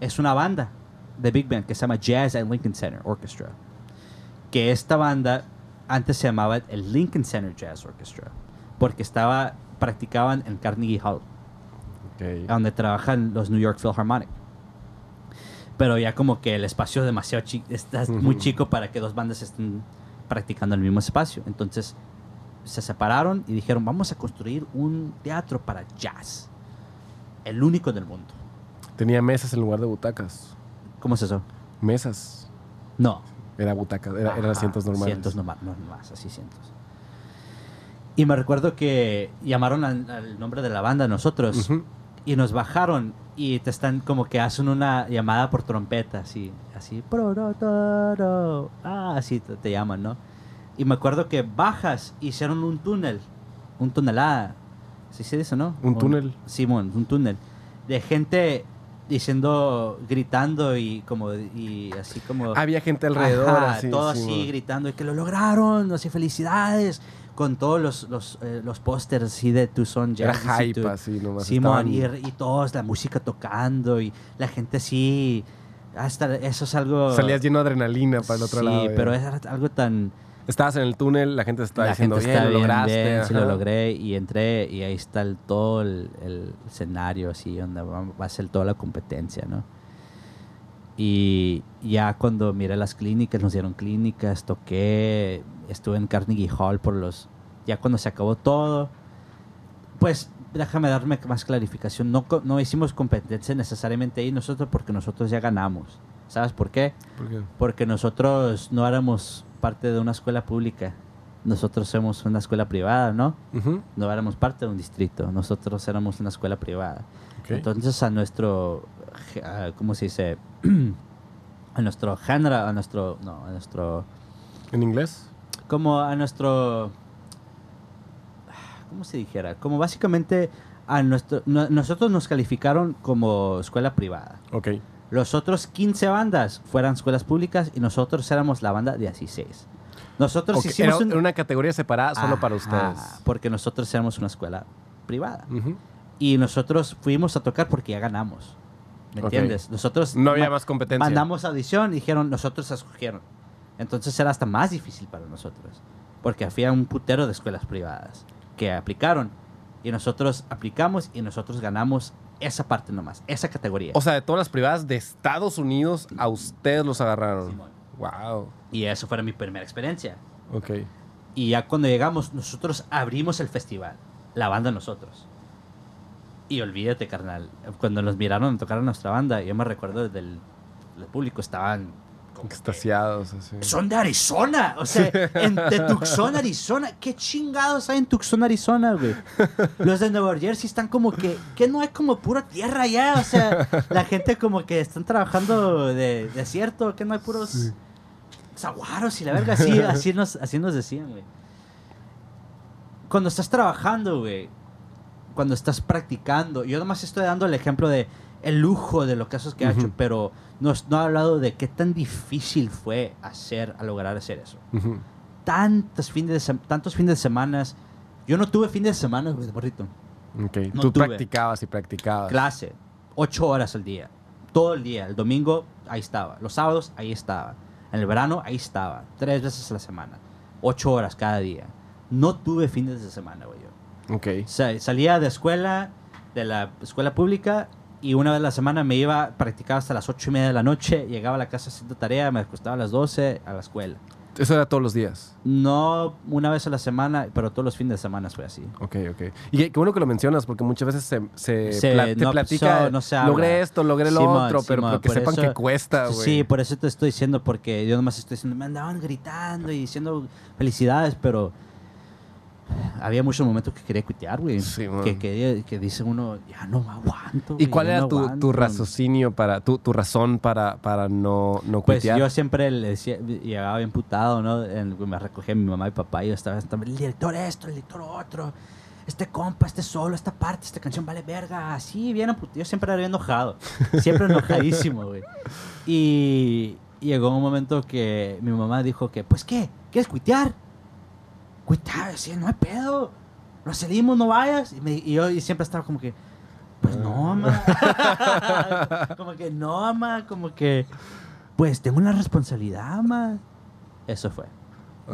es una banda de Big Band que se llama Jazz at Lincoln Center Orchestra. Que esta banda antes se llamaba el Lincoln Center Jazz Orchestra. Porque estaba, practicaban en Carnegie Hall Ok. donde trabajan los New York Philharmonic. Pero ya como que el espacio es demasiado chico, está muy chico para que dos bandas estén practicando en el mismo espacio. Entonces se separaron y dijeron, vamos a construir un teatro para jazz. El único del mundo. Tenía mesas en lugar de butacas. ¿Cómo es eso? Mesas. No. Era butacas, era, eran asientos normales. Cientos norma- no más, así cientos. Y me recuerdo que llamaron al, al nombre de la banda nosotros y nos bajaron y te están como que hacen una llamada por trompeta, así, así, pro, ah, así te, te llaman, ¿no? Y me acuerdo que bajas, hicieron un túnel, un tonelada, ¿sí se dice, no? ¿Un túnel? Simón, un túnel, de gente diciendo, gritando y como, y así como... Había gente alrededor. Ajá, así, todo sí, así bueno. gritando y que lo lograron, así felicidades, con todos los, los, eh, los pósters así de Tucson Era Jazz hype Institute. así nomás. Simón, y, estaban- y todos, la música tocando y la gente así, hasta eso es algo... Salías lleno de adrenalina para el otro sí, lado. ya. pero es algo tan... Estabas en el túnel, la gente te estaba la diciendo, gente bien, lo lograste. bien, sí lo logré y entré y ahí está el, todo el, el escenario así donde va, va a ser toda la competencia, ¿no? Y ya cuando miré las clínicas, nos dieron clínicas, toqué, estuve en Carnegie Hall por los... Ya cuando se acabó todo, pues déjame darme más clarificación. No, no hicimos competencia necesariamente ahí nosotros porque nosotros ya ganamos. ¿Sabes por qué? ¿Por qué? Porque nosotros no éramos parte de una escuela pública. Nosotros somos una escuela privada, ¿no? Ujú, No éramos parte de un distrito. Nosotros éramos una escuela privada. ok. Entonces a nuestro, a- ¿cómo se dice? a nuestro género, a nuestro, no, a nuestro, ¿En inglés? como a nuestro, ¿cómo se dijera? Como básicamente a nuestro, no- nosotros nos calificaron como escuela privada. Ok. Los otros 15 bandas fueran escuelas públicas y nosotros éramos la banda 16. Nosotros Ok, hicimos Era un- una categoría separada solo para Ajá, ustedes. Porque nosotros éramos una escuela privada. Ujú. Y nosotros fuimos a tocar porque ya ganamos. ¿Me Ok. entiendes? Nosotros No había más competencia. mandamos audición y dijeron, nosotros escogieron. Entonces era hasta más difícil para nosotros. Porque había un putero de escuelas privadas que aplicaron. Y nosotros aplicamos y nosotros ganamos esa parte nomás, esa categoría. O sea, de todas las privadas de Estados Unidos, a ustedes los agarraron. Simón. Wow. Y eso fue mi primera experiencia. Ok. Y ya cuando llegamos, nosotros abrimos el festival, la banda nosotros. Y olvídate, carnal, cuando nos miraron a tocar a nuestra banda, yo me recuerdo del, del público, estaban Extasiados, así. Son de Arizona, o sea, en, de Tucson, Arizona. ¿Qué chingados hay en Tucson, Arizona, güey? Los de Nueva Jersey están como que, que no hay como pura tierra allá, o sea, la gente como que están trabajando de desierto, que no hay puros zaguaros y la verga, así, así, nos, así nos decían, güey. Cuando estás trabajando, güey, cuando estás practicando, yo nomás estoy dando el ejemplo de el lujo de los casos que ha hecho, pero no, no he hablado de qué tan difícil fue hacer, a lograr hacer eso. Ujú. Tantos fines de, tantos fines de semanas. Yo no tuve fines de semana, güey. No Tú tuve. practicabas y practicabas. Clase, ocho horas al día. Todo el día. El domingo, ahí estaba. Los sábados, ahí estaba. En el verano, ahí estaba. Tres veces a la semana. Ocho horas cada día. No tuve fines de semana, güey. yo. Salía de escuela, de la escuela pública, y una vez a la semana me iba, practicaba hasta las ocho y media de la noche, llegaba a la casa haciendo tarea, me acostaba a las 12 a la escuela. Eso era todos los días. No una vez a la semana, pero todos los fines de semana fue así. Ok, ok. Y qué, bueno que lo mencionas, porque muchas veces se, se, Se- pla- te no, platica, so- no se logré esto, logré lo Simón, otro, pero, Simón, pero que sepan eso- que cuesta, güey. Sí, por eso te estoy diciendo, porque yo nomás estoy diciendo, me andaban gritando y diciendo felicidades, pero había muchos momentos que quería cuitear, güey. Sí, que, que, que dice uno, ya no aguanto. ¿Y cuál era no tu, aguanto". tu raciocinio para, tu, tu razón para, para no, no Pues cuitear? yo siempre le decía, llegaba bien putado, ¿no? En- me recogía mi mamá y papá y yo estaba, estaba, el director esto, el director otro, este compa, este solo, esta parte, esta canción vale verga, así, bien Yo siempre era bien enojado, siempre enojadísimo, güey. Y llegó un momento que mi mamá dijo que, pues, ¿qué? ¿Quieres cuitear? Cuitear, decía, no hay pedo, nos salimos, no vayas. Y, me- y yo y siempre estaba como que, pues no, mamá. como que no, mamá, como que, pues tengo una responsabilidad, mamá. Eso fue.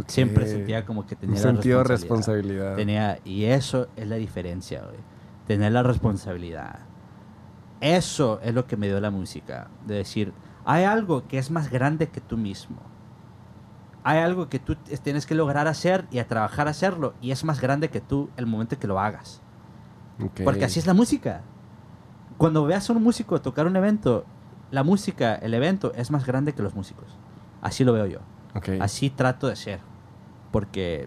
Siempre sentía como que Un tenía la sentido de responsabilidad. responsabilidad. Tenía, y eso es la diferencia, güey. Tener la responsabilidad. Eso es lo que me dio la música. De decir, hay algo que es más grande que tú mismo. Hay algo que tú tienes que lograr hacer y a trabajar a hacerlo. Y es más grande que tú el momento que lo hagas. Porque así es la música. Cuando veas a un músico tocar un evento, la música, el evento, es más grande que los músicos. Así lo veo yo. Así trato de ser. Porque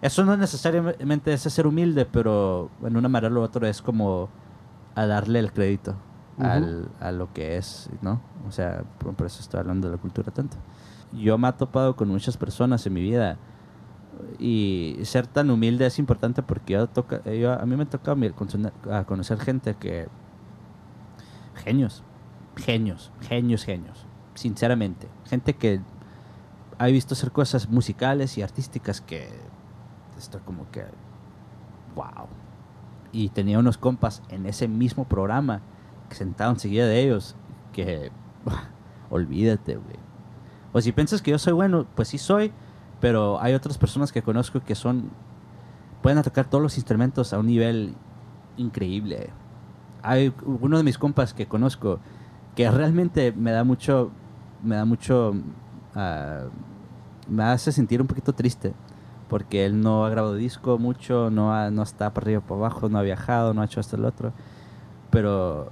eso no necesariamente es ser humilde, pero en una manera u otra es como a darle el crédito al- a lo que es, ¿no? O sea, por eso estoy hablando de la cultura tanto. Yo me he topado con muchas personas en mi vida. Y ser tan humilde es importante porque yo toca, yo- a mí me toca a conocer gente que... Genios, genios, genios, genios, sinceramente. Gente que ha visto hacer cosas musicales y artísticas que estoy como que wow. Y tenía unos compas en ese mismo programa que sentaban enseguida de ellos que olvídate güey o si piensas que yo soy bueno pues sí soy pero hay otras personas que conozco que son pueden tocar todos los instrumentos a un nivel increíble hay uno de mis compas que conozco que realmente me da mucho me da mucho ah, me hace sentir un poquito triste porque él no ha grabado disco mucho, no, ha- no está para arriba para abajo, no ha viajado, no ha hecho esto el otro, pero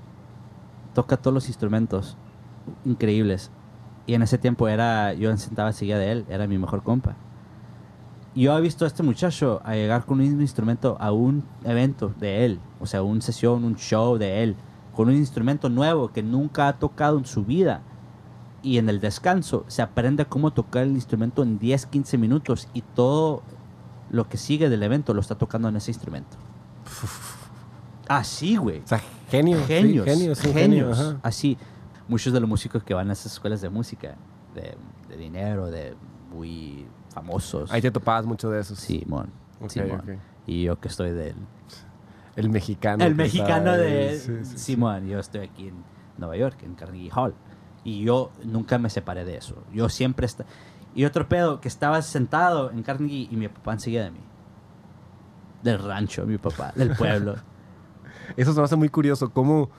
toca todos los instrumentos increíbles. Y en ese tiempo era, yo sentaba enseguida de él, era mi mejor compa. Yo he visto a este muchacho a llegar con un instrumento a un evento de él, o sea, una sesión, un show de él, con un instrumento nuevo que nunca ha tocado en su vida. Y en el descanso se aprende cómo tocar el instrumento en 10, 15 minutos y todo lo que sigue del evento lo está tocando en ese instrumento. Así, güey. O sea, genio. sí, Genios, sí, genios. ajá. Así, muchos de los músicos que van a esas escuelas de música, de, de dinero, de muy famosos. Ahí te topabas mucho de esos. Simón, Ok, Simón. ok. Y yo que estoy del... El mexicano. el mexicano de sí, sí. Simón, yo estoy aquí en Nueva York, en Carnegie Hall. Y yo nunca me separé de eso. Yo siempre... Está... Y otro pedo, que estaba sentado en Carnegie y mi papá enseguida de mí. Del rancho, mi papá, del pueblo. Eso se me hace muy curioso. ¿Cómo? O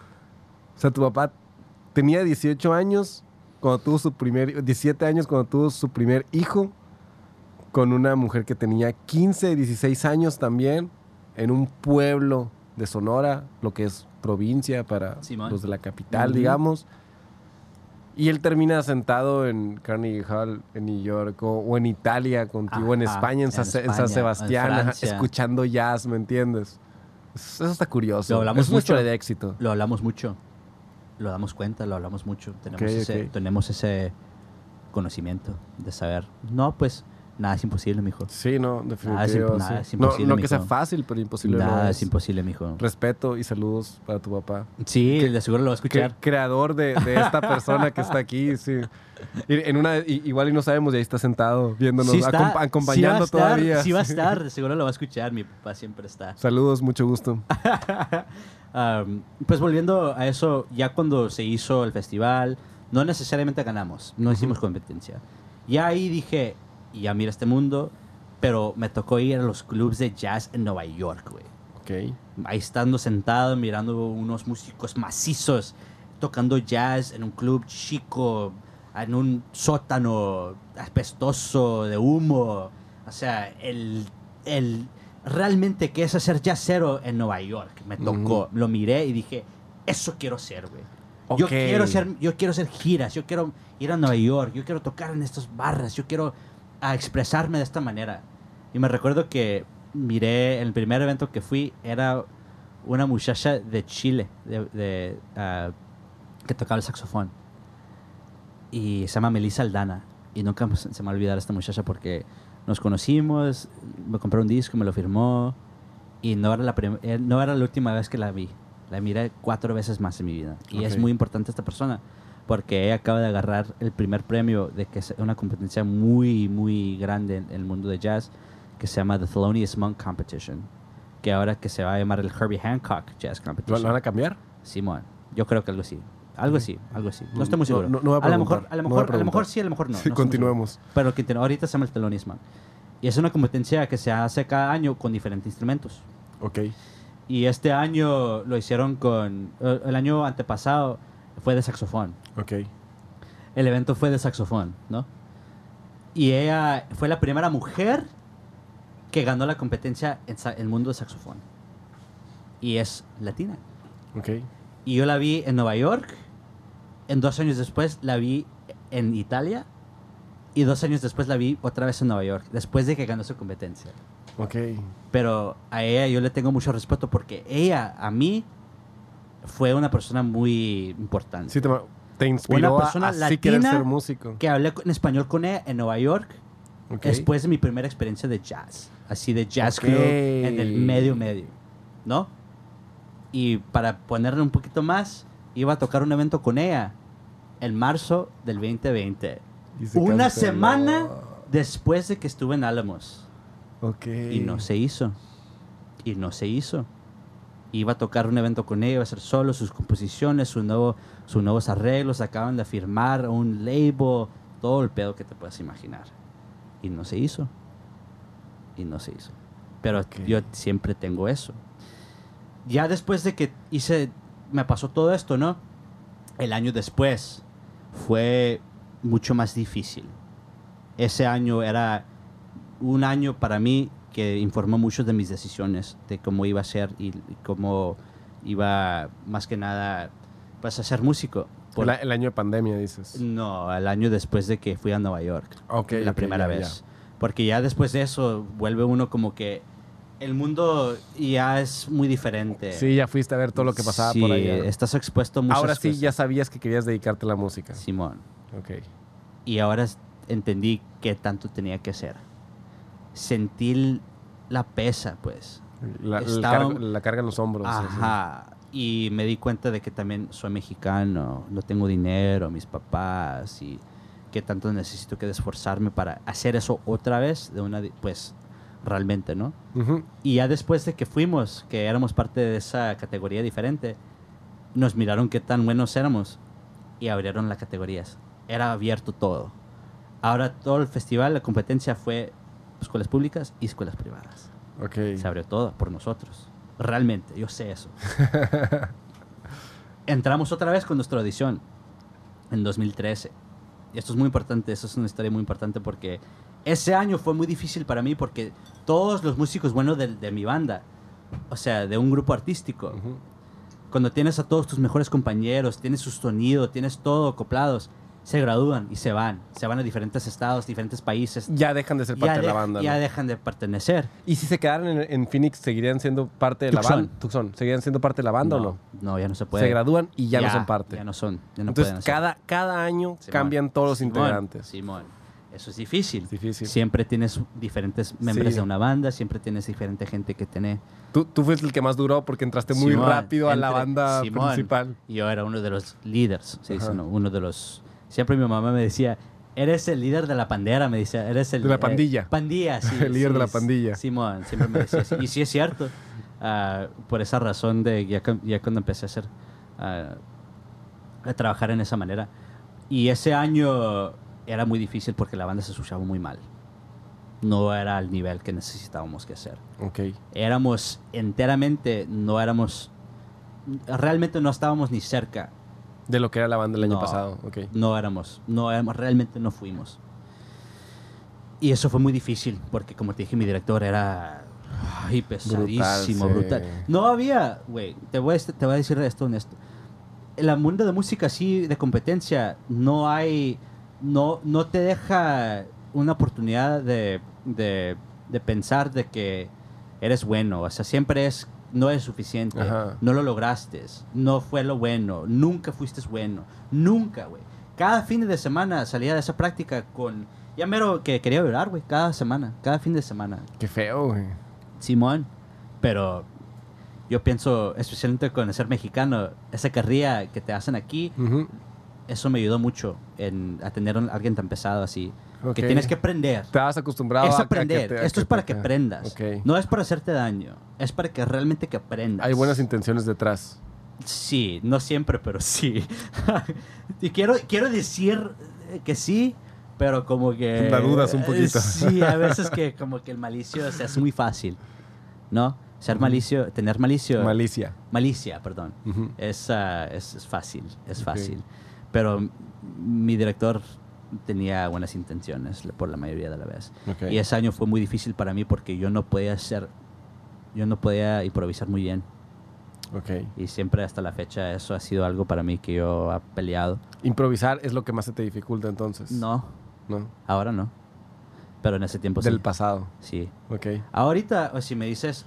sea, tu papá tenía 18 años cuando tuvo su primer. 17 años cuando tuvo su primer hijo. Con una mujer que tenía 15, 16 años también. En un pueblo de Sonora, lo que es provincia para Simón. los de la capital, digamos. Y él termina sentado en Carnegie Hall, en New York, o, o en Italia contigo, en Ajá, España, en, en Sa- en España, San Sebastián, escuchando jazz, ¿me entiendes? Eso está curioso. Lo hablamos es mucho. de éxito. Lo hablamos mucho. Lo damos cuenta, lo hablamos mucho. Tenemos, Ok, ese, ok. tenemos ese conocimiento de saber. No, pues nada es imposible, mijo. Sí, no, Nada es imp- nada sí. es imposible, no, no que sea mijo. fácil, pero imposible no Nada es. es imposible, mijo. Respeto y saludos para tu papá. Sí, de seguro lo va a escuchar. creador de, de esta persona que está aquí, sí. Y En una, igual y no sabemos, y ahí está sentado viéndonos, Sí está, acompa- acompañando sí va a estar, todavía. Sí va a estar, de seguro lo va a escuchar. Mi papá siempre está. Saludos, mucho gusto. Am, pues volviendo a eso, ya cuando se hizo el festival, no necesariamente ganamos, no hicimos competencia. Ya ahí dije, ya mira este mundo, pero me tocó ir a los clubs de jazz en Nueva York, güey. Ok. Ahí estando sentado, mirando unos músicos macizos, tocando jazz en un club chico, en un sótano apestoso de humo. O sea, el, el realmente que es hacer jazzero en Nueva York. Me tocó, lo miré y dije, eso quiero ser, güey. Yo quiero ser, yo quiero hacer giras, yo quiero ir a Nueva York, yo quiero tocar en estas barras, yo quiero a expresarme de esta manera. Y me recuerdo que miré el primer evento que fui era una muchacha de Chile de, de, ah, que tocaba el saxofón y se llama Melissa Aldana y nunca se me va a olvidar esta muchacha porque nos conocimos, me compró un disco, me lo firmó y no era la eh, no era la última vez que la vi. La miré cuatro veces más en mi vida y es Ok. muy importante esta persona porque ella acaba de agarrar el primer premio de que es una competencia muy muy grande en el mundo de jazz que se llama The Thelonious Monk Competition que ahora que se va a llamar el Herbie Hancock Jazz ¿Lo, Competition. lo van a cambiar? Simón, yo creo que algo así. Algo así, algo así. No estoy muy seguro. no- no voy a a, lo mejor, a lo a mejor, a lo mejor sí, a lo mejor no. Sí, continuemos. Pero que ahorita se llama el telonismo. Y es una competencia que se hace cada año con diferentes instrumentos. Ok. Y este año lo hicieron con... eh, El año antepasado fue de saxofón. Ok. El evento fue de saxofón, ¿no? Y ella fue la primera mujer que ganó la competencia en el mundo de saxofón. Y es latina. Ok. Y yo la vi en Nueva York. En dos años después la vi en Italia. Y dos años después la vi otra vez en Nueva York. Después de que ganó su competencia. Ok. Pero a ella yo le tengo mucho respeto porque ella, a mí, fue una persona muy importante. Sí, te, te inspiró Una a persona así querer latina ser músico. Que hablé en español con ella en Nueva York. Ok. Después de mi primera experiencia de jazz. Así de jazz Ok. club en el medio medio. ¿No? Y para ponerle un poquito más, iba a tocar un evento con ella en marzo del 2020. Y se Una canceló. semana después de que estuve en Álamos. Y no se hizo. Y no se hizo. Iba a tocar un evento con ella, iba a hacer solo sus composiciones, su nuevo, sus nuevos arreglos, acaban de firmar un label, todo el pedo que te puedas imaginar. Y no se hizo. Y no se hizo. Pero yo siempre tengo eso. Ya después de que hice, me pasó todo esto, ¿no? El año después fue mucho más difícil. Ese año era un año para mí que informó mucho de mis decisiones, de cómo iba a ser y, cómo iba, más que nada, pues a ser músico. Por- El, año de pandemia, dices. no, el año después de que fui a Nueva York. Ok, la primera ya, vez. Porque ya después de eso vuelve uno como que el mundo ya es muy diferente. Sí, ya fuiste a ver todo lo que pasaba Sí, por allá. estás expuesto a muchas Ahora sí, cosas. ya sabías que querías dedicarte a la música. Simón. Ok. Y ahora entendí qué tanto tenía que hacer. Sentir la pesa, pues. La, carga, la carga en los hombros. Ajá. Y me di cuenta de que también soy mexicano, no tengo dinero, mis papás, y qué tanto necesito que esforzarme para hacer eso otra vez, de una, pues, realmente, ¿no? Ujú. Y ya después de que fuimos, que éramos parte de esa categoría diferente, nos miraron qué tan buenos éramos y abrieron las categorías. Era abierto todo. Ahora todo el festival, la competencia fue escuelas públicas y escuelas privadas. Ok. Se abrió todo por nosotros. Realmente, yo sé eso. Entramos otra vez con nuestra audición en 2013. Y esto es muy importante, eso es una historia muy importante porque ese año fue muy difícil para mí porque todos los músicos buenos de, de mi banda, o sea, de un grupo artístico, cuando tienes a todos tus mejores compañeros, tienes su sonido, tienes todo acoplados, se gradúan y se van. Se van a diferentes estados, diferentes países. Ya dejan de ser parte de la banda. ya ¿no? dejan de pertenecer. Y si se quedaran en, en Phoenix, ¿seguirían siendo parte de la banda? Tucson. ¿Seguirían siendo parte de la banda o no? No, ya no se puede. Se gradúan y ya, no son parte. Ya no son. Ya no Entonces, cada, cada año Simón. cambian todos los Simón, integrantes. Simón. Eso es difícil. Es difícil. Siempre tienes diferentes miembros Sí. de una banda, siempre tienes diferente gente que tiene. Tú, tú fuiste el que más duró porque entraste muy Simón, rápido a la banda Simón. principal. Yo era uno de los líderes, Ajá. ¿no? Uno de los... Siempre mi mamá me decía, eres el líder de la pandera, me decía, eres el... De la eh, pandilla. pandilla, sí. El líder sí, de la pandilla. Simón, siempre me decía así. Y sí es cierto. ah, por esa razón de ya, ya cuando empecé a hacer... ah, a trabajar en esa manera. Y ese año era muy difícil porque la banda se escuchaba muy mal. No era al nivel que necesitábamos que hacer Ok. éramos enteramente, no éramos, realmente no estábamos ni cerca De lo que era la banda el año No. pasado. Ok. No éramos, no éramos, realmente no fuimos. Y eso fue muy difícil, porque como te dije, mi director era ay, pesadísimo, Brutal, brutal. No había, güey, te voy, a, te voy a decir esto honesto. En el mundo de música así, de competencia, no hay, no, no te deja una oportunidad de, de, de pensar de que eres bueno. O sea, siempre es, no es suficiente, Ajá. no lo lograste, no fue lo bueno, nunca fuiste bueno, nunca, güey. Cada fin de semana salía de esa práctica con, ya mero que quería llorar, güey, cada semana, cada fin de semana. Qué feo, güey. Simón, pero yo pienso, especialmente con el ser mexicano, esa carrilla que te hacen aquí. Eso me ayudó mucho en, a tener a alguien tan pesado así. Ok. Que tienes que aprender. Te vas acostumbrado Es a- a que aprender. te- a Esto es para que te- aprendas. Ok. No es para hacerte daño. Es para que realmente que aprendas. Hay buenas intenciones detrás. Sí, no siempre, pero sí. y quiero, quiero decir eh, que sí, pero como que... La dudas un poquito. Eh, Sí, a veces que como que el malicio se hace muy fácil, ¿no? Ser malicio, tener malicio... Malicia. malicia, perdón. Ujú. Es, ah, es, es fácil, es Ok. fácil. Pero mi director tenía buenas intenciones por la mayoría de la vez. Ok. Y ese año fue muy difícil para mí porque yo no podía hacer, yo no podía improvisar muy bien. Ok. Y siempre hasta la fecha eso ha sido algo para mí que yo he peleado. Improvisar es lo que más se te dificulta entonces. No, No. ahora no. Pero en ese tiempo Del sí. pasado. Sí. Ok. Ahorita, o si me dices,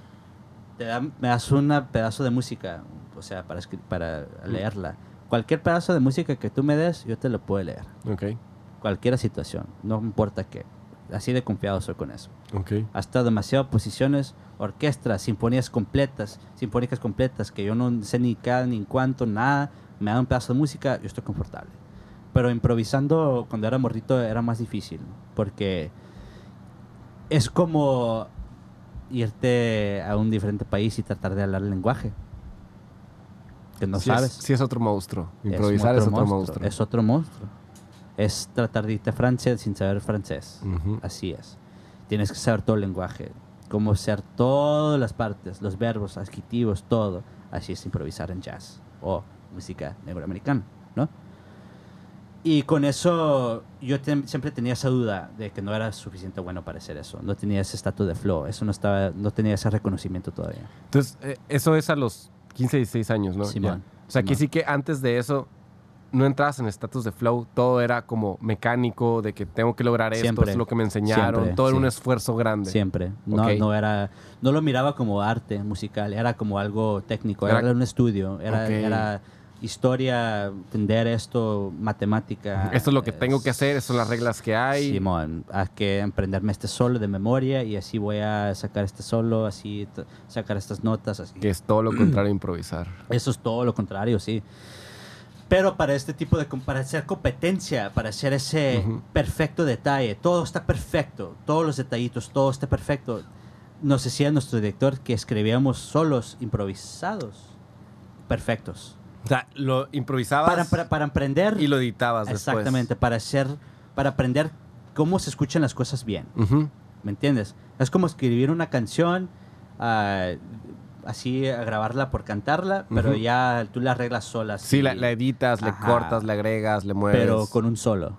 te da- me das un pedazo de música, o sea, para, para leerla. Cualquier pedazo de música que tú me des, yo te lo puedo leer. Ok. Cualquier situación, no importa qué. Así de confiado soy con eso. Ok. Hasta demasiado posiciones, orquestas, sinfonías completas, sinfónicas completas, que yo no sé ni cada ni cuánto, nada. Me dan un pedazo de música, yo estoy confortable. Pero improvisando cuando era morrito era más difícil, porque es como irte a un diferente país y tratar de hablar el lenguaje. Que no sí sabes. Es, sí es otro monstruo. Es Improvisar es otro, monstruo. Es otro monstruo. Es tratar de irte a Francia sin saber francés. Ujú. Así es. Tienes que saber todo el lenguaje, cómo ser todas las partes, los verbos, adjetivos, todo. Así es improvisar en jazz o música negroamericana, ¿no? Y con eso yo tem- siempre tenía esa duda de que no era suficiente bueno para hacer eso. No tenía ese estatus de flow, eso no estaba, no tenía ese reconocimiento todavía. Entonces, eh, eso es a los 15, 16 años, ¿no? Simón. O sea, que sí que antes de eso no entras en estatus de flow, todo era como mecánico, de que tengo que lograr esto, Siempre. es lo que me enseñaron, Siempre, todo era un esfuerzo grande. Siempre. No, no era, no lo miraba como arte musical, era como algo técnico, era, Era- un estudio, era, era historia, entender esto, matemática. Esto es lo que tengo que hacer, estas son las reglas que hay. Simón, hay que aprenderme este solo de memoria y así voy a sacar este solo, así sacar estas notas, así. Que es todo lo contrario a improvisar. Eso es todo lo contrario, sí. Pero para este tipo de... Para hacer competencia, para hacer ese perfecto detalle, todo está perfecto, todos los detallitos, todo está perfecto. Nos decía nuestro director que escribíamos solos improvisados, perfectos. O sea, lo improvisabas Para, para, para aprender... y lo editabas después. Exactamente, para hacer... Para aprender cómo se escuchan las cosas bien. Ujú. ¿Me entiendes? Es como escribir una canción, ah, así a grabarla por cantarla, pero Ujú. ya tú la arreglas sola. Sí, la, la editas, le Ajá. cortas, le agregas, le mueves. pero con un solo.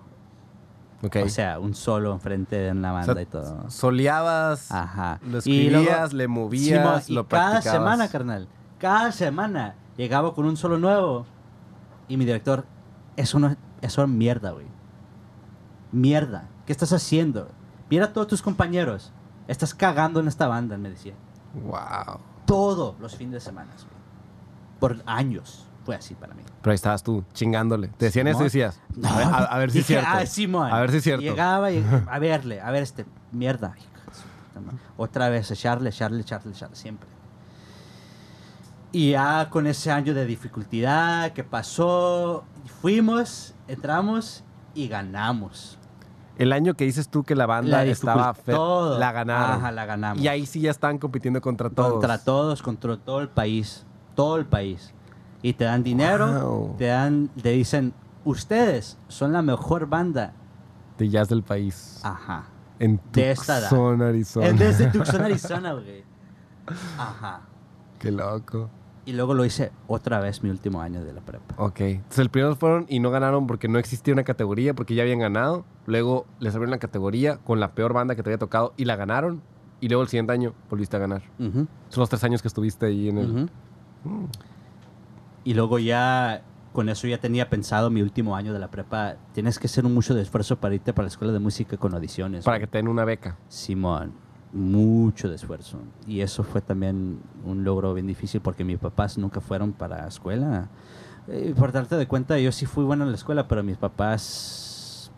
Ok. O sea, un solo enfrente de una O banda sea, y todo. Soleabas, Ajá. lo Y luego- escribías, le movías, y lo cada practicabas. semana, carnal, cada semana llegaba con un solo nuevo y mi director, eso no eso es mierda, güey. Mierda. ¿Qué estás haciendo? Mira a todos tus compañeros. Estás cagando en esta banda, me decía. Wow. todos los fines de semana, güey. Por años fue así para mí. Pero ahí estabas tú, chingándole. Te decían eso y decías, a ver, a- a ver si es cierto. Ah, Simón. A ver si es cierto. Llegaba y a verle, a ver este, mierda. Otra vez, echarle, echarle, echarle, echarle, siempre. Y ya con ese año de dificultad que pasó, fuimos, entramos y ganamos. El año que dices tú que la banda La estaba fe- todo. la ganaron. Ajá, la ganamos. Y ahí sí ya estaban compitiendo contra todos. Contra todos, contra todo el país. Todo el país. Y te dan dinero, Wow. te dan, te dicen, ustedes son la mejor banda. De jazz del país. Ajá. en. Tucson, Arizona. Es desde Tucson, Arizona, güey. Ajá. Qué loco. Y luego lo hice otra vez mi último año de la prepa. Ok. Entonces el primero fueron y no ganaron porque no existía una categoría, porque ya habían ganado. Luego les abrieron la categoría con la peor banda que te había tocado y la ganaron. Y luego el siguiente año volviste a ganar. Son los tres años que estuviste ahí en el... Mm. Y luego ya, con eso ya tenía pensado mi último año de la prepa. Tienes que hacer un mucho de esfuerzo para irte para la escuela de música con audiciones. Para que te den una beca. Simón, mucho de esfuerzo. Y eso fue también un logro bien difícil porque mis papás nunca fueron para la escuela. Eh, por darte de cuenta, yo sí fui bueno en la escuela, pero mis papás,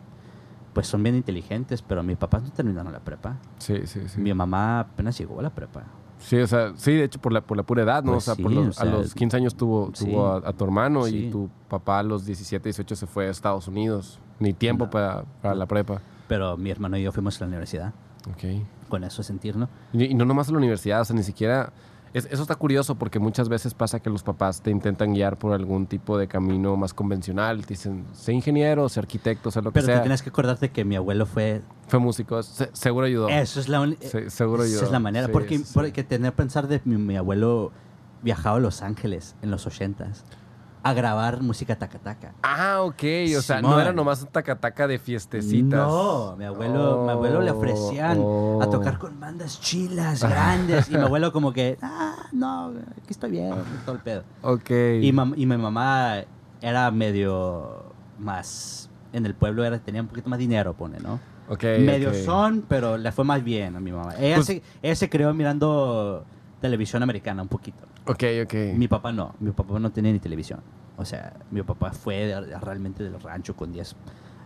pues son bien inteligentes, pero mis papás no terminaron la prepa. Sí, sí, sí. Mi mamá apenas llegó a la prepa. Sí, o sea, sí, de hecho, por la, por la pura edad, ¿no? Pues o sea, sí, por los- o sea, a los 15 años tuvo, sí. tuvo a, a tu hermano Sí. y tu papá a los 17, 18 se fue a Estados Unidos. Ni tiempo No. para, para la prepa. Pero mi hermano y yo fuimos a la universidad. Ok. Con eso sentir, ¿no? Y, y no nomás a la universidad, o sea, ni siquiera... es- eso está curioso porque muchas veces pasa que los papás te intentan guiar por algún tipo de camino más convencional. Te dicen, sé ingeniero, sé arquitecto, sé lo que Pero tú sea. tienes que acordarte que mi abuelo fue Fue músico, se- seguro ayudó. Eso es la uni- Se- seguro esa ayudó. es la manera. Sí, porque, sí, porque tener que pensar de mi, mi abuelo viajaba a Los Ángeles en los ochentas a grabar música tacataca. Ah, ok. O sea, no era nomás un tacataca de fiestecitas. No, mi abuelo, mi abuelo le ofrecían Oh, a oh. tocar con bandas chilas, grandes. y mi abuelo como que, ah, no, aquí estoy bien, todo el pedo. Ok. Y, mam- y mi mamá era medio más, en el pueblo era, tenía un poquito más dinero, pone, ¿no? Ok, medio son, pero le fue más bien a mi mamá. Ella, Pues- se, ella se creó mirando televisión americana un poquito. Ok, ok. Mi papá no, mi papá no tenía ni televisión. O sea, mi papá fue de- realmente del rancho con 10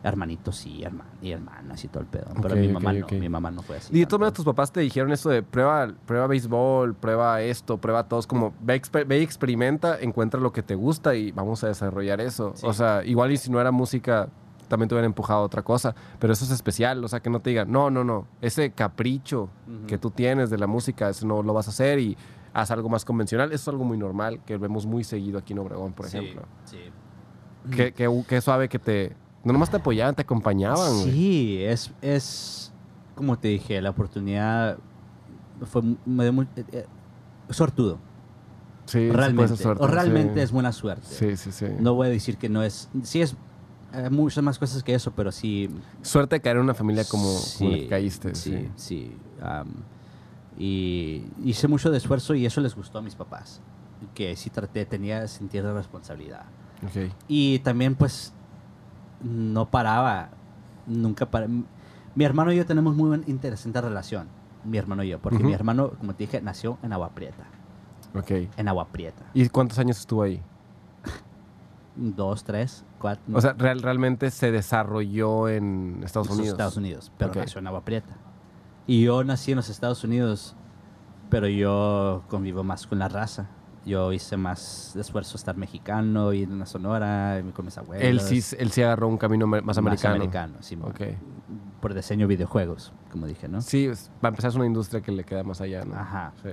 hermanitos y, herma- y hermanas y todo el pedo. Pero Ok, mi mamá ok. no, mi mamá no fue así. Y de todas maneras tus papás te dijeron eso de prueba, prueba béisbol, prueba esto, prueba todos, como ve, exper- ve y experimenta, encuentra lo que te gusta y vamos a desarrollar eso. Sí. O sea, igual y si no era música, también te hubieran empujado a otra cosa, pero eso es especial, o sea, que no te digan, no, no, no, ese capricho que tú tienes de la música, eso no lo vas a hacer y haz algo más convencional. Eso es algo muy normal que vemos muy seguido aquí en Obregón, por Sí, ejemplo. Sí. Qué, qué- qué suave que te... No nomás te apoyaban, te acompañaban. güey. Sí, es, es, como te dije, la oportunidad fue me dio muy- eh, eh, sortudo. Sí, sí puede ser realmente. suerte, o realmente sí. es buena suerte. Sí, sí, sí. No voy a decir que no es. Sí, es eh, muchas más cosas que eso, pero sí. Suerte de caer en una familia como, como la que sí, caíste. Sí, Sí. sí. Y hice mucho de esfuerzo y eso les gustó a mis papás. Que sí traté, tenía sentir de responsabilidad. Y también, pues, no paraba. Nunca para Mi hermano y yo tenemos muy interesante relación. Mi hermano y yo. Porque mi hermano, como te dije, nació en Agua Prieta. En Agua Prieta. ¿Y cuántos años estuvo ahí? Dos, tres, cuatro. O sea, real- realmente se desarrolló en Estados Unidos. Estados Unidos, pero nació en Agua Prieta. Y yo nací en los Estados Unidos, pero yo convivo más con la raza. Yo hice más esfuerzo estar mexicano, ir a sonora, con mis abuelos. Él sí, él sí agarró un camino me- más americano. americano, sí. Por diseño de videojuegos, como dije, ¿no? Sí, es- para empezar es una industria que le queda más allá, ¿no? Ajá. Sí.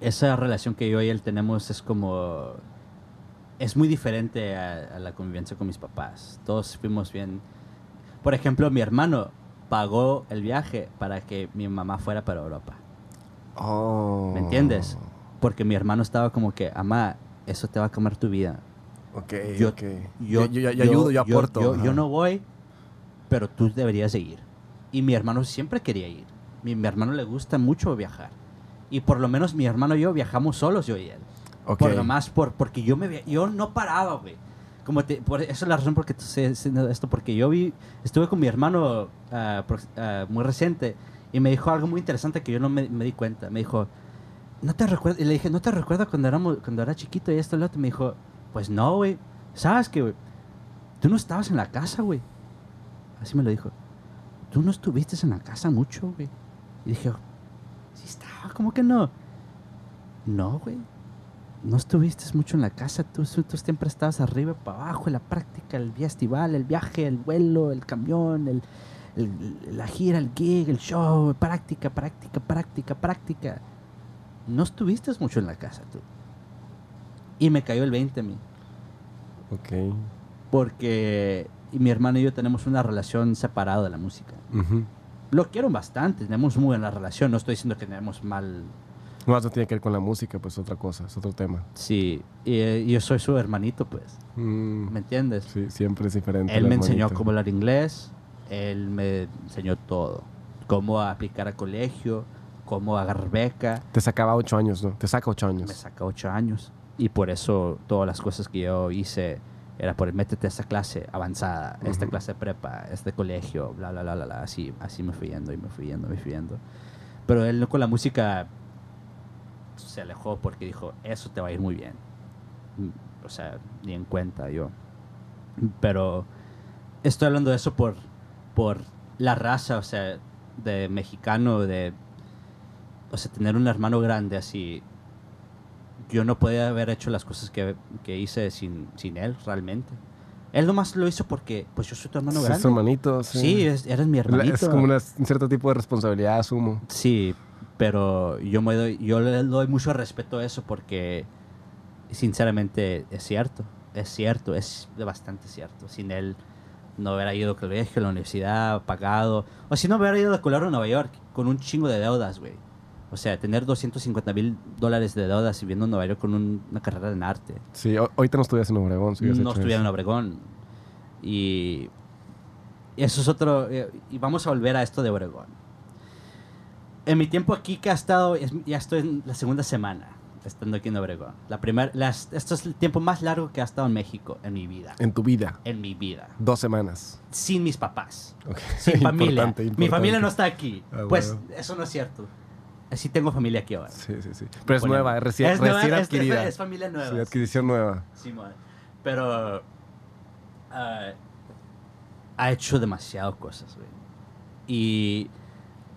Esa relación que yo y él tenemos es como... Es muy diferente a, a la convivencia con mis papás. Todos fuimos bien... Por ejemplo, mi hermano pagó el viaje para que mi mamá fuera para Europa. Oh. ¿Me entiendes? Porque mi hermano estaba como que, amá, eso te va a comer tu vida. Ok, Yo- ok. Yo, yo, yo- yo ayudo, yo aporto. Yo, yo no voy, pero tú deberías de ir. Y mi hermano siempre quería ir. Mi, mi hermano le gusta mucho viajar. Y por lo menos mi hermano y yo viajamos solos, yo y él. Ok. Por lo más, por, porque yo, me, yo no paraba, güey. Como te, por, esa es la razón por que estoy diciendo esto, porque yo vi, estuve con mi hermano prox- ah, muy reciente y me dijo algo muy interesante que yo no me, di cuenta. Me dijo, ¿no te recuerdas? Y le dije, ¿no te éramos, cuando era chiquito y esto y lo otro? Me dijo, pues no, güey. ¿Sabes qué, güey? Tú no estabas en la casa, güey. Así me lo dijo. Tú no estuviste en la casa mucho, güey. Y dije, sí estaba, ¿cómo que no? No, güey. No estuviste mucho en la casa, tú, tú siempre estabas arriba, para abajo, en la práctica, el festival, el viaje, el vuelo, el camión, el, el- la gira, el gig, el show, práctica, práctica, práctica, práctica. No estuviste mucho en la casa tú. Y me cayó el 20 a mí. Ok. Porque mi hermano y yo tenemos una relación separada de la música. Lo quiero bastante, tenemos muy buena relación. No estoy diciendo que tenemos mal No, eso tiene que ver con la música, pues otra cosa, es otro tema. Sí, y, eh, yo soy su hermanito, pues. Mm, ¿Me entiendes? sí, siempre es diferente. Él me enseñó cómo hablar inglés, él me enseñó todo. Cómo aplicar a colegio, cómo agarrar beca. Te sacaba ocho años, ¿no? Te saca ocho Me años. saca ocho años. Y por eso todas las cosas que yo hice era por métete a esta clase avanzada, esta Ujú. clase de prepa, este colegio, bla, bla, bla, bla, bla. Así, así me fui yendo y me fui yendo, me fui yendo. Pero él con la música se alejó porque dijo, eso te va a ir muy bien. O sea, ni en cuenta yo. Pero estoy hablando de eso por, por la raza, o sea, de mexicano, de... O sea, tener un hermano grande así. Yo no podía haber hecho las cosas que, que hice sin, sin él, realmente. Él nomás lo hizo porque, pues yo soy tu hermano Sí, grande. hermanito, sí. Sí, es- eres mi hermanito. Es como una- un cierto tipo de responsabilidad, asumo. Sí, pero yo me doy, yo le doy mucho respeto a eso porque sinceramente es cierto, es cierto, es bastante cierto. Sin él no hubiera ido al colegio, a la universidad, pagado, o si no hubiera ido a color a Nueva York con un chingo de deudas, güey. O sea, tener 250 mil dólares de deudas y viviendo en Nueva York con un- una carrera en arte Sí, ho- ahorita no estuvieras en Obregón. si no estuviera en. Obregón. Y eso es otro. eh, Y vamos a volver a esto de Obregón. En mi tiempo aquí que ha estado, es- ya estoy en la segunda semana estando aquí en Obregón. La primer, las, esto es el tiempo más largo que ha estado en México en mi vida. En tu vida. En mi vida. Dos semanas. Sin mis papás. Sin familia. Importante, Mi familia no está aquí. Ah, pues bueno. eso no es cierto. Sí tengo familia aquí ahora. Sí, sí, sí. Pero es nueva, es recién, Es recién es- adquirida. es familia nueva, Sí, sí. adquisición nueva. Simón. Pero ah, ha hecho demasiado cosas, güey. Y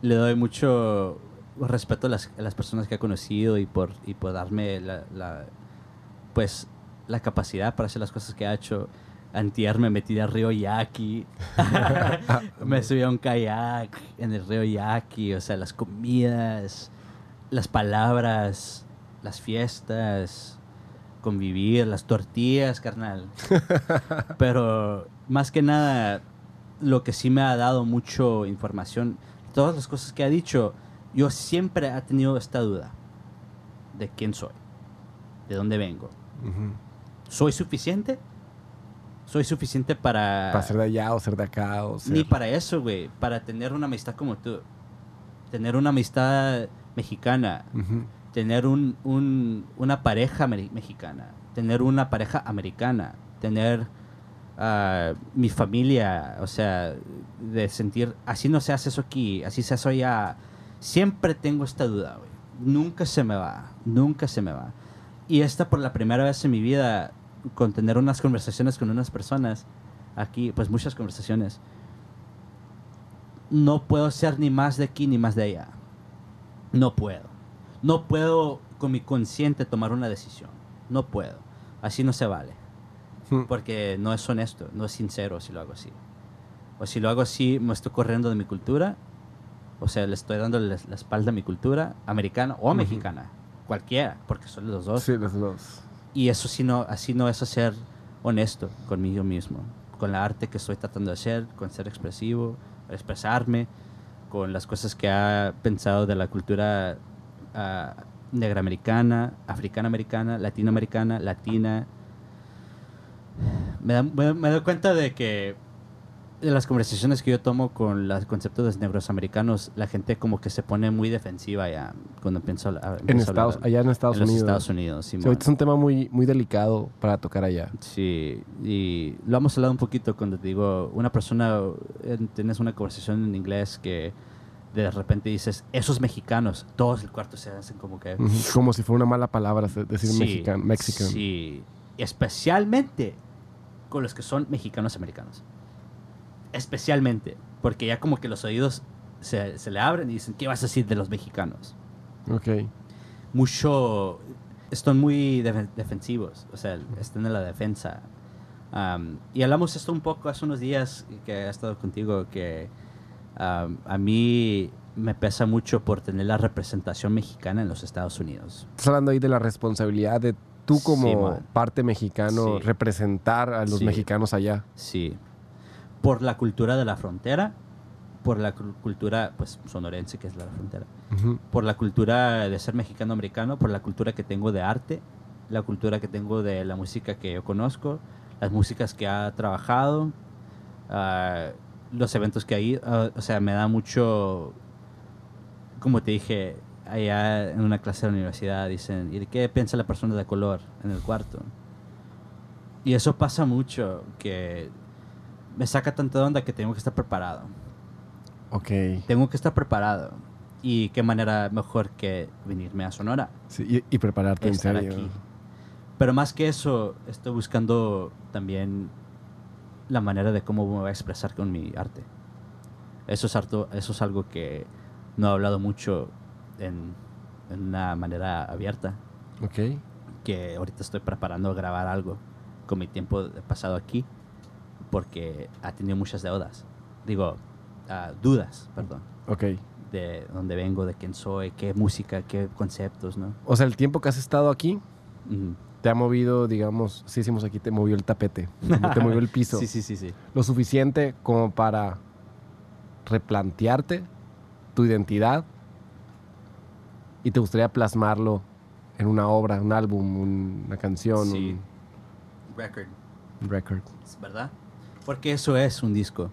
le doy mucho respeto a las, a las personas que ha conocido y por, y por darme la, la- pues, la capacidad para hacer las cosas que ha hecho. Antier me metí al río Yaqui. me subí a un kayak en el río Yaqui. O sea, las comidas, las palabras, las fiestas, convivir, las tortillas, carnal. Pero más que nada, lo que sí me ha dado mucho información, todas las cosas que ha dicho, yo siempre he tenido esta duda de quién soy, de dónde vengo. ¿Soy suficiente? ¿Soy suficiente para... Para ser de allá o ser de acá o ser... Ni para eso, güey. Para tener una amistad como tú. Tener una amistad mexicana. Ujú. Tener un, un- una pareja mexicana. Tener una pareja americana. Tener ah, mi familia. O sea, de sentir, así no se hace eso aquí, así se hace allá. Siempre tengo esta duda, güey. Nunca se me va. Nunca se me va. Y esta por la primera vez en mi vida, con tener unas conversaciones con unas personas, aquí, pues muchas conversaciones, no puedo ser ni más de aquí ni más de allá. No puedo. No puedo con mi consciente tomar una decisión. No puedo. Así no se vale. Hmm. Porque no es honesto, no es sincero si lo hago así. O si lo hago así, me estoy corriendo de mi cultura. O sea, le estoy dando la espalda a mi cultura americana o mexicana. Cualquiera, porque son los dos. Sí, los dos. Y eso sí no, así no es ser honesto conmigo mismo, con la arte que estoy tratando de hacer, con ser expresivo, expresarme, con las cosas que ha pensado de la cultura ah, negramericana, africana-americana, latinoamericana, latina. Me, da- me doy cuenta de que de las conversaciones que yo tomo con los conceptos de negros americanos, la gente como que se pone muy defensiva ya cuando pienso, a- En hablar Estados, allá en Estados en los Unidos. Estados Unidos, Sí, Simón. ahorita es un tema muy, muy delicado para tocar allá. Sí, y lo hemos hablado un poquito cuando te digo, una persona, tienes una conversación en inglés que de repente dices, esos mexicanos, todos el cuarto se hacen como que... Como si fuera una mala palabra decir Sí, mexican, mexican. Sí, especialmente con los que son mexicanos americanos. Especialmente, porque ya como que los oídos se, se le abren y dicen, ¿qué vas a decir de los mexicanos? Ok. mucho están muy defen- defensivos, o sea, están en la defensa. Am, y hablamos esto un poco hace unos días que he estado contigo, que am, a mí me pesa mucho por tener la representación mexicana en los Estados Unidos. Estás hablando ahí de la responsabilidad de tú como Sí, parte mexicano Sí. representar a los Sí. mexicanos allá. Sí. Por la cultura de la frontera, por la cul- cultura, pues, sonorense, que es la frontera. Ujú. Por la cultura de ser mexicano-americano, por la cultura que tengo de arte, la cultura que tengo de la música que yo conozco, las músicas que ha trabajado, ah, los eventos que hay, ah, o sea, me da mucho, como te dije, allá en una clase de la universidad dicen, ¿y de qué piensa la persona de color en el cuarto? Y eso pasa mucho, que me saca tanta onda que tengo que estar preparado. Ok. Tengo que estar preparado. Y qué manera mejor que venirme a Sonora, Sí, y, y prepararte en estar serio. aquí. Pero más que eso, estoy buscando también la manera de cómo me voy a expresar con mi arte. Eso es, harto, eso es algo que no he hablado mucho en, en una manera abierta. Ok. Que ahorita estoy preparando a grabar algo con mi tiempo pasado aquí, porque ha tenido muchas deudas. Digo, ah, dudas, perdón, Ok. de dónde vengo, de quién soy, qué música, qué conceptos, ¿no? O sea, el tiempo que has estado aquí te ha movido, digamos, si decimos aquí, te movió el tapete, te movió el piso. Sí, sí, sí, sí. Lo suficiente como para replantearte tu identidad y te gustaría plasmarlo en una obra, un álbum, un- una canción, Sí. Record, un record. ¿verdad? Porque eso es un disco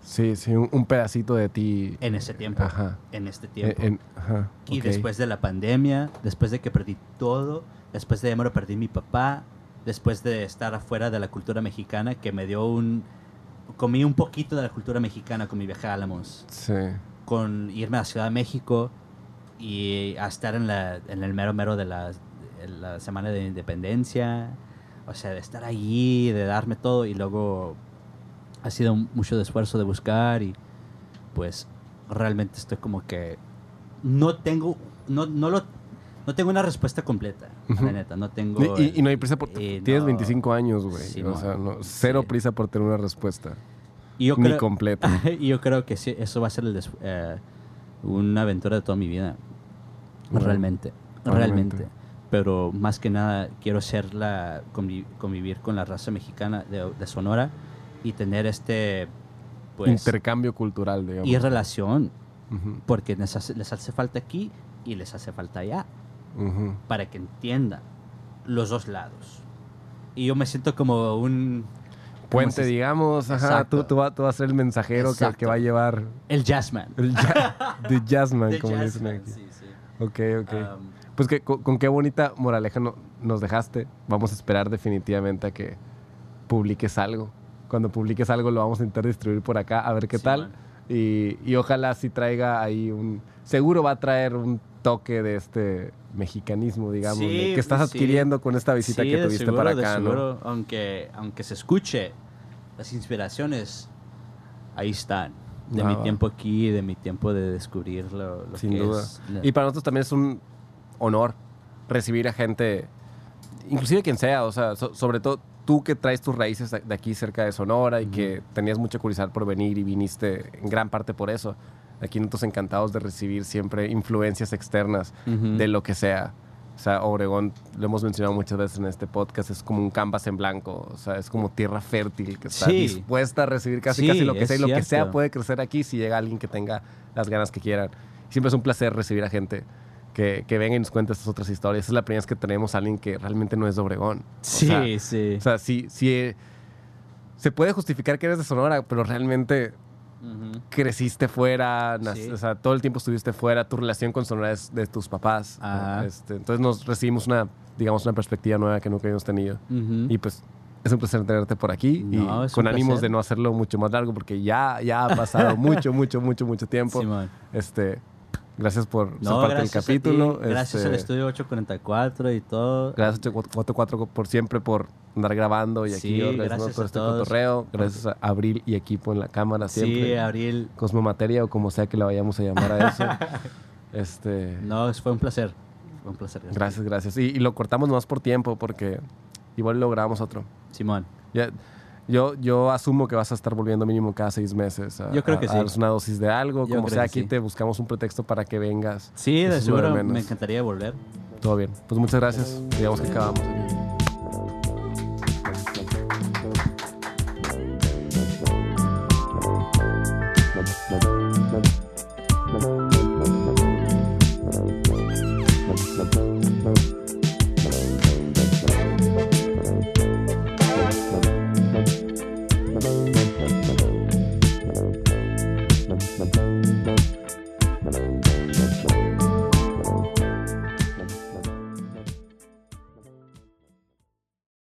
Sí, sí, un, un pedacito de ti. en ese tiempo, Ajá. en este tiempo. En- en- ajá, Y después de la pandemia, después de que perdí todo, después de me lo perdí mi papá, después de estar afuera de la cultura mexicana, que me dio un... Comí un poquito de la cultura mexicana con mi viaje a Álamos, Sí. con irme a Ciudad de México y a estar en, la, en el mero mero de la, de la Semana de Independencia, o sea, de estar allí, de darme todo y luego ha sido mucho de esfuerzo de buscar y pues realmente estoy como que no tengo no, no lo no tengo una respuesta completa la neta no tengo Y, y no hay prisa por... tienes no- 25 años, güey. Sí, o no. sea, no- cero Sí. prisa por tener una respuesta. y yo Ni creo, completa. y yo creo que sí, eso va a ser el eh, una aventura de toda mi vida realmente realmente pero más que nada quiero ser la convi- convivir con la raza mexicana de, de Sonora y tener este pues Intercambio cultural, digamos. y relación Ujú, porque les hace, les hace falta aquí y les hace falta allá, ujú. para que entiendan los dos lados. Y yo me siento como un... Puente, digamos. Ajá, tú, tú, vas, tú vas a ser el mensajero que, que va a llevar El jazzman. el ja- the jazzman, The como dicen jazzman, aquí. sí, sí. Ok, ok. Um, Pues que, con, con qué bonita moraleja no- nos dejaste. Vamos a esperar definitivamente a que publiques algo. Cuando publiques algo lo vamos a intentar distribuir por acá a ver qué Sí, tal. Y, y ojalá sí traiga ahí un... Seguro va a traer un toque de este mexicanismo, digamos, Sí, que estás sí. adquiriendo con esta visita que tuviste seguro, para acá, ¿no? aunque, aunque se escuche, las inspiraciones ahí están. De mi tiempo aquí, de mi tiempo de descubrir lo, lo Sin que duda. es Y para nosotros también es un honor recibir a gente, inclusive quien sea, o sea, so- sobre todo tú que traes tus raíces de aquí cerca de Sonora y que tenías mucha curiosidad por venir y viniste en gran parte por eso. Aquí nosotros encantados de recibir siempre influencias externas de lo que sea. O sea, Obregón, lo hemos mencionado muchas veces en este podcast, es como un canvas en blanco, o sea, es como tierra fértil que está Sí. dispuesta a recibir casi Sí, casi lo que sea y lo que sea puede crecer aquí si llega alguien que tenga las ganas que quieran. Siempre es un placer recibir a gente que, que venga y nos cuente estas otras historias. Esa es la primera vez que tenemos a alguien que realmente no es de Obregón. O Sí, sea, sí. O sea, sí, sí, eh, se puede justificar que eres de Sonora, pero realmente creciste fuera, Sí. o sea, todo el tiempo estuviste fuera, tu relación con Sonora es de tus papás. ¿no? Ajá. Este, entonces nos recibimos una, digamos, una perspectiva nueva que nunca habíamos tenido. Ujú. Y pues es un placer tenerte por aquí No, y con ánimos placer. de no hacerlo mucho más largo porque ya, ya ha pasado mucho, mucho, mucho, mucho tiempo. Simón. Este, gracias por ser No, parte del gracias ti, capítulo. gracias Este, al estudio 844 y todo. Gracias 844 por siempre por andar grabando y aquí Sí, organizando gracias todo este cotorreo. Gracias a Abril y equipo en la cámara siempre. Sí, Abril. Cosmo Materia o como sea que la vayamos a llamar a eso. este, No, fue un placer. Fue un placer. gracias, gracias. Y, y lo cortamos más por tiempo porque igual lo grabamos otro. Simón. Ya, yo, yo asumo que vas a estar volviendo mínimo cada seis meses. A, Yo creo que a sí. una dosis de algo. Yo como sea, aquí sí. te buscamos un pretexto para que vengas. Sí, de seguro me encantaría volver. Todo bien. Pues muchas gracias. Digamos que acabamos aquí.